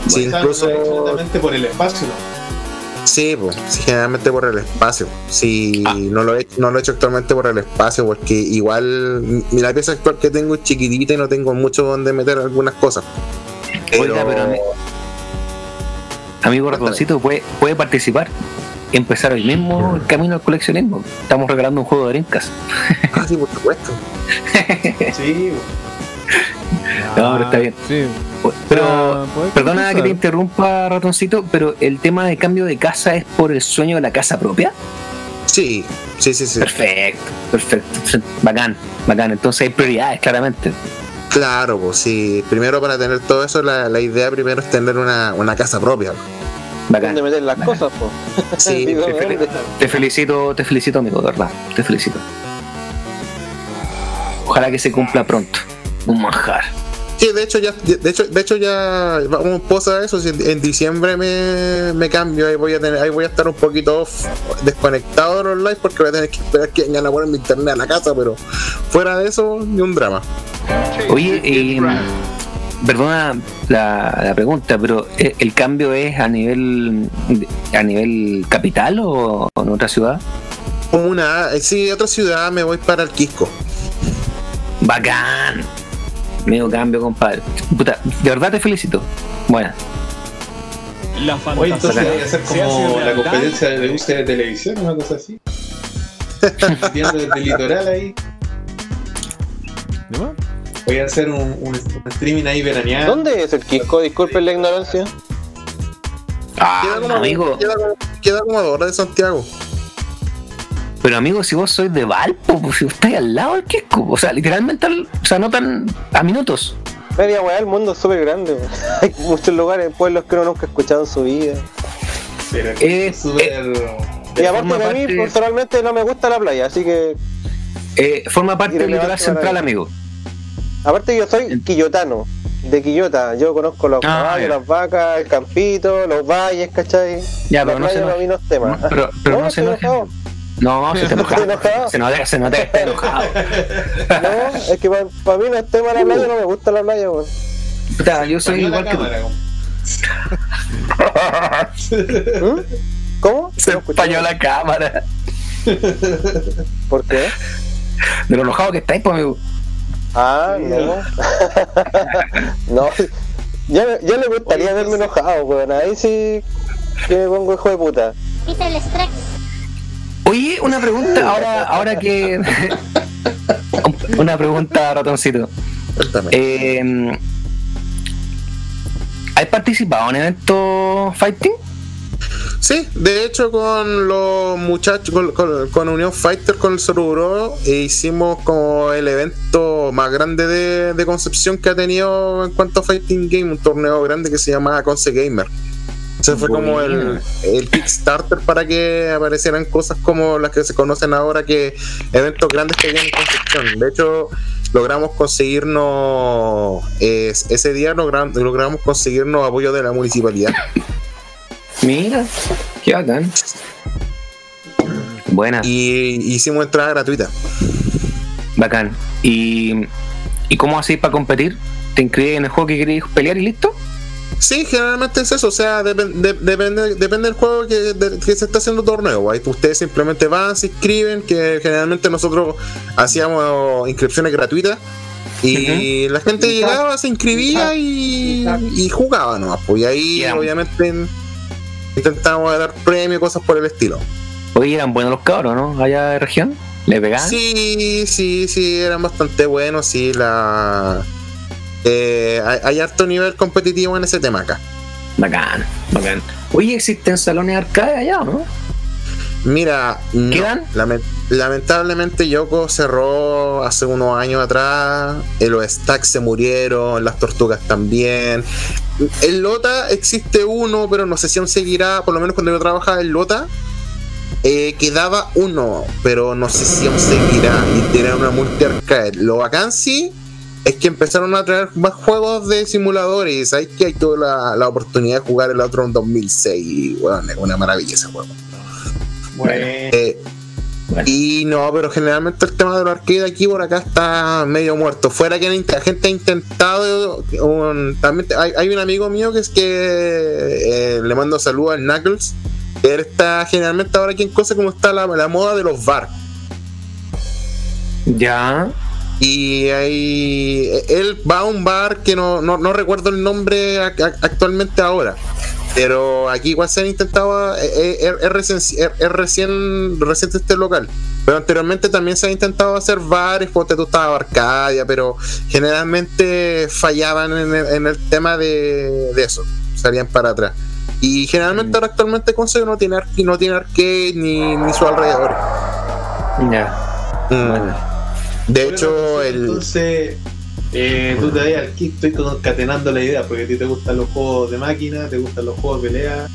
Sí, Bueno, incluso Exactamente por el espacio, ¿no? sí, pues, sí, generalmente por el espacio. Si no lo he no lo he hecho actualmente por el espacio porque igual mi- la pieza actual que tengo es chiquitita y no tengo mucho donde meter algunas cosas. Oiga, pero ami- amigo ratoncito puede, puede participar. Empezar hoy mismo el camino al coleccionismo. Estamos regalando un juego de brincas. Ah, sí, por supuesto. Sí, No, pero está bien. Sí. Pero, perdona que te interrumpa, ratoncito, pero el tema de cambio de casa es por el sueño de la casa propia. Sí, sí, sí, sí. Perfecto, perfecto. Bacán, bacán. Entonces hay prioridades, claramente. Claro, pues sí. Primero para tener todo eso, la, la idea primero es tener una, una casa propia. Bacán. ¿Dónde meter las cosas, po? Sí, te felicito, te felicito, amigo, de verdad. Te felicito. Ojalá que se cumpla pronto. Un manjar. Sí, de hecho ya, de hecho, de hecho ya vamos posa eso, si en, en diciembre me, me cambio, ahí voy a tener, ahí voy a estar un poquito off, desconectado de los lives porque voy a tener que esperar que vengan a ponerme internet a la casa, pero fuera de eso, ni un drama. Oye, eh, perdona la, la pregunta, pero ¿eh, ¿el cambio es a nivel a nivel capital o en otra ciudad? Como una, eh, sí, otra ciudad me voy para el Quisco. Bacán. Medio cambio, compadre. Puta, de verdad te felicito. Bueno, La Oye, entonces fantasía voy a hacer se hace como la competencia de búsqueda de televisión, una cosa así. Viendo desde el litoral ahí. ¿De más? Voy a hacer un, un, un streaming ahí veraneando. ¿Dónde es el Quisco? Disculpen la ignorancia. Queda como, amigo. Queda como, queda como a dos horas de Santiago. Pero amigo, si vos sois de Valpo, pues si vos estáis al lado del Quisco, o sea, literalmente, al- o sea, no tan a minutos. Media weá, el mundo es súper grande. Hay muchos lugares, pueblos que uno nunca ha escuchado en su vida. Pero Eh, es súper. Y aparte forma que a mí parte- personalmente no me gusta la playa, así que Eh, forma parte del litoral central, amigo. aparte yo soy quillotano, de Quillota. Yo conozco los Ah, caballos, las vacas, el campito, los valles, ¿cachai? Ya, pero no se no. No, pero- no se enojado. No, se te ¿Estoy enojado. enojado? Se nota, se nota que está enojado. No, es que para mí no es tema la playa, no me gusta la playa, weón. Puta, yo soy igual que cámara, ¿Mm? ¿Cómo? Se empañó la cámara. ¿Por qué? De lo enojado que estáis, pues, amigo. Ah, no. no. Ya, ya le gustaría Oye, verme enojado, weón. Ahí sí que me pongo hijo de puta. Quita el. Oye, una pregunta, ahora, ahora que. una pregunta, ratoncito. Eh, ¿Has participado en eventos fighting? Sí, de hecho con los muchachos, con, con- con Unión Fighter, con el Sorubro, hicimos como el evento más grande de, de Concepción que ha tenido en cuanto a Fighting Game, un torneo grande que se llama Conce Gamer. Ese fue como el, el Kickstarter para que aparecieran cosas como las que se conocen ahora, que eventos grandes que había en Concepción. De hecho, logramos conseguirnos, es- ese día logra- logramos conseguirnos apoyo de la municipalidad. Mira, qué bacán. Buena. Y hicimos entrada gratuita. Bacán. ¿Y, ¿y cómo hacéis para competir? ¿Te inscribes en el juego que queréis pelear y listo? Sí, generalmente es eso, o sea, depen- de- depende, depende del juego que, de- que se está haciendo torneo. Ahí ustedes simplemente van, se inscriben, que generalmente nosotros hacíamos inscripciones gratuitas y la gente llegaba, se inscribía y, y jugaba nomás. Pues, y ahí obviamente intentábamos dar premios, cosas por el estilo. Oye, eran buenos los cabros, ¿no? Allá de región. ¿Le pegaban? Sí, sí, sí, eran bastante buenos, sí, la... eh, hay, hay harto nivel competitivo en ese tema acá. Bacán, bacán. Oye, ¿existen salones arcade allá, no? Mira, no. ¿Quedan? Lame- lamentablemente Yoko cerró hace unos años atrás, eh, los stacks se murieron, las tortugas también. En Lota existe uno, pero no sé si aún seguirá, por lo menos cuando yo trabajaba en Lota, eh, quedaba uno, pero no sé si aún seguirá y tiene una multi arcade. Lo bacán sí es que empezaron a traer más juegos de simuladores y sabéis que hay toda la, la oportunidad de jugar el otro en 2006 y bueno, es una maravilla ese juego. Eh, Y no, pero generalmente el tema de los arcade aquí por acá está medio muerto. Fuera que la gente ha intentado. un- también hay, hay un amigo mío que es que eh, le mando saludos al Knuckles. Él está generalmente ahora aquí en cosa como está la, la moda de los bar. Ya. Y ahí él va a un bar que no, no, no recuerdo el nombre ac- ac- actualmente ahora. Pero aquí igual se han intentado, eh, eh, es, es recién, es- recién reciente este local. Pero anteriormente también se ha intentado hacer bares, porque tú estabas Arcadia, pero generalmente fallaban en el, en el tema de, de eso, salían para atrás. Y generalmente ahora actualmente Consejo no tiene, no tiene arcade ni, ni su alrededor. Ya. Mm. De hecho, el, Entonces, eh, tú te vas al kick, estoy concatenando la idea, porque a ti te gustan los juegos de máquina, te gustan los juegos de pelea,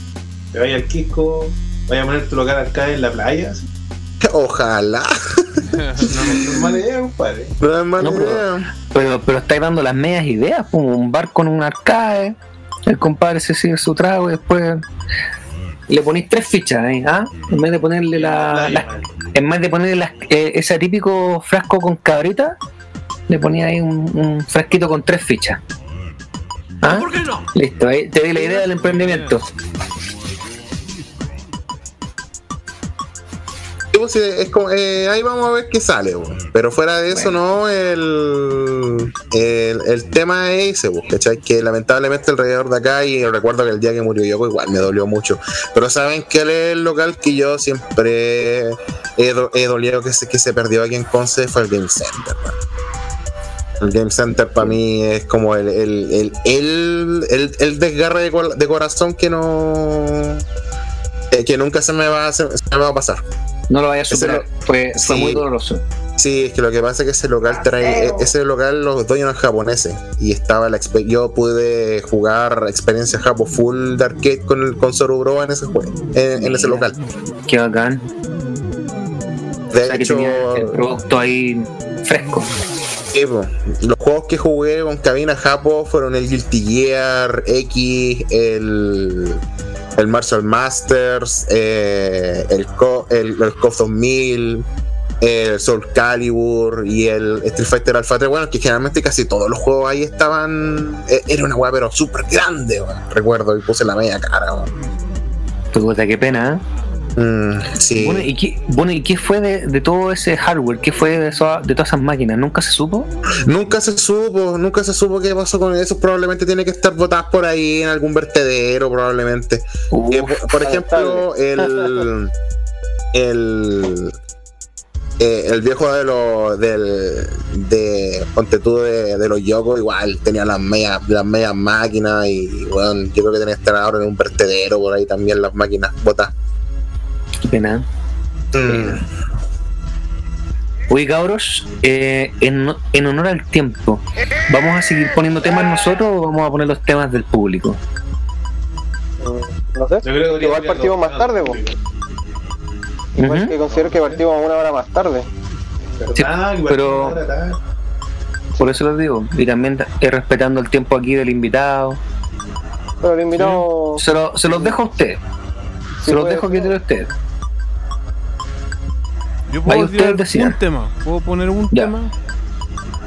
te vayas al Kiko, vayas a poner tu local arcade en la playa. así. Ojalá. No, no es mala idea, compadre. No es mala No, pero- idea. Pero, pero estáis dando las medias ideas, como un bar con un arcade, el compadre se sigue su trago y después le ponéis tres fichas ahí, ¿ah? En vez de ponerle la, la- en vez de ponerle las- eh, ese típico frasco con cabrita, le ponía ahí un, un frasquito con tres fichas. ¿Ah? Listo, ahí te di la idea del emprendimiento. Pues, sí, es como, eh, ahí vamos a ver qué sale, bo. pero fuera de eso, no, el, el, el tema es ese, bo, ¿cachai? Que lamentablemente alrededor de acá, y recuerdo que el día que murió Yoko igual me dolió mucho, pero saben que el local que yo siempre he, do- he dolido que se, que se perdió aquí en Conce fue el Game Center, man. El Game Center para mí es como el, el, el, el, desgarre de, de corazón que no. eh, que nunca se me va se me va a pasar. No lo vaya a superar. lo- Fue, fue Sí. muy doloroso. Sí, es que lo que pasa es que ese local trae, e- ese local los dueños eran japoneses y estaba la yo pude jugar experiencia japo full de arcade con el con Sorubro en ese juego, en, en ese local. Qué bacán. De O sea, que hecho, tenía el producto ahí fresco. sí, po, los juegos que jugué con cabina japo fueron el Guilty Gear X, el el Martial Masters, eh, el, Co- el, el KOF 2000, el Soul Calibur y el Street Fighter Alpha 3. Bueno, que generalmente casi todos los juegos ahí estaban. eh, Era una weá, pero súper grande, recuerdo, y puse la media cara. weón. Puta, qué pena, ¿eh? Mm, sí. Bueno, ¿y qué, bueno, ¿y qué fue de, de todo ese hardware? ¿Qué fue de, eso- de todas esas máquinas? ¿Nunca se supo? Nunca se supo, nunca se supo qué pasó con eso. Probablemente tiene que estar botadas por ahí en algún vertedero, probablemente. Eh, por, por ejemplo, el. El. eh, el viejo de los del de ponte tú de, de los Yoko igual tenía las medias las medias máquinas y bueno, yo creo que tenía que estar ahora en un vertedero por ahí también las máquinas botas. Qué pena. Oye, cabros, eh, en, en honor al tiempo, ¿vamos a seguir poniendo temas nosotros o vamos a poner los temas del público? No sé. Yo creo que Igual partimos más tarde, po. Igual que considero que partimos una hora más tarde. Sí, Ah, pero-. Por eso les digo, y también respetando el tiempo aquí del invitado. Pero el invitado. Se, lo- se los dejo a ustedes. Se los dejo que de ustedes. Yo puedo tirar un tema. Puedo poner un Ya. tema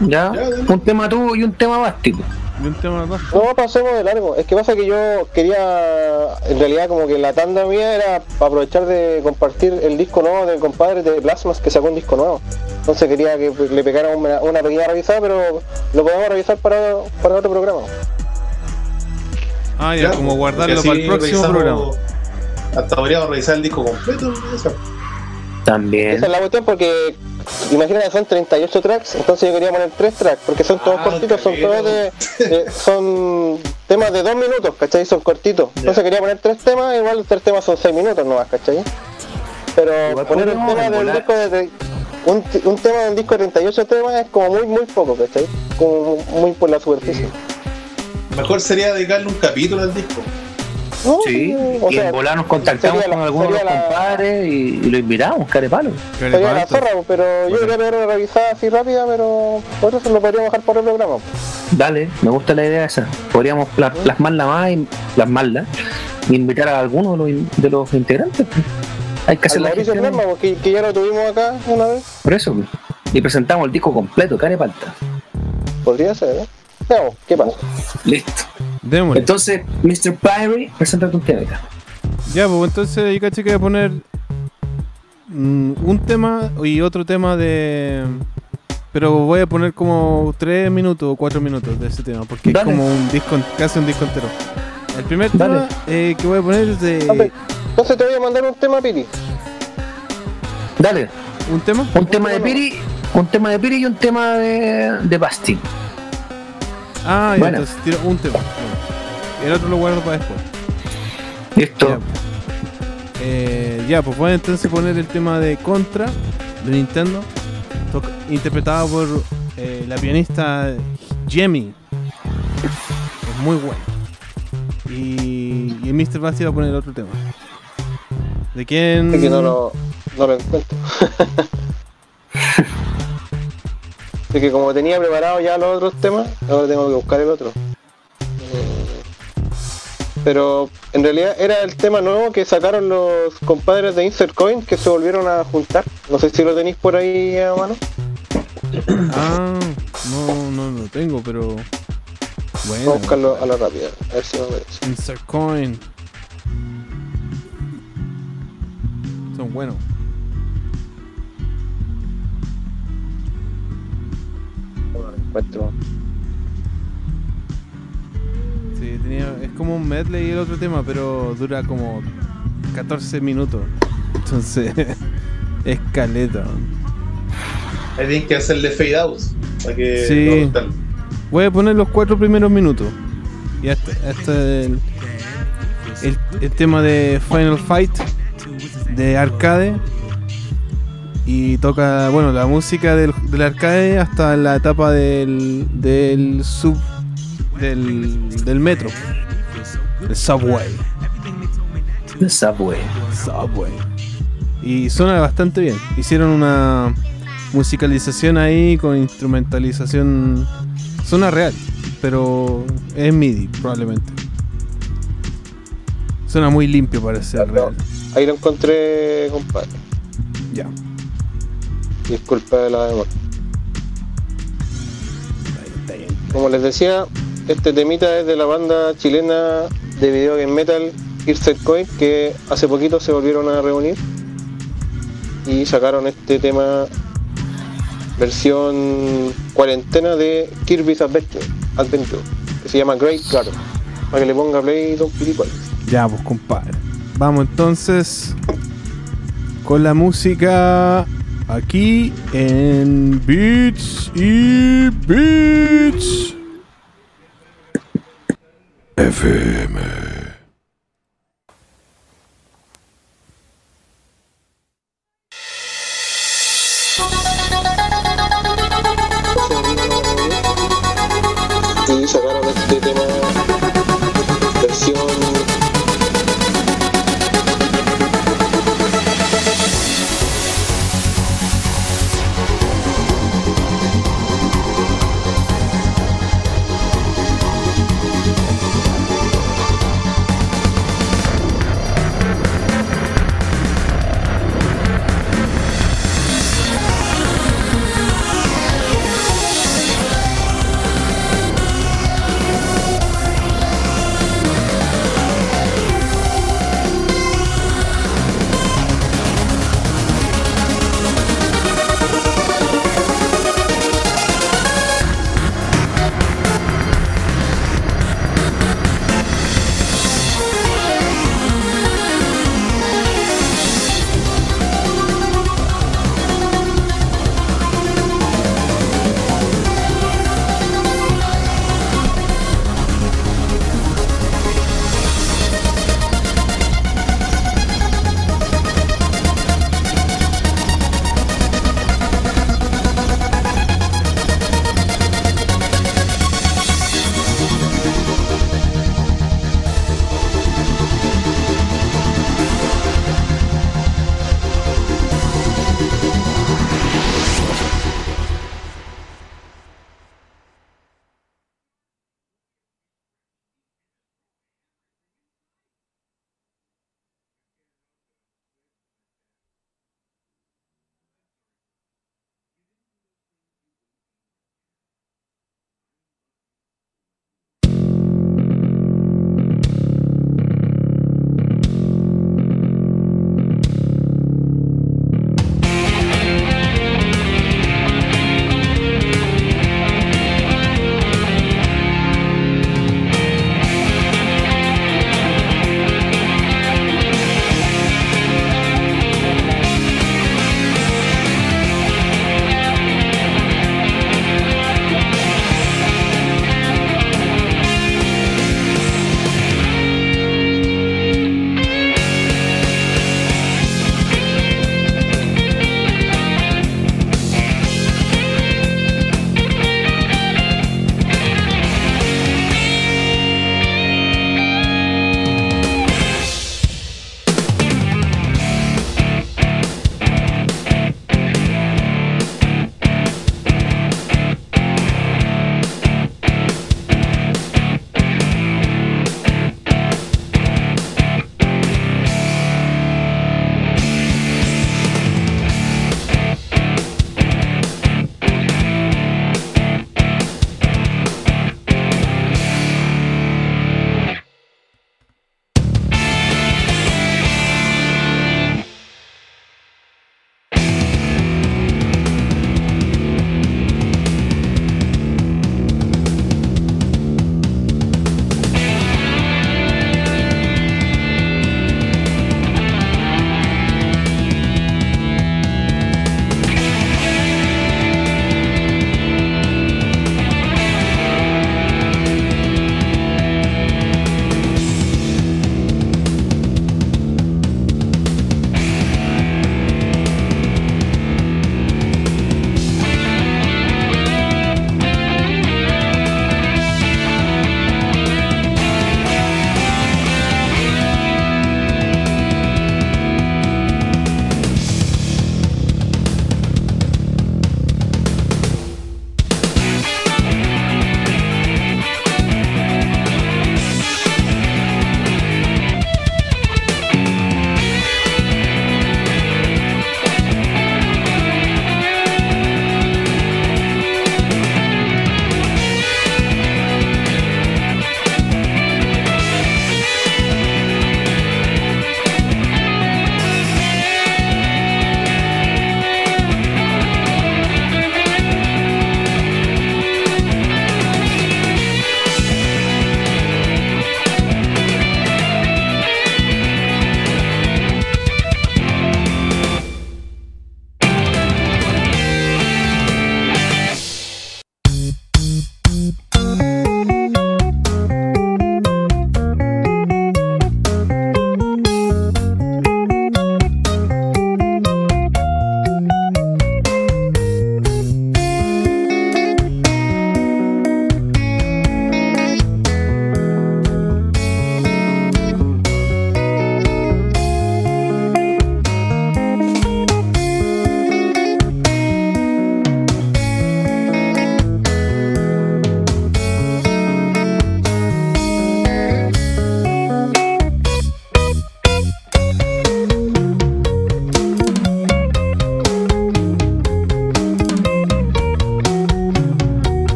¿Ya? Un tema tú y un tema bástico. y un tema. No, pasemos de largo. Es que pasa que yo quería, en realidad, como que la tanda mía era para aprovechar de compartir el disco nuevo del compadre de Plasmas que sacó un disco nuevo. Entonces quería que le pegara una, una pequeña revisada, pero lo podemos revisar para, para otro programa. Ah, ya, Ya, como guardarlo para el próximo programa. Hasta podríamos revisar el disco completo. También. Esa es la cuestión porque, imagínate, son 38 tracks, entonces yo quería poner 3 tracks, porque son todos Ah, cortitos, son todos de, de- son temas de 2 minutos, ¿cachai? Son cortitos. Entonces quería poner 3 temas, igual 3 temas son 6 minutos nomás, ¿cachai? Pero Igual poner un tema del volar. disco de... Un, un tema del disco de 38 temas es como muy, muy poco, ¿cachai? Como muy por la superficie. Mejor sería dedicarle un capítulo al disco. No, Sí, o y sea, en volar nos contactamos la- con algunos de los la- compadres y, y lo invitamos, carepalo. Sería la zorra, pero yo quería una revisada así rápida, pero por eso lo podríamos dejar para el programa. Dale, me gusta la idea esa. Podríamos pla- plasmarla más y plasmarla y invitar a alguno de los, in- de los integrantes. pues. Hay que hacer la gestión. Plasma, porque que ya lo tuvimos acá una vez. Por eso. pues. Y presentamos el disco completo, carepalta. Podría ser, ¿eh? Veamos, ¿qué pasa? Listo. Démosle. Entonces, Mr. Pyre, presenta tu tema acá. Ya, pues entonces yo caché que voy a poner mm, un tema y otro tema de... Pero voy a poner como 3 minutos o 4 minutos de ese tema, porque Dale. es como un disco, casi un disco entero. El primer Dale. tema eh, que voy a poner es de... Entonces te voy a mandar un tema, Piri. Dale, ¿Un tema? un tema de Piri, un tema de Piri y un tema de, de Basti. Ah, ya, Bueno. entonces tiro un tema. Bueno. El otro lo guardo para después. Listo. Ya. Eh, ya, pues voy a entonces poner el tema de Contra de Nintendo, interpretado por eh, la pianista Jemmy. Es muy bueno. Y, y el Mr. Basti va a poner el otro tema. ¿De quién? Es que no lo, no lo encuentro. Así que como tenía preparado ya los otros temas, ahora tengo que buscar el otro. Pero en realidad era el tema nuevo que sacaron los compadres de Insert Coin que se volvieron a juntar. No sé si lo tenéis por ahí a mano. Ah, no, no lo tengo, pero. Bueno. Vamos a buscarlo a la rápida, a ver si me aparece. Insert Coin. Son buenos. Encuentro. Sí, tenía, es como un medley el otro tema, pero dura como 14 minutos. Entonces, es caleta. Ahí tienen que hacerle fade out. Para que Sí. no. Voy a poner los cuatro primeros minutos. Y hasta, hasta el, el, el tema de Final Fight de arcade. Y toca, bueno, la música del, del arcade hasta la etapa del, del sub. del, del metro. El subway. The Subway. Subway. Y suena bastante bien. Hicieron una musicalización ahí con instrumentalización. Suena real, pero es MIDI probablemente. Suena muy limpio para ser real. Ahí lo encontré, compadre. Ya. Disculpa de la demora. Como les decía, este temita es de la banda chilena de video game metal Irset Coin que hace poquito se volvieron a reunir y sacaron este tema versión cuarentena de Kirby's Adventure, Adventure que se llama Great Garden. Para que le ponga play Don Piricual. Ya, pues compadre. Vamos entonces con la música Aquí en Beats y Beats FM.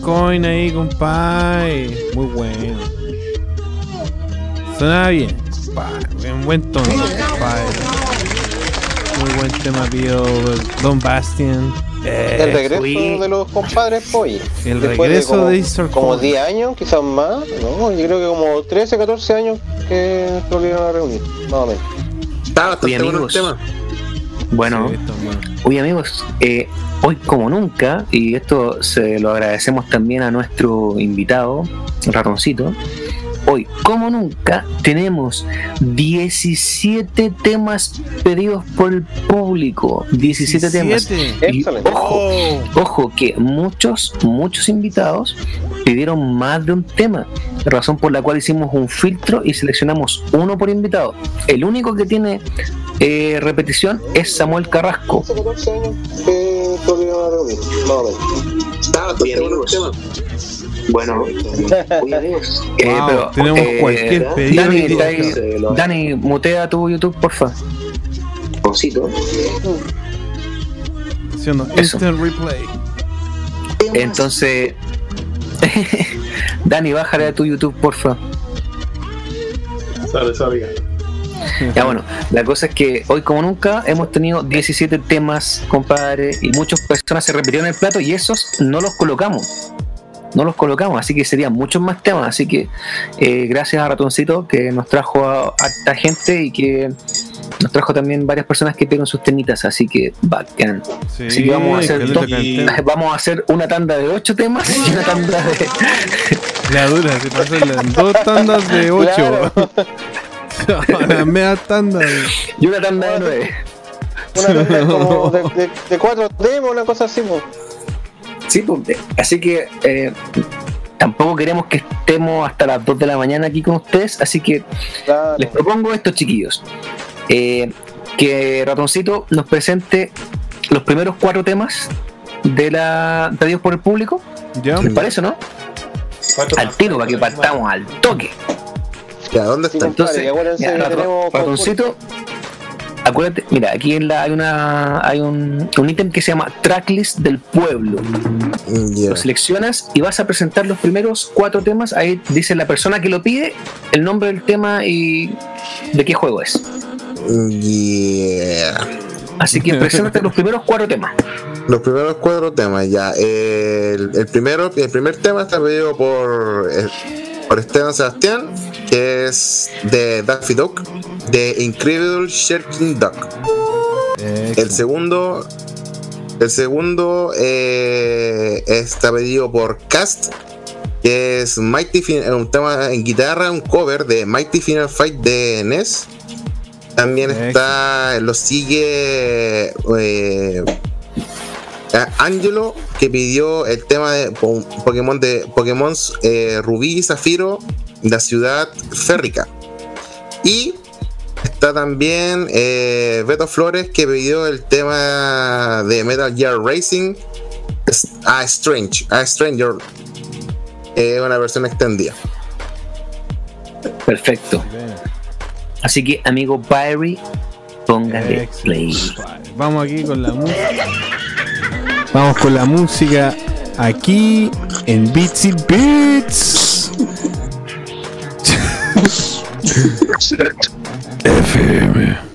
Coin ahí, compadre. Muy bueno. Sonaba bien, compadre. En buen tono, compadre. Muy buen tema, pido Don Bastian. Eh, El regreso fui- de los compadres Poy. El Después regreso como, de Easter Como Coin. 10 años, quizás más. No, yo creo que como 13, 14 años que se volvieron a reunir. Más o menos. Está bastante bueno el tema. Bueno, oye amigos, eh, hoy como nunca, y esto se lo agradecemos también a nuestro invitado, Ratoncito, hoy como nunca tenemos 17 temas pedidos por el público, 17, temas. 17. Y Excelente. ojo, ojo que muchos, muchos invitados pidieron más de un tema, razón por la cual hicimos un filtro y seleccionamos uno por invitado. El único que tiene eh, repetición es Samuel Carrasco. 13, 14 años que se volvieron a reunir. Más o menos. Está bastante bueno eh, Wow, pero, tenemos eh, cualquier pedido Dani, ahí. Dani, mutea tu YouTube, porfa. Haciendo Eso. instant replay. Entonces, Dani, bájale a tu YouTube, porfa. Sale, sale, ya. Bueno, la cosa es que hoy como nunca hemos tenido 17 temas, compadre, y muchas personas se repitieron el plato y esos no los colocamos. No los colocamos, así que serían muchos más temas. Así que eh, gracias a Ratoncito que nos trajo a harta gente y que nos trajo también varias personas que pidieron sus temitas. Así que bacán. Sí, así que vamos a hacer dos- vamos a hacer una tanda de 8 temas y una tanda de. La dura, se pasó en dos tandas de 8. La media tanda. de- y una tanda de 9. Una tanda como de, de, de cuatro demos, una cosa así. pues. Sí, pues, así que eh, tampoco queremos que estemos hasta las 2 de la mañana aquí con ustedes, así que Claro. les propongo esto, chiquillos. Eh, que Ratoncito nos presente los primeros cuatro temas de la pedidos por el público. ¿Ya? ¿Les parece, no? Al tiro, para que partamos al toque. Ya, ¿dónde está? tenemos ratoncito, acuérdate, mira, aquí en la, hay una hay un, un ítem que se llama Tracklist del Pueblo. Lo seleccionas y vas a presentar los primeros cuatro temas. Ahí dice la persona que lo pide, el nombre del tema y de qué juego es. Yeah. Así que preséntate los primeros cuatro temas. Los primeros cuatro temas, ya. El, el primero, el primer tema está pedido por, eh, por Esteban Sebastián, que es de Daffy Duck, de Incredible Shirking Duck. El segundo, el segundo eh, está pedido por Cast, que es Mighty Fin- un tema en guitarra, un cover de Mighty Final Fight de NES. También está, lo sigue eh, Angelo, que pidió el tema de po- Pokémon de Pokémon eh, Rubí y Zafiro, la ciudad férrica. Y está también eh, Beto Flores, que pidió el tema de Metal Gear Racing, a Strange, a Stranger, eh, una versión extendida. Perfecto. Así que, amigo Byrie, póngale play. Vamos aquí con la música. Vamos con la música aquí en Beats y Beats. FM.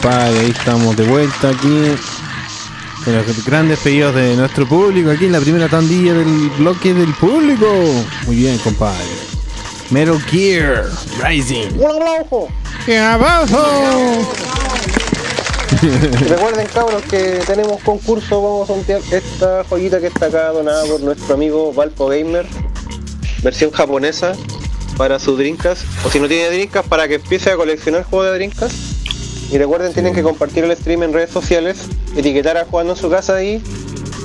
Compadre. Ahí estamos de vuelta aquí. Con los grandes pedidos de nuestro público. Aquí en la primera tandilla del bloque del público. Muy bien, compadre. Metal Gear Rising. ¡Un aplauso! ¡Qué! Recuerden, cabros, que tenemos concurso. Vamos a sortear esta joyita que está acá donada por nuestro amigo Valpo Gamer, versión japonesa para sus drinkas. O si no tiene drinkas, para que empiece a coleccionar juegos de drinkas. Y recuerden, tienen que compartir el stream en redes sociales, etiquetar a jugando en su casa y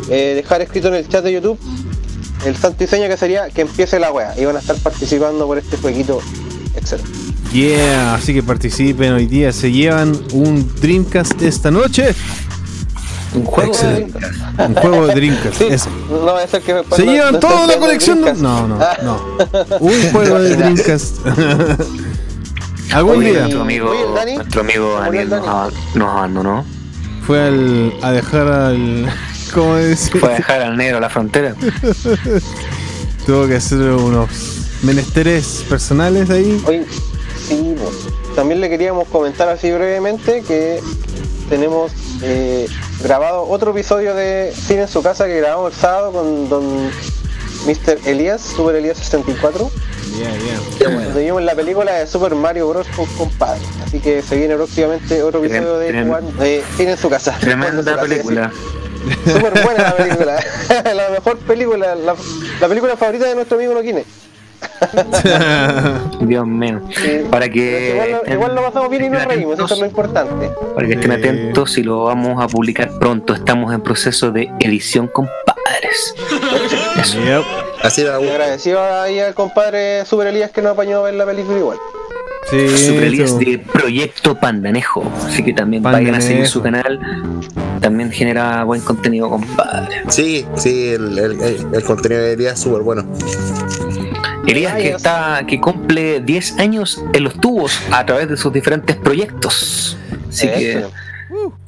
eh, dejar escrito en el chat de YouTube el santo diseño que sería que empiece la wea. Y van a estar participando por este jueguito excelente. Yeah, así que participen hoy día. Se llevan un Dreamcast esta noche. Un juego Excelente. Un juego de Dreamcast. Sí, no Se no- llevan no toda la colección. de- Dreamcast. No, no, no. Un juego de Dreamcast. Algún Oye, día nuestro amigo, Dani. nuestro amigo Daniel el nos, Dani. ab- nos abandonó. fue al, a dejar al. ¿Cómo decir? Fue a dejar al negro a la frontera. Tuvo que hacer unos menesteres personales ahí. Oye, sí, pues. también le queríamos comentar así brevemente que tenemos eh, grabado otro episodio de Cine en su casa que grabamos el sábado con don Mr. Elías, Super Elías 64. Donde vimos la película de Super Mario Bros. con compadre. Así que se viene próximamente otro episodio de Trem- Juan- de en su casa. Su Tremenda película. Súper buena la película. la mejor película, la, la película favorita de nuestro amigo Noquine. Dios mío. Para que, Igual, lo- estén, igual lo pasamos bien y nos reímos, eso es lo importante. para que estén Sí. atentos y lo vamos a publicar pronto. Estamos en proceso de edición, compadres. Eso. Yep. Así da Y agradecido ahí al compadre Super Elías que nos apañó a ver la película igual. Sí, Super Elías de Proyecto Pandanejo. Así que también vayan a seguir su canal. También genera buen contenido, compadre. Sí, sí, el, el, el- el contenido de día es súper bueno. Elías que está que cumple 10 años en los tubos a través de sus diferentes proyectos. Así que Eso.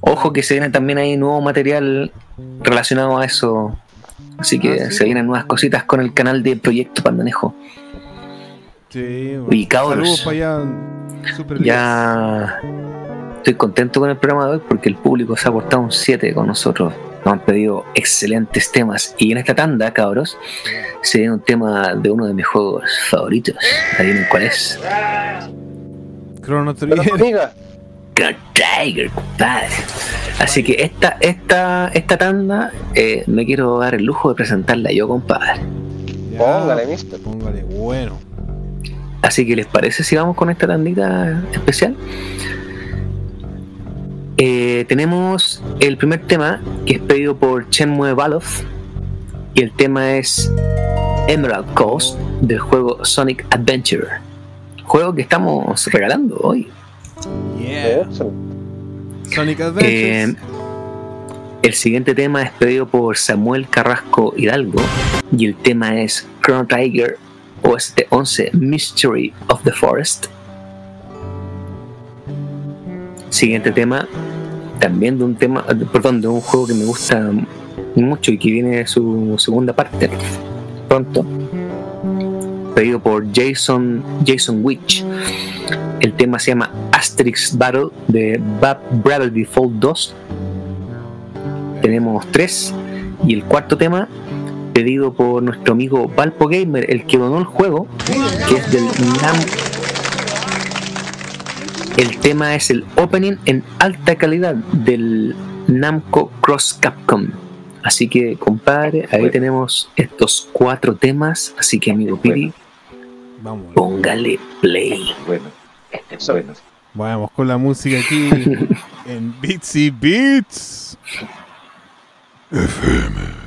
ojo que se viene también ahí nuevo material relacionado a eso. Así que Ah, sí. se vienen nuevas cositas con el canal de Proyecto Pandanejo. Sí, Y cabros. Saludos para allá. Super Ya estoy contento con el programa de hoy porque el público se ha portado un 7 con nosotros. Nos han pedido excelentes temas. Y en esta tanda, cabros, se viene un tema de uno de mis juegos favoritos. ¿Adivinen cuál es? Chrono Trigger. Chrono Trigger, compadre. Así que esta, esta, esta tanda eh, me quiero dar el lujo de presentarla yo, compadre. Ya, póngale, mister. Póngale, bueno. Así que les parece si vamos con esta tandita especial. Eh, tenemos el primer tema que es pedido por Chenmue Valov y el tema es Emerald Coast del juego Sonic Adventure. Juego que estamos regalando hoy. Yeah. Sonic Eh, Adventures. el siguiente tema es pedido por Samuel Carrasco Hidalgo y el tema es Chrono Tiger OST 11 Mystery of the Forest. Siguiente tema, también de un tema, perdón, de un juego que me gusta mucho y que viene su segunda parte pronto. Pedido por Jason Jason Witch. El tema se llama Asterix Battle de Bravely Default 2. Tenemos tres. Y el cuarto tema, pedido por nuestro amigo Valpo Gamer, el que donó el juego, que es del Nam. El tema es el opening en alta calidad del Namco Cross Capcom. Así que, compadre, ahí tenemos estos cuatro temas. Así que, amigo Piri, póngale play. Bueno, este es bueno. Vamos con la música aquí en Bitsy Beats. Thank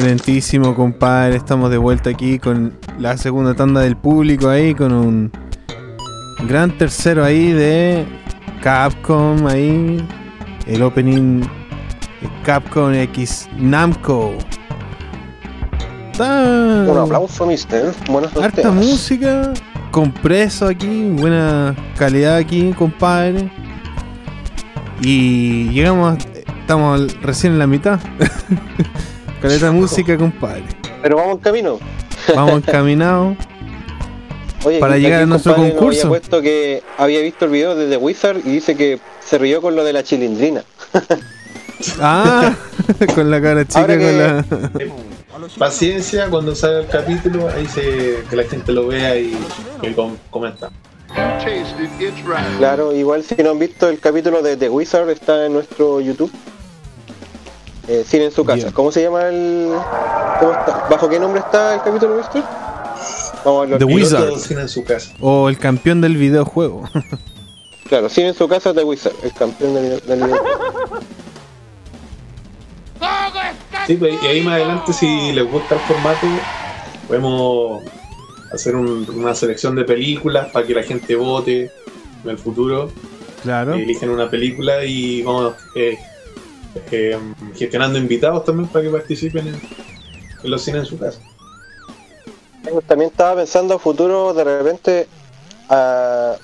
Excelentísimo, compadre. Estamos de vuelta aquí con la segunda tanda del público ahí, con un gran tercero ahí de Capcom ahí. El opening de Capcom X Namco. Está- Un aplauso, mister. Buenos dos Harta música, compreso aquí, buena calidad aquí, compadre. Y llegamos, a- estamos recién en la mitad. Caleta música, compadre. Pero vamos en camino. Vamos encaminados. Oye, Para llegar a nuestro concurso. Había puesto que había visto el video de The Wizard y dice que se rió con lo de la chilindrina. Ah, con la cara chica, Ahora con que- la. Paciencia, cuando salga el capítulo, ahí se, que la gente lo vea y, y com- comenta. Claro, igual si no han visto el capítulo de The Wizard está en nuestro YouTube. Eh, Cine en su casa. ¿Cómo se llama el. cómo está? ¿Bajo qué nombre está el capítulo, Mister? Vamos a. The. Wizard. Cine en su casa. O el campeón del videojuego. Claro, Cine en su casa, The Wizard, el campeón del del video. Sí, pues, y ahí más adelante, si les gusta el formato, podemos hacer un- una selección de películas para que la gente vote en el futuro. Claro. Eligen una película y vamos eh, eh, gestionando invitados también para que participen en, los cines en su casa. También estaba pensando a futuro, de repente, ah,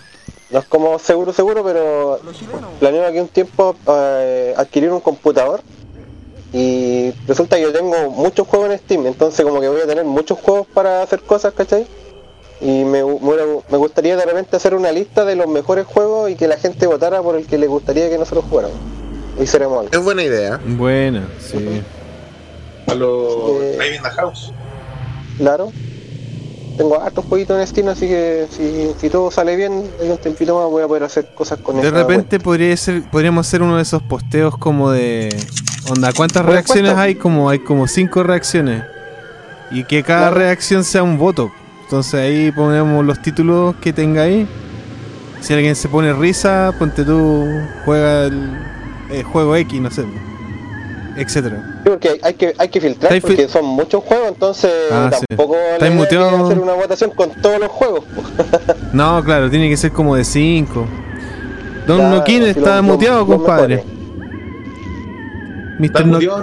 no es como seguro, seguro, pero planeo aquí un tiempo eh, adquirir un computador y resulta que yo tengo muchos juegos en Steam, entonces como que voy a tener muchos juegos para hacer cosas, ¿cachai? Y me, me gustaría de repente hacer una lista de los mejores juegos y que la gente votara por el que le gustaría que nosotros jugáramos. Y seremos algo. Es buena idea. Buena, sí. A los Eh, Live in the House. Claro. Tengo hartos jueguitos en Steam, así que si, si todo sale bien, en un tiempito más voy a poder hacer cosas con De repente podría ser, podríamos hacer uno de esos posteos como de. Onda, ¿cuántas reacciones hay? Como hay como cinco reacciones. Y que cada Claro. reacción sea un voto. Entonces ahí ponemos los títulos que tenga ahí. Si alguien se pone risa, ponte tú, juega el, el juego X, no sé. Etcétera. Sí, porque hay, que, hay que filtrar ¿Estáis porque son muchos juegos, entonces Ah, sí. tampoco le ¿Estáis hay que muteado? hacer una votación con todos los juegos. No, claro, tiene que ser como de 5. Don Claro, Noquín está muteado, los- compadre. Mr. ¿Estás No- muteado,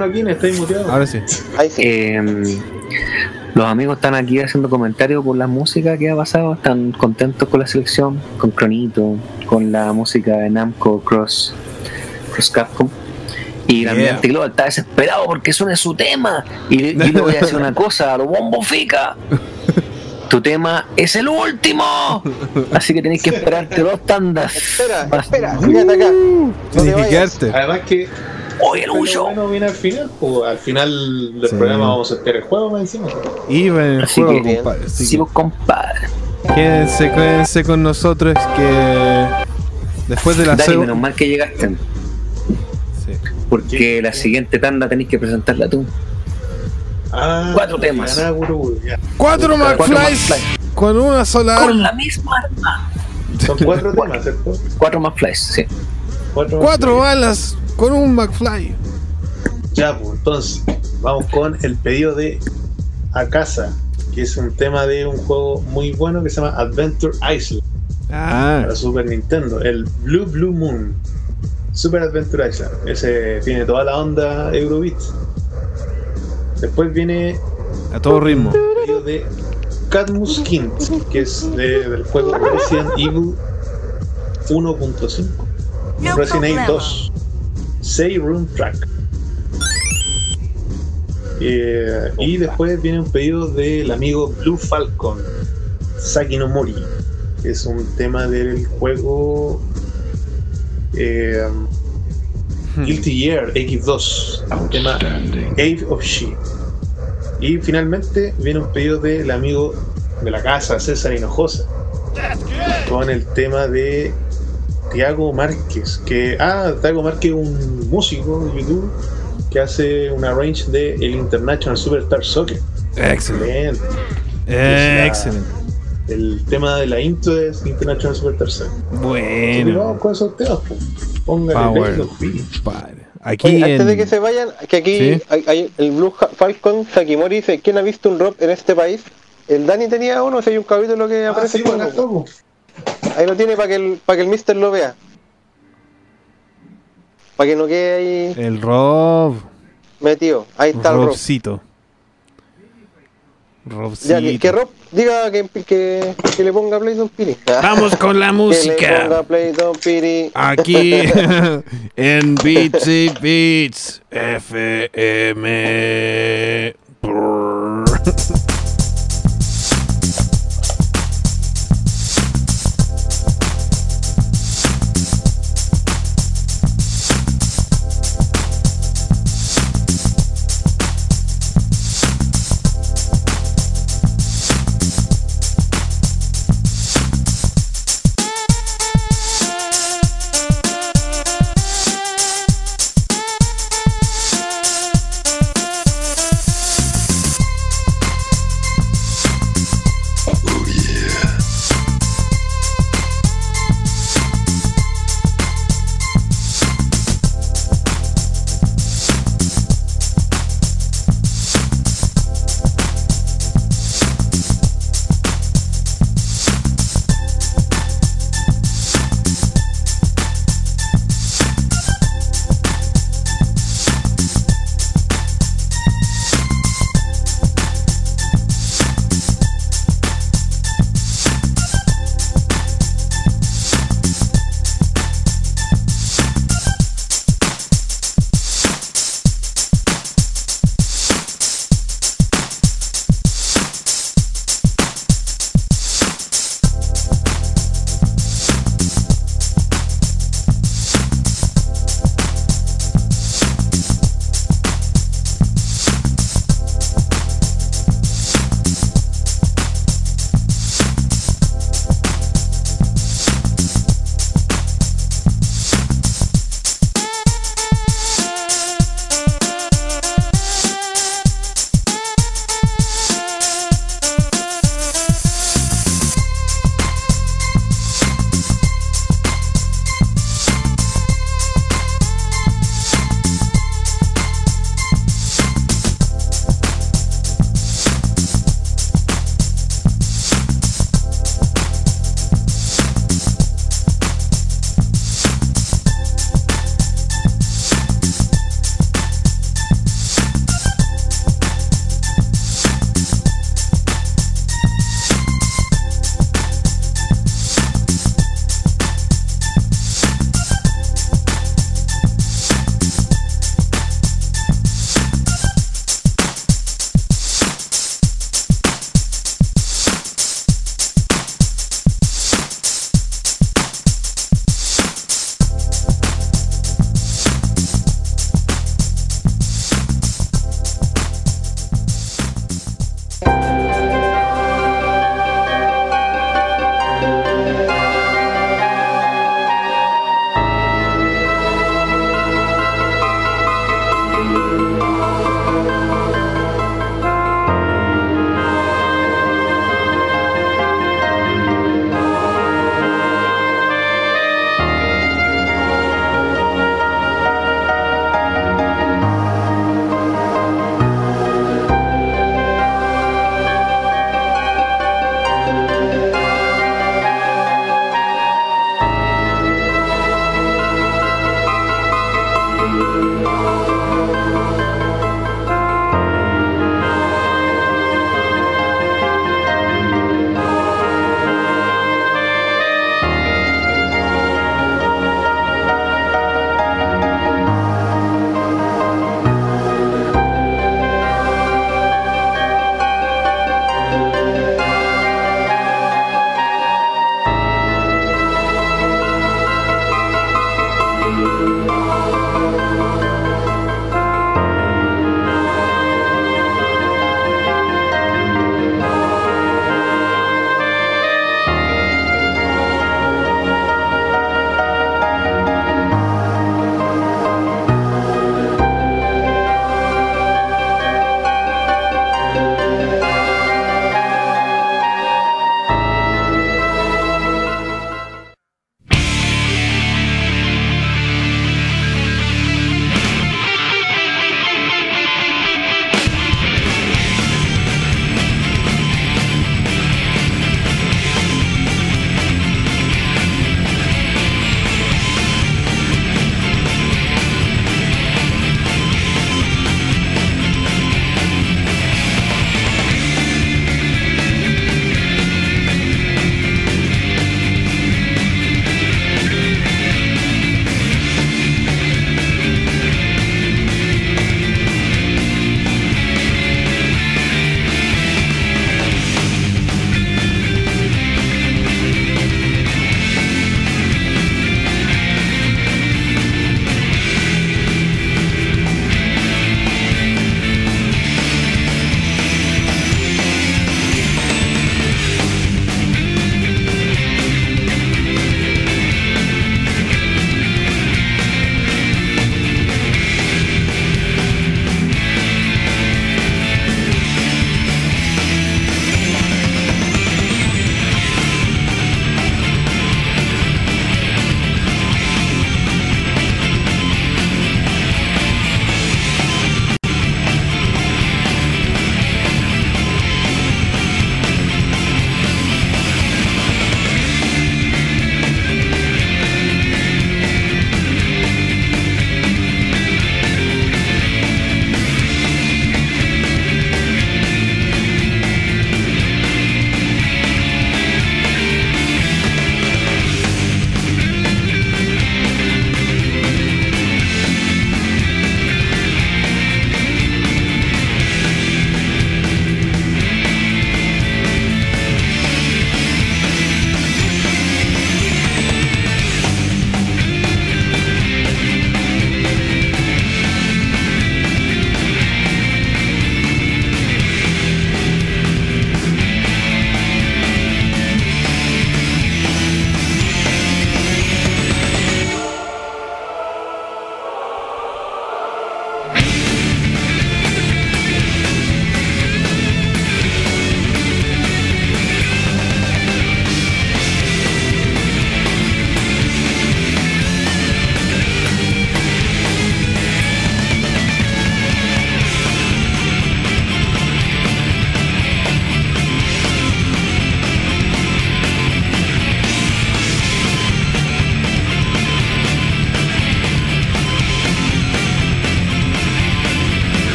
muteado? Ahora sí. Ahí sí. Eh, los amigos están aquí haciendo comentarios por la música que ha pasado, están contentos con la selección, con Cronito, con la música de Namco Cross, Capcom. Y el Yeah. ambiente global está desesperado porque suene su tema. Y yo le voy a decir una cosa, a lo bombo fica. Tu tema es el último. Así que tenéis que esperarte dos tandas. Espera, Más- espera, quédate acá. No te vayas. Además que Oye, el huyo. bueno viene al final, pues, al final del Sí. programa vamos a estar el juego más encima. En el Así juego, que- compadre. así Sí, que- vos, compadre. Quédense, quédense con nosotros que después de la Dani, seg- menos mal que llegaste. Sí. Porque la siguiente tanda tenéis que presentarla tú. Ah, Cuatro temas. Cuatro McFlys McFly. con una sola Con arma. la misma arma. Son cuatro temas, ¿cierto? Cuatro más flies, sí. Cuatro, Cuatro balas con un McFly. Ya, pues entonces, vamos con el pedido de Akasa, que es un tema de un juego muy bueno que se llama Adventure Island Ah, para Super Nintendo, el Blue Blue Moon. Super Adventure Island, ese tiene toda la onda Eurobeat. Después viene a todo ritmo. de Cadmus Kint, que es de- del juego Resident Evil 1.5. Resident Evil 2. Say Room Track. Eh, y después viene un pedido del amigo Blue Falcon, Saki no Mori, que es un tema del juego eh, Guilty Gear X2, un tema Age of She. Y finalmente viene un pedido del amigo de la casa, César Hinojosa, con el tema de Tiago Márquez, que ah, Tiago Márquez es un músico de YouTube que hace una range de el International Superstar Soccer. Excelente. Excelente. El tema de la intro es International. Así que Bueno. vamos con esos temas, pues. Póngale Power. Aquí Oye, antes de que se vayan, que aquí Sí. hay, hay- el Blue Falcon Sakimori dice, ¿quién ha visto un rock en este país? El Dani tenía uno, si hay un capítulo que Ah, aparece sí, bueno, uno. Ahí lo tiene para que el para que el Mister lo vea. Para que no quede ahí El Rob. metido. Ahí está el Rob. Robcito. Ya, que, Rob diga que, que, que le ponga play Don Piri. Vamos con la Que le música. ponga play Don Piri. Aquí en Beats y Beats FM.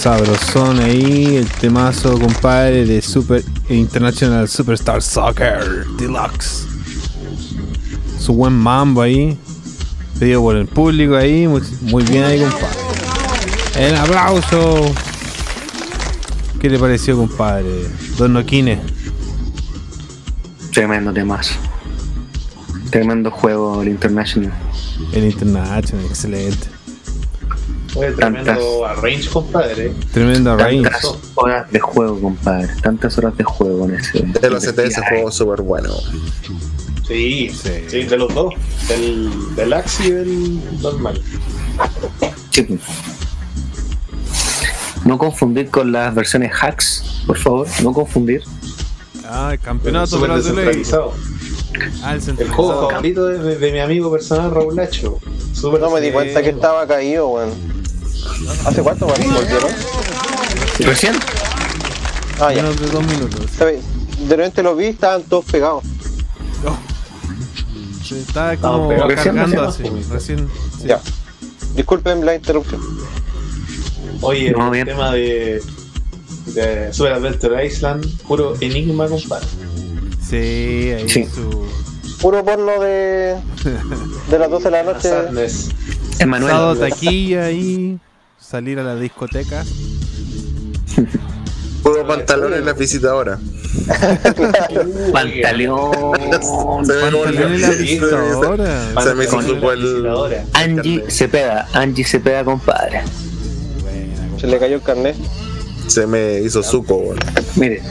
Sabrosón ahí, el temazo, compadre, de Super International Superstar Soccer Deluxe. Su buen mambo ahí, pedido por el público ahí, muy, muy bien ahí, compadre. El aplauso. ¿Qué le pareció, compadre? Don Noquine. Tremendo temazo. Tremendo juego el International. El International, excelente. Tremendo arrange, compadre. Tremendo arrange. Tantas horas de juego, compadre. Tantas horas de juego con ese. De los 7 ese juego súper bueno. Sí, sí, de los dos. Del, del Axi y del normal. Sí. No confundir con las versiones hacks, por favor. No confundir. Ah, el campeonato brasileño. descentralizado. Ah, el El juego favorito de, de- de mi amigo personal Raúl Lacho. No me di cuenta que estaba caído, weón. ¿Hace cuánto? ¿Volvieron? ¿Recién? Ah, ya. Menos de dos minutos. De repente lo vi, estaban todos pegados. Se está Estamos como pegados. cargando así. Recién, Recién. sí. Ya. Disculpen la interrupción. Oye, No, el bien. tema de, de Super Adventure Island, puro enigma, compadre. Sí, ahí Sí. su. Puro porno de, de las 12 de la noche. Emanuel. Sábado taquilla ahí. Salir a la discoteca. Puro pantalón en la visitadora. Pantaleón. Se ve como Pantalón en la el- visitadora. Se me hizo Con supo la el. visitadora. Angie Cepeda. Angie Cepeda, compadre. Se le cayó el carnet. Se me hizo suco, weón. Mire.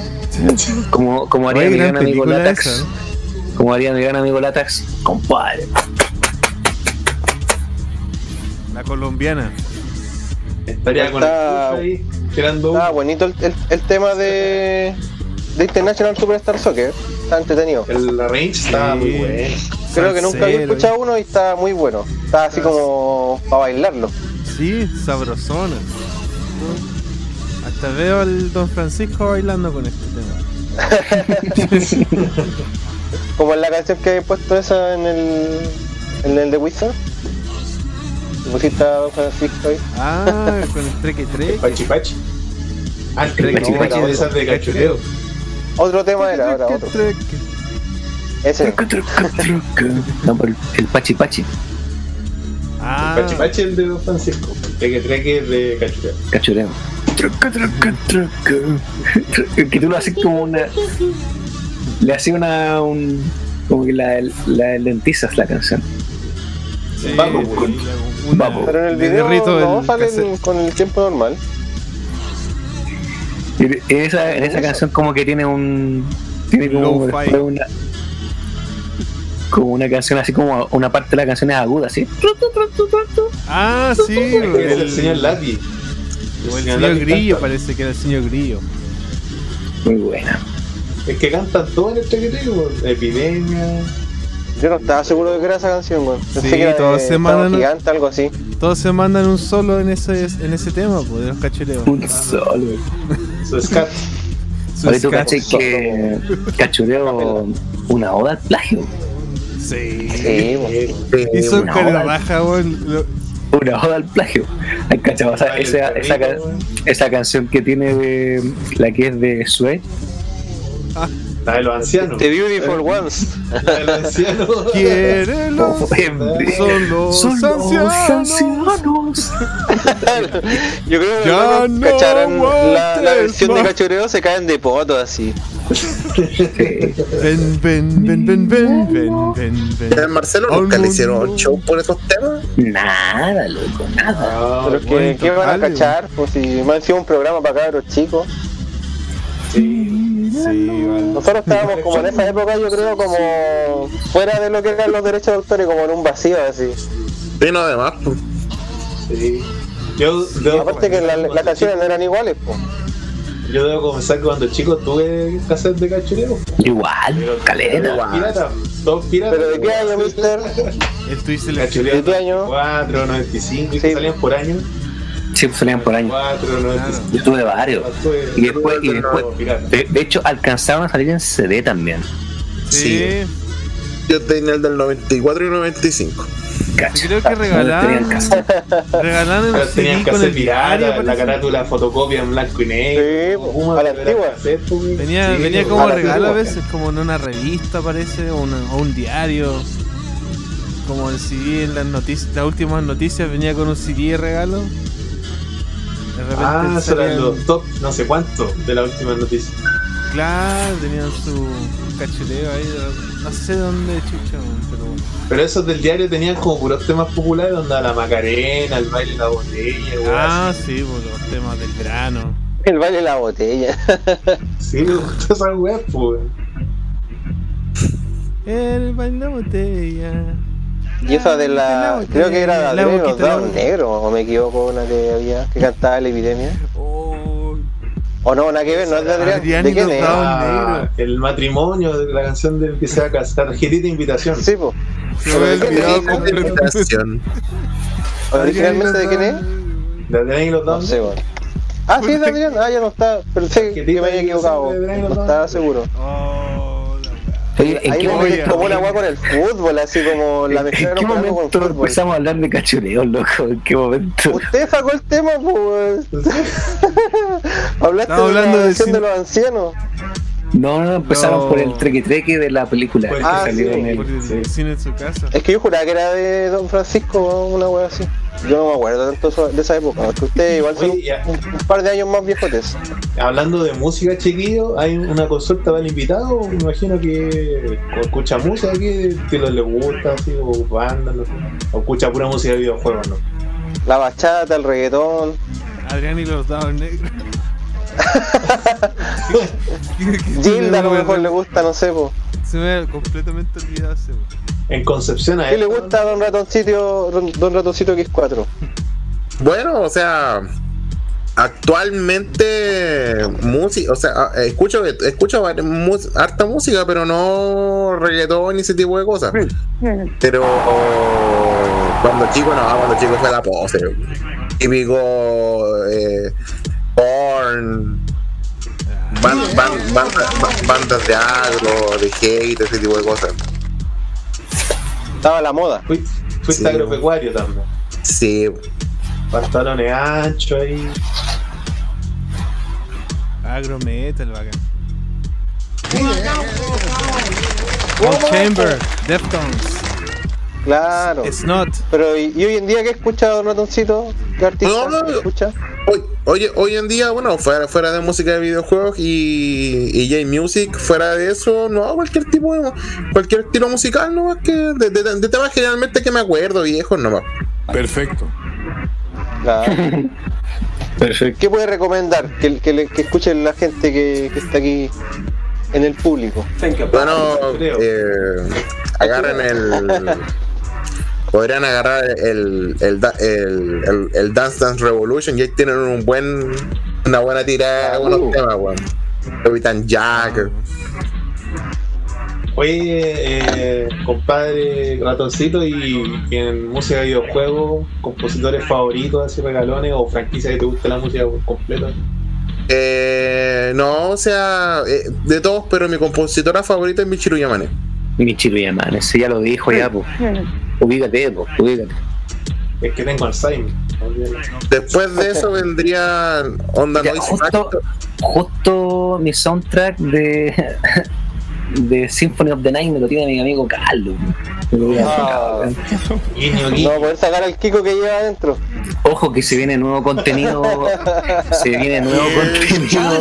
Como, como haría mi gran amigo Latax. esa, Como haría mi gran amigo Latax, compadre. La colombiana. Estaría con Está- el push ahí, tirando Estaba humo. bonito el, el, el tema de, de International Superstar Soccer. Está entretenido. El range estaba muy bueno. Creo que nunca había escuchado uno y está muy bueno. Está así como para bailarlo. Sí, sabrosona. Hasta veo al Don Francisco bailando con este tema. Como en la canción que he puesto esa en el, en el de Wizard. Y pusiste a Don Francisco ahí. Ah, con el treque treque. Pachi Pachi. Ah, el Treque, Pachi Pachi de esas de cachureo. Otro tema era, ahora otro. Treque. Ese. No, pero el, Pachi Pachi. Ah, El Pachi Pachi el de Don Francisco. El Treque Treque de cachureo. Cachureo. truca, truca, truca. Que tú lo haces como una. Le haces una. Un, como que la, la lentizas la canción. Sí, Vamos, una- Pero en el video no el sale cassette. con el tiempo normal. Y En esa, en esa canción como que tiene un... Tiene como una... Como una canción así como una parte de la canción es aguda, así. Ah, sí, Es el, el, señor Lati. o el señor Grillo, canta. parece que era el señor Grillo. Muy buena. Es que cantan todo en el tequeteo. Epidemia. Yo no estaba seguro de que era esa canción, weón. Sí, que todos se mandan- gigante, algo así. Todos se mandan un solo en ese en ese tema, pues, de los cachureos. Un solo. Su scat. Su Ahorita tú caché que cachureo una oda al plagio. Sí. Sí, con la raja, weón. Lo- Una oda al plagio. Ay, cachado, o sea, Vale, esa, esa, esa canción que tiene de la que es de Sue, La de los ancianos. The Beautiful Ones. La de los ancianos. Quiere los son los Son los ancianos. ancianos. Yo creo que Ya no cacharon la, la versión de más. cachureo, se caen de poto así. Ven, ven, ven, ven, ven, ven, ven, ven. ¿El Marcelo nunca le hicieron show por esos temas? Nada, loco, nada. Ah, Pero que, ¿qué van a cachar? Pues si me han sido un programa para cabros chicos. Sí, vale. Nosotros estábamos como en esa época, yo creo, como fuera de lo que eran los derechos de autor y como en un vacío así. Sí, no, además. pues. Sí. Yo debo Aparte que la- las canciones no eran iguales, pues. Yo debo confesar que cuando chico tuve cassette de cachureo. Igual, caleta. Todos piratas. Todos piratas. ¿Pero de qué año, mister? El twist de la Cachureo ¿De qué año? 94, 95, y que Sí. salían por año. Sí, pues salían por año. 4, 95. Yo tuve varios. Y después, y después de, de hecho, alcanzaron a salir en CD también. Sí. Yo tenía el del 94 y 95. Cacha. Creo que No regalaron. tenían cassette. Regalaron tenían CD que con hacer el diario, la parece. carátula fotocopia en blanco y negro. Sí, Puma, a la antigua. pues, Venía, sí, venía pues, como a la regalo a veces, como en una revista parece, o, una- o un diario. Como el CD en las noticias, las últimas noticias venía con un CD de regalo. Repente Ah, salían- los top no sé cuánto de la última noticia. Claro, tenían su cachureo ahí, de- no sé dónde chucha, pero bueno. Pero esos del diario tenían como puros temas populares, donde la Macarena, el baile de la botella, weón, Ah, así. sí, pues los temas del verano. El baile de la botella. Sí, me gustó esa weá, pues. El baile de botella. Y esa de la. Creo que era de La Adrián y los negros, o me equivoco, una que había, que cantaba la epidemia. Oh, O no, nada que ver, no es de Adrián. Adrián ¿De y quién los es? Ah, negro. el matrimonio de la canción del que se va a casar, tarjetita de invitación. Sí, pues. se me olvidado. Invitación. ¿Originalmente de quién es? De Adrián y los No dos. sé, bueno. Ah, sí, es de Adrián. Ah, ya no está. Pero sé que me había equivocado. No estaba seguro. Oh, ¿en Ahí qué momento, como una agua con el fútbol, así como la ¿en qué con momento fútbol. empezamos a hablar de cachureo, loco? ¿En qué momento? Usted sacó el tema, pues. Hablaste de la hablando de de los ancianos. No, no, empezaron No. por el treque treque de la película Pues, que ah, salió sí, en Por el. el Sí. cine en su casa. Es que yo juraba que era de Don Francisco, una wea así. Yo no me acuerdo tanto de esa época, porque ustedes igual son Oye, un, un par de años más viejotes. Hablando de música, chiquillo, hay una consulta para el invitado. Me imagino que escucha música que, que le gusta, así, o banda, no sé. O escucha pura música de videojuegos, ¿no? La bachata, el reggaetón. Adrián y los dados negros. Gilda a lo mejor le gusta, no sé, po. Se me ha completamente olvidado ese. weón. En Concepción a ¿Qué le gusta a Don Ratoncito, Don Ratoncito X4? Bueno, o sea, actualmente música, o sea, ah, escucho escucho harta música, pero no reggaetón ni ese tipo de cosas. Pero cuando chico no, cuando chico fue la pose. Típico eh, porn, ban- ban- banda- ba- bandas de agro, de hate, ese tipo de cosas. Estaba la moda. Fuiste, fuiste Sí. agropecuario también. Sí, Pantalones anchos ahí. Agro metal, bacán. Gold Chamber, Deftones. Claro. It's not. Pero, ¿y, y hoy en día qué escucha Don Ratoncito? ¿Qué artista No, no, escucha? Hoy, oye, hoy en día, bueno, fuera, fuera de música de videojuegos y, y J-Music, fuera de eso, no, cualquier tipo de cualquier estilo musical, no más que de, de- de temas generalmente que me acuerdo, viejos nomás. Perfecto. Claro. Perfecto. ¿Qué puede recomendar que, que, que escuchen la gente que, que está aquí en el público? Bueno, eh, agarren el. Podrían agarrar el, el, el, el, Dance Dance Revolution y ahí tienen un buen, una buena tirada, buenos temas, weón. Capitán Jack. Oye, eh, compadre ratoncito, y en música de videojuegos, compositores favoritos, así regalones, o franquicia que te guste la música por completo. Eh, no, o sea, eh, de todos, pero mi compositora favorita es Michiru Yamane. Michiru Yamane, ese ya lo dijo ya, pues. Ubícate, pues, ubícate. Es que tengo Alzheimer. Después de eso vendría Onda Noise justo, justo mi soundtrack de, de Symphony of the Night me lo tiene mi amigo Carlos. Weón. No a poder sacar al Kiko que lleva adentro. Ojo que se viene nuevo contenido. Se viene nuevo contenido.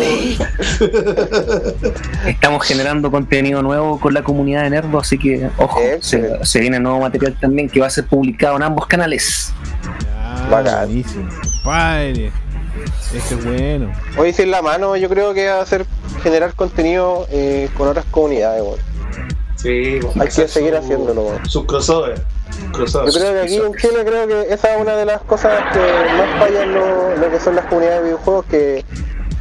Estamos generando contenido nuevo con la comunidad de Nerdo, así que ojo, se, se viene nuevo material también que va a ser publicado en ambos canales. Ah, buenísimo. Padre. Este es bueno. Hoy sin la mano yo creo que va a ser generar contenido eh, con otras comunidades, weón. Sí, Hay que seguir haciéndolo, weón. Sus crossover. crossover. Yo creo que aquí en Chile creo que esa es una de las cosas que más fallan lo, lo que son las comunidades de videojuegos que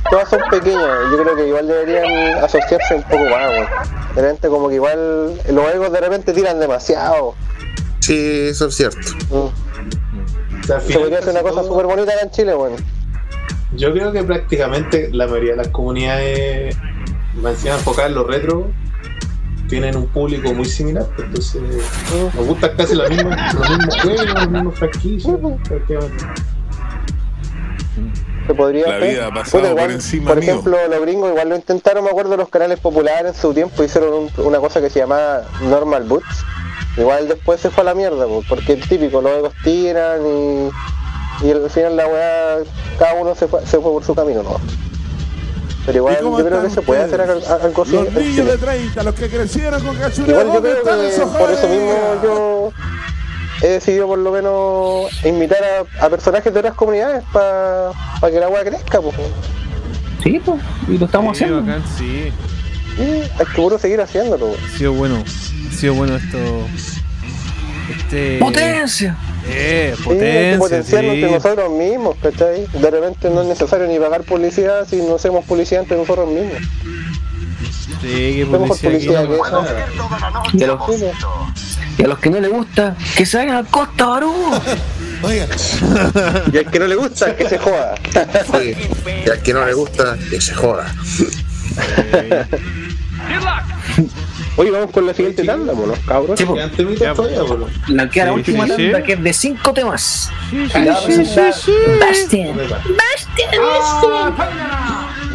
todas son pequeñas. Yo creo que igual deberían asociarse un poco más, weón. De repente como que igual los egos de repente tiran demasiado. Sí, eso es cierto. Se podría hacer una cosa súper bonita acá en Chile, weón. Yo creo que prácticamente la mayoría de las comunidades, más encima enfocadas en los retro, tienen un público muy similar. pues, Entonces, nos gustan casi los mismos, los mismos juegos, los mismos franquicias. prácticamente. Se podría La vida ha pasado Puta, por igual, encima por mío. ejemplo, los gringos igual lo intentaron, me acuerdo, los canales populares en su tiempo hicieron un- una cosa que se llamaba Normal Boots. Igual después se fue a la mierda, po, porque es típico, los egos tiran y, y al final la weá, cada uno se fue, se fue por su camino, ¿no? Pero igual ¿Y yo creo que se puede hacer algo así. Los niños de 30, los que crecieron con cachureo, Igual yo ¿dónde creo que por eso mismo yo he decidido por lo menos invitar a, a personajes de otras comunidades para que la weá crezca, pues. Sí, pues, y lo estamos Sí, haciendo. bacán, sí. Sí, hay que puro seguir haciéndolo. weón. Ha sido bueno. Ha sido bueno esto. Este. ¡Potencia! Eh, Sí, potenciarnos sí. entre nosotros mismos, ¿cachai? De repente no es necesario ni pagar publicidad si no hacemos publicidad entre nosotros mismos. Sí, qué ¿Qué mejor publicidad publicidad que- esa? Y a los, y a los que no les gusta, que se vayan a Costa Barú. Oiga, Y al que no le gusta, que se joda. Sí. Y al que no le gusta, que se joda. Oye, vamos con la siguiente tanda. Sí, po. Quedan temitas todavía, pues, ¿no? La Sí, última sí, sí. tanda que es de cinco temas. Sí, sí, sí, sí, Bastian.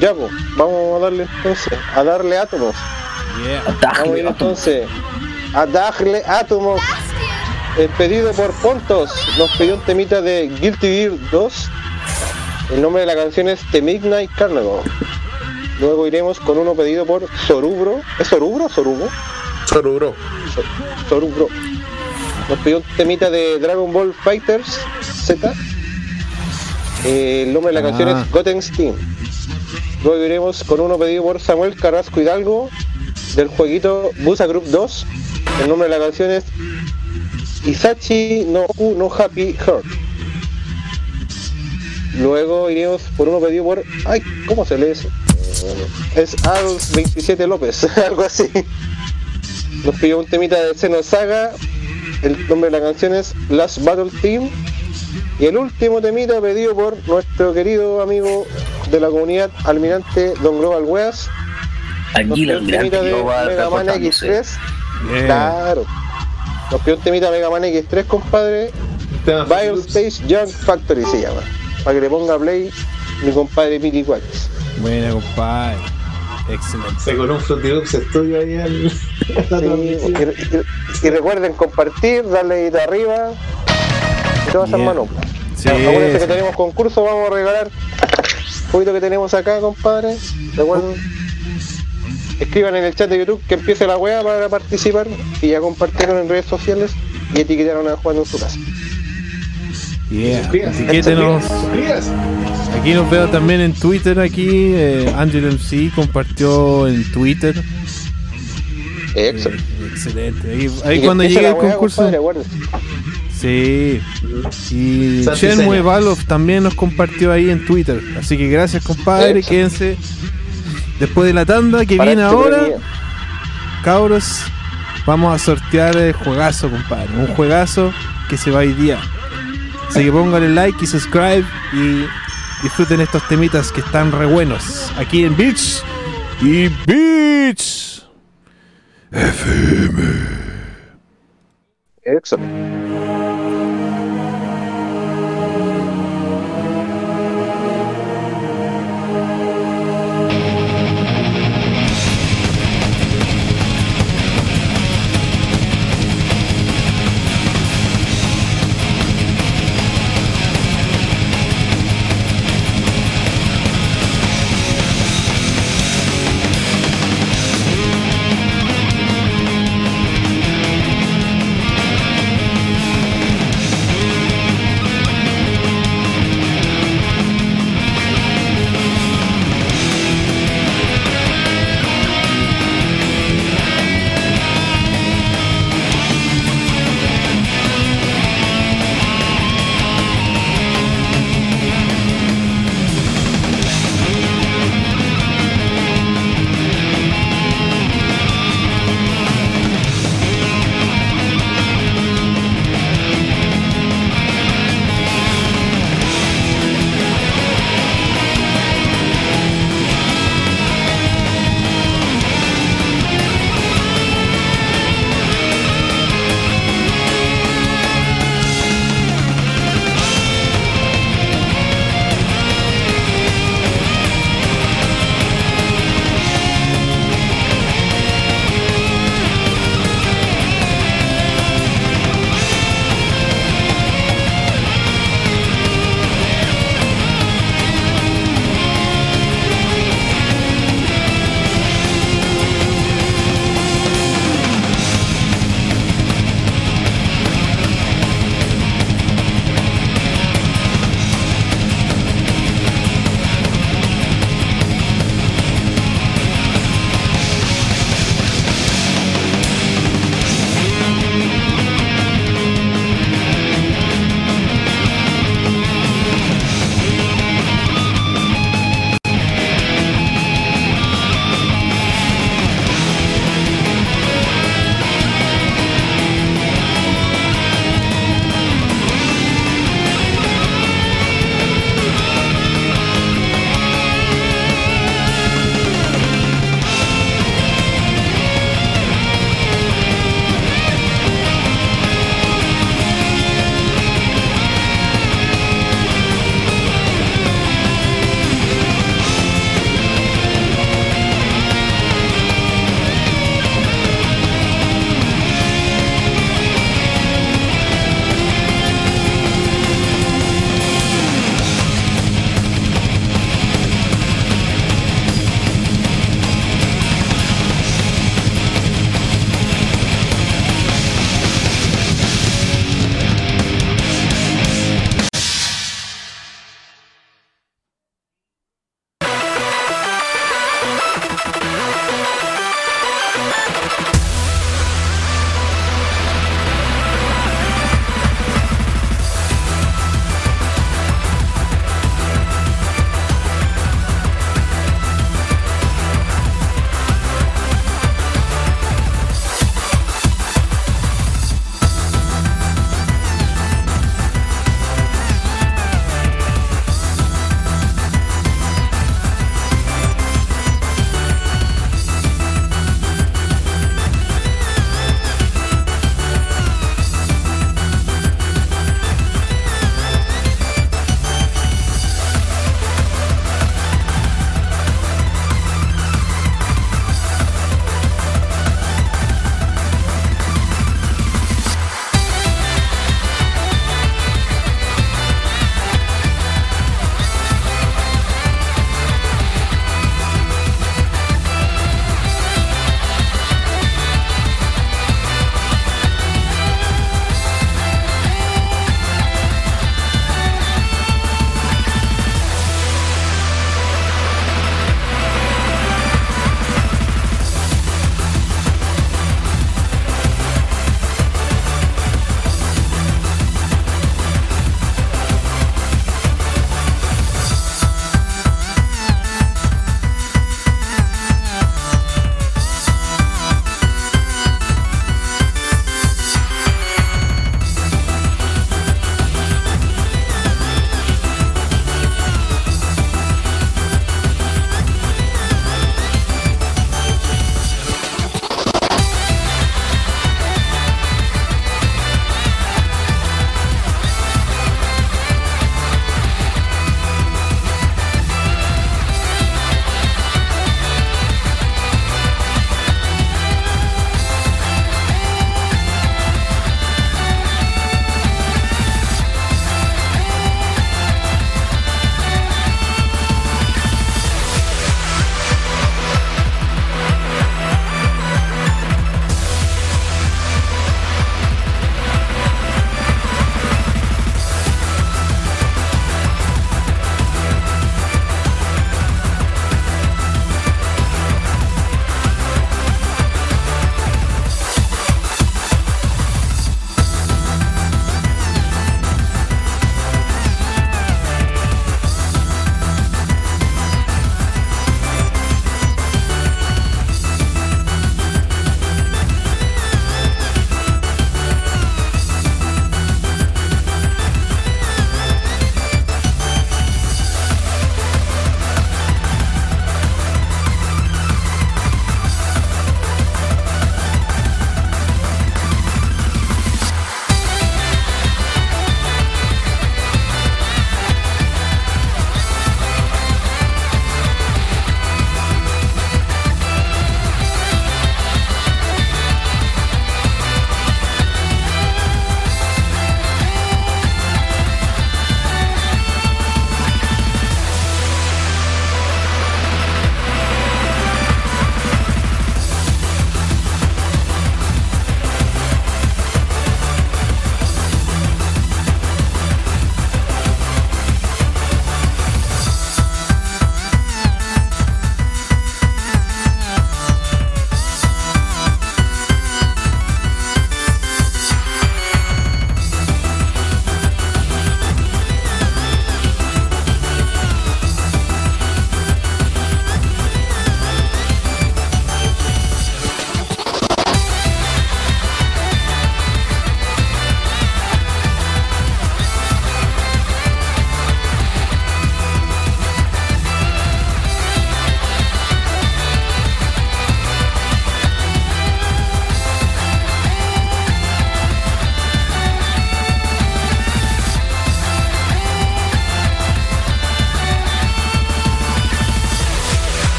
Ya, pues, vamos a darle entonces, a darle átomos. Yeah. Vamos a ir entonces a darle átomos. El pedido por Pontos nos pidió un temita de Guilty Gear 2. El nombre de la canción es The Midnight Carnival. Luego iremos con uno pedido por Sorubro. ¿Es Sorubro o Sorubo? Soruro. So- Sorubro. Nos pidió un temita de Dragon Ball Fighters Z. Eh, el nombre de la canción Ah. es Goten Steam. Luego iremos con uno pedido por Samuel Carrasco Hidalgo del jueguito Busa Group 2. El nombre de la canción es Isachi no Ku no Happy Heart. Luego iremos por uno pedido por. Ay, ¿cómo se lee eso? Es Al27 López, algo así. Nos pidió un temita de Xenosaga. El nombre de la canción es Last Battle Team. Y el último temita pedido por nuestro querido amigo de la comunidad Almirante Don Global Weas. Nos Aquí pidió el un almirante temita de Global Mega Man reportándose. X3. Yeah. Claro. Nos pidió un temita Mega Man X3, compadre. Biospace Junk Factory se llama. Para que le ponga play mi compadre Pili Wax. Buena, compadre. Excelente. Se coló un Fruity Loops Studio ahí la Sí, y, y- y recuerden compartir, darle dedito arriba y todas esas manoplas. Sí, Acuérdense sí. que tenemos concurso, vamos a regalar un poquito que tenemos acá, compadre. Recuerden, escriban en el chat de YouTube que empiece la weá para participar y ya compartieron en redes sociales y etiquetaron a Juan en su casa. Yeah. Etiquétenos. Suscríbanse. Aquí nos veo también en Twitter. Aquí eh, Angel MC compartió en Twitter. Excelente. Excelente. Ahí, cuando llegue el concurso. compadre. Sí. Y Shenmue. Valov también nos compartió ahí en Twitter. Así que gracias, compadre. Quédense después de la tanda que Para viene este ahora. premio. Cabros, vamos a sortear el juegazo, compadre. Un juegazo que se va hoy día. Así que pónganle like y subscribe y disfruten estos temitas que están re buenos. Aquí en Beach y Beach. Excelente.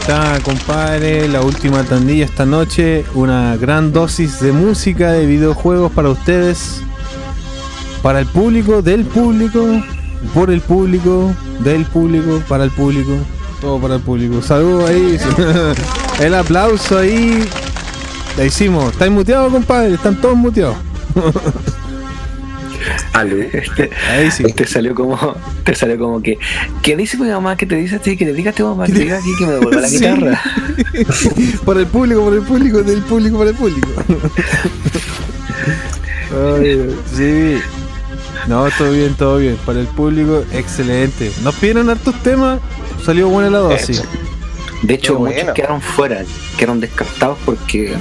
Está, compadre, la última tandilla esta noche. Una gran dosis de música, de videojuegos para ustedes. Para el público, del público, por el público, del público, para el público. Todo para el público. Saludos ahí. el aplauso ahí. La hicimos. ¿Estáis muteados, compadre? Están todos muteados. Este, Ahí sí. te salió como, te salió como que, ¿qué dice mi mamá? ¿Qué te dice a ti? Que te diga a tu mamá, que te diga aquí que me devuelva la Sí. guitarra. para el público, para el público, del público, para el público. Ay, sí. No, todo bien, todo bien. Para el público, excelente. Nos pidieron hartos temas, salió buena la dosis. De hecho, muchos quedaron fuera, quedaron descartados porque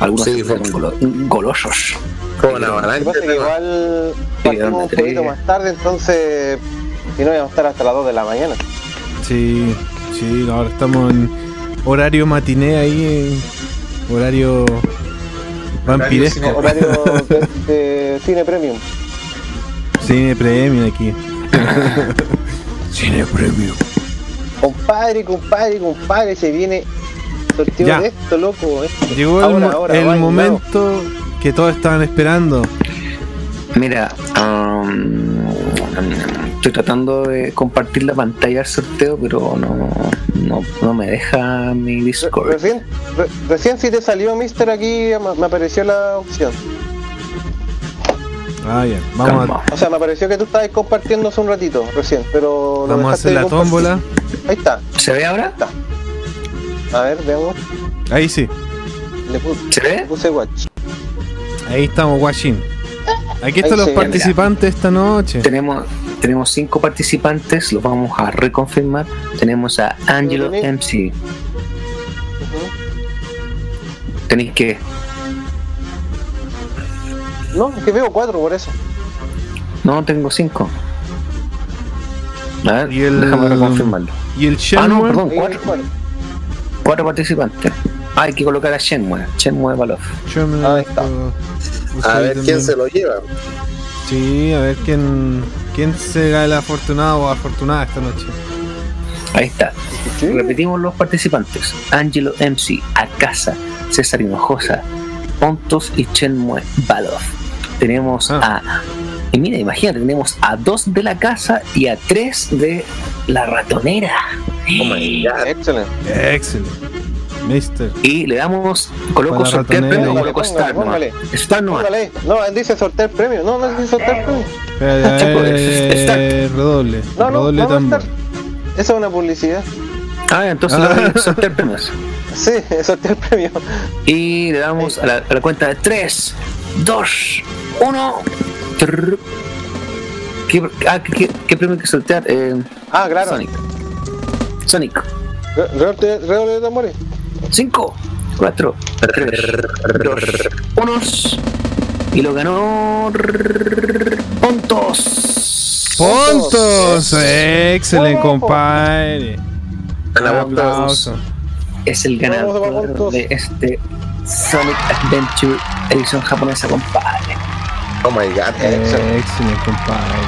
algunos Sí, se fue- fueron golo- golosos. Como que es que igual Sí, partimos un poquito más tarde, entonces si no íbamos a estar hasta las 2 de la mañana. Sí, sí, ahora estamos en horario matiné ahí, en horario vampiresco. Horario de, de cine premium. Cine premium aquí. Cine premium. Compadre, compadre, compadre, se viene sorteo Ya. de esto, loco. esto. Llegó el, Ahora, el momento que todos estaban esperando. Mira, am, estoy tratando de compartir la pantalla del sorteo, pero no, no, no me deja mi Discord. Recién, re- recién si te salió Mister aquí, me, apareció la opción. Ah, ya. Vamos a. O sea, me apareció que tú estabas compartiendo hace un ratito, recién, pero... lo vamos a hacer la tómbola. Ahí está, ¿Se ve ahora? a ver, veamos. Ahí sí. Le ¿Se le ve? puse watch. Ahí estamos, watching. Aquí Ahí están los ve, participantes esta noche. Tenemos, tenemos cinco participantes, los vamos a reconfirmar. Tenemos a Angelo ¿Lo MC. Tenéis que. No, es que veo cuatro por eso. No, tengo cinco. A ver, Y el- déjame reconfirmarlo. Y el Ah, no, Shenmue. perdón, cuatro, cuatro. cuatro participantes. Ah, hay que colocar a Shenmue, Shenmue. Shenmue, Ahí está. A ver quién se lo lleva. Sí, a ver quién quién será el afortunado o afortunada esta noche. Ahí está. Repetimos los participantes. Angelo MC, Akasa, César Hinojosa, Pontos y Chenmue Balov. Tenemos Ah. a... Y mira, imagínate, tenemos a dos de la casa y a tres de la ratonera. Oh my god. Excelente. Excelente. Mister. Y le damos, coloco sortear premio o coloco Star póngale. Star. No, él dice sortear premio. No, no dice sortear premio. Espera, Chico, eh, redoble. No, no, redoble no, no tambor. Esa es una publicidad. Ah, entonces Ah. sortear premios. Sí, sortear premio. Y le damos a la, a la cuenta de 3, 2, 1. ¿Qué, ah, ¿qué, qué, qué premio hay que sortear? Eh, Ah, claro. Sonic. Sonic. Re- Redoble redoble de tambores. 5, 4, 3, 2, 1. Y lo ganó. Pontos. Pontos. Excelente, compadre. Aplauso. Es el ganador de este Sonic Adventure edición japonesa, compadre. Oh my god. Excelente, compadre.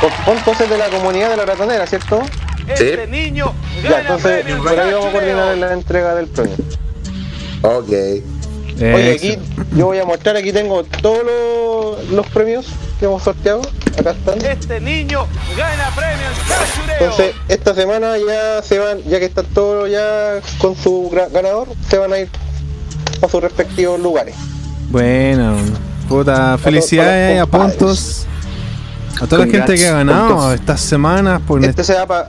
Pon- Pontos es de la comunidad de la ratonera, ¿cierto? Sí. Ya, entonces por ahí vamos a coordinar la entrega del premio. Ok. Oye, aquí yo voy a mostrar, aquí tengo todos los, los premios que hemos sorteado. Acá están. Este niño gana premios cachureo. Entonces, esta semana ya se van, ya que están todos ya con su gra- ganador, se van a ir a sus respectivos lugares. Bueno, puta, felicidades a. Pontos. A toda la gente que ha ganado estas semanas por Este se da para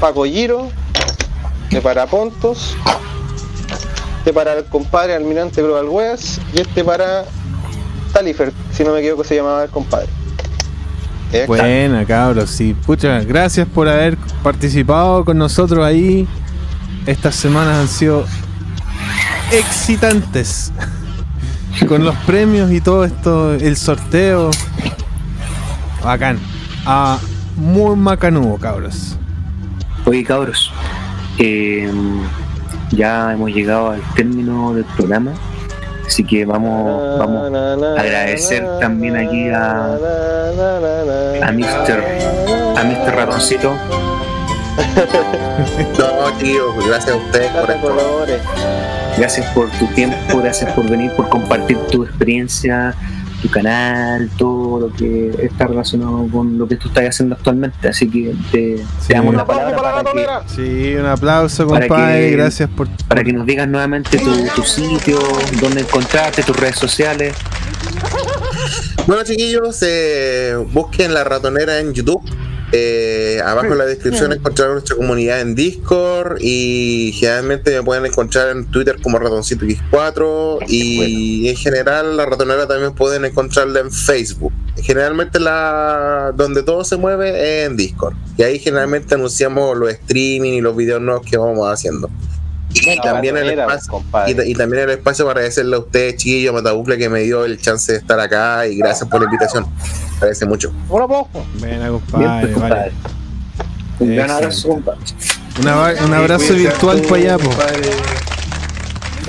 pa Colliro, este para Pontos, este para el compadre Almirante Global Weas y este para Talifer, si no me equivoco se llamaba el compadre. Buena, cabros. Sí, pucha, gracias por haber participado con nosotros ahí. Estas semanas han sido excitantes. con los premios y todo esto, el sorteo. Bacán. Ah, muy macanudo, cabros. Oye, cabros, eh, ya hemos llegado al término del programa, así que vamos, vamos a agradecer también aquí a, a Mr. a Mr. Ratoncito No, tío, gracias a ustedes por esto. colores. Gracias por tu tiempo, gracias por venir, por compartir tu experiencia, tu canal, todo lo que está relacionado con lo que tú estás haciendo actualmente. Así que te, te damos la palabra para que, Sí, un aplauso, Para compadre. que- Gracias por. para que nos digas nuevamente tu, tu sitio, dónde encontrarte, tus redes sociales. Bueno, chiquillos, eh, busquen la ratonera en YouTube. Eh, abajo en la descripción encontrarán nuestra comunidad en Discord y generalmente me pueden encontrar en Twitter como Ratoncito X4 y en general la ratonera también pueden encontrarla en Facebook. Generalmente la donde todo se mueve es en Discord y ahí generalmente anunciamos los streaming y los videos nuevos que vamos haciendo. Y también, el espacio, y, ta- y también el espacio para agradecerle a usted, chiquillo, Matabucle, que me dio el chance de estar acá y gracias por la invitación. Agradece mucho. Un aplauso. Bien, compadre. pues, vale. compadre. Un abrazo, compadre. Un, abrazo virtual para allá, po. compadre.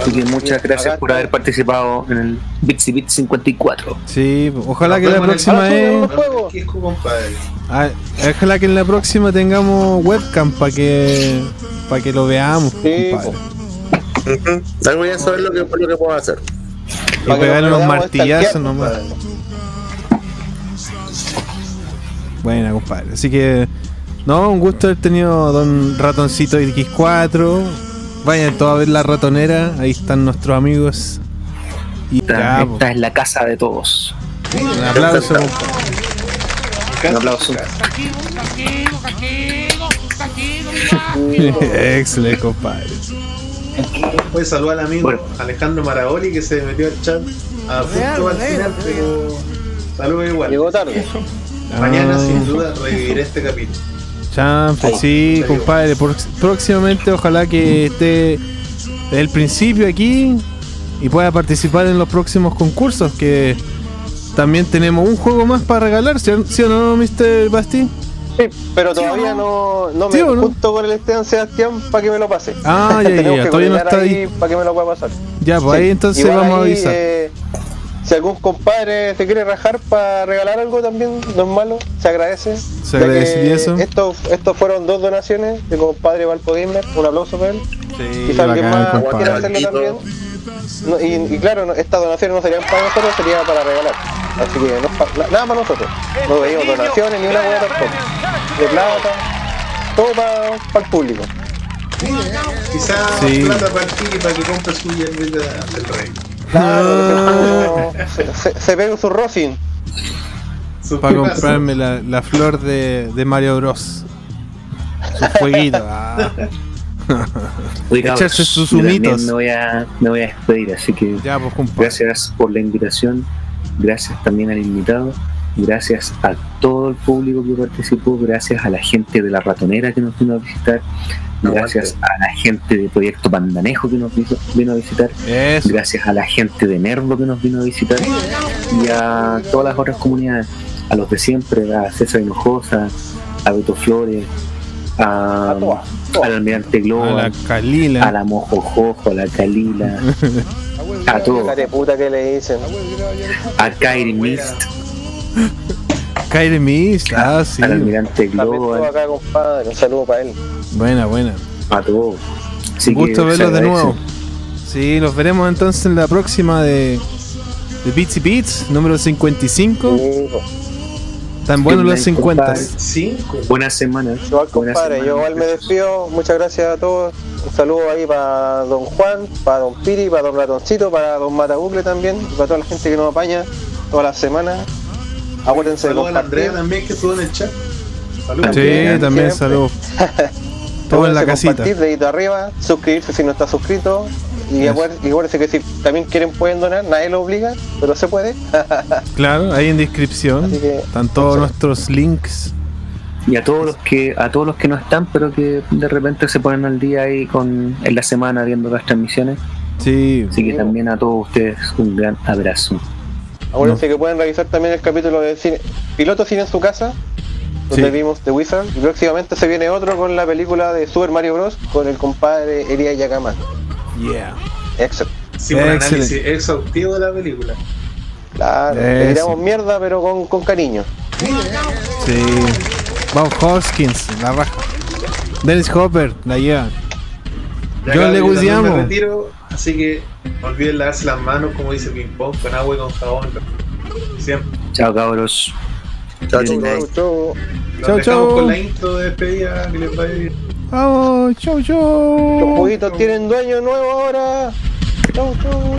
Así que muchas gracias por haber participado en el Bitsy Bit 54. Sí, ojalá que la próxima es. Ah, ojalá que en la próxima tengamos webcam para que para que lo veamos, Sí, compadre. Algo ya saber lo que, lo que puedo hacer. Y pegarle nos unos martillazos nomás. Buena, compadre. Así que, no, un gusto haber tenido a Don Ratoncito X4. Vayan todos a ver la ratonera. Ahí están nuestros amigos. Y Esta, esta es la casa de todos. un aplauso. Un aplauso. Excelente, compadre. Voy a saludar al amigo Bueno. Alejandro Maragoli que se metió al chat a punto al final, pero saludos igual. Llegó tarde. Mañana Ah. sin duda reviviré este capítulo. Champe, sí, compadre. Por- próximamente, ojalá que esté desde el principio aquí y pueda participar en los próximos concursos. Que también tenemos un juego más para regalar, ¿sí, ¿sí o no, Mr. Basti? Sí, pero todavía no, no me ¿Sí o no? junto con el Esteban Sebastián para que me lo pase. Ah, ya, ya, Tenemos ya, que todavía no está ahí ahí. para que me lo pueda pasar. Ya, pues Sí. ahí entonces Igual vamos a ahí, avisar. eh, si algún compadre se quiere rajar para regalar algo también, no es malo, se agradece. Se agradecería eso. Estos, estos fueron dos donaciones de compadre Valpo Gamer, un aplauso para él. Sí, Quizá alguien más quiera hacerlo también. No, y, y claro, no, estas donaciones no serían para nosotros, sería para regalar. Así que no nada para nosotros. No veíamos donaciones ni una hueá tampoco. De plata, todo para el público. Quizás Sí. plata para ti para que compre su hierbita del rey. Claro, se, se, se pega su rosin. Para comprarme la, la flor de, de Mario Bros. Su jueguito. ah. Oye, cabros, Echarse sus humitos. Me voy, a, me voy a despedir, así que Ya, pues, gracias por la invitación, gracias también al invitado, gracias a todo el público que participó, gracias a la gente de la ratonera que nos vino a visitar, gracias a la gente de Proyecto Pandanejo que nos vino, vino a visitar, Eso. gracias a la gente de Nervo que nos vino a visitar y a todas las otras comunidades, a los de siempre, a César Hinojosa, a Beto Flores, a, al Almirante Globo, A la Calila. a la Mojojojo, a la Calila, a todos, La puta que le dicen. a Kairi Mist, Kyrie Mist. Ah, sí. al Almirante Globo, acá, compadre. Un saludo para él. Buena, buena. a todos. Así Un gusto verlos de nuevo. Sí, los veremos entonces en la próxima de, de Beats y Beats, número 55. Tan buenos los 50. Buenas semanas. Igual, buenas compadre, yo igual me despido. Muchas gracias a todos. Un saludo ahí para don Juan, para don Piri, para don Ratoncito, para don Matabucle también, y para toda la gente que nos apaña todas las semanas. Acuérdense de Saludos a la compartir. Andrea también que estuvo en el chat. Saludos. Sí, también siempre. saludos. Todo en la casita. compartir, dedito arriba, suscribirse si no está suscrito. Y acuérdense, y acuérdense que si también quieren pueden donar, nadie lo obliga, pero se puede. Claro, ahí en descripción que, están todos nuestros links. Y a todos los que a todos los que no están, pero que de repente se ponen al día ahí con en la semana viendo las transmisiones. Sí. Así que también a todos ustedes un gran abrazo. Acuérdense que pueden revisar también el capítulo de cine, Piloto Cine en su casa, donde Sí. vimos The Wizard. Y próximamente se viene otro con la película de Super Mario Bros. con el compadre Elia Yakama. Yeah. Excelente. Sí, un análisis exhaustivo de la película. Claro, le tiramos mierda, pero con, con cariño. Sí. Vamos, Hoskins, la raja. Dennis Hopper, la lleva. John Leguizamo. me retiro, así que no olviden lavarse las manos, como dice Ping Pong, con agua y con jabón. Siempre. Chao, cabros. Chao, chao, night. Chau. Nos chau. con la intro de despedida que les vaya bien. Vamos, chau, Los chau. jueguitos tienen dueño nuevo ahora. Chau, chau.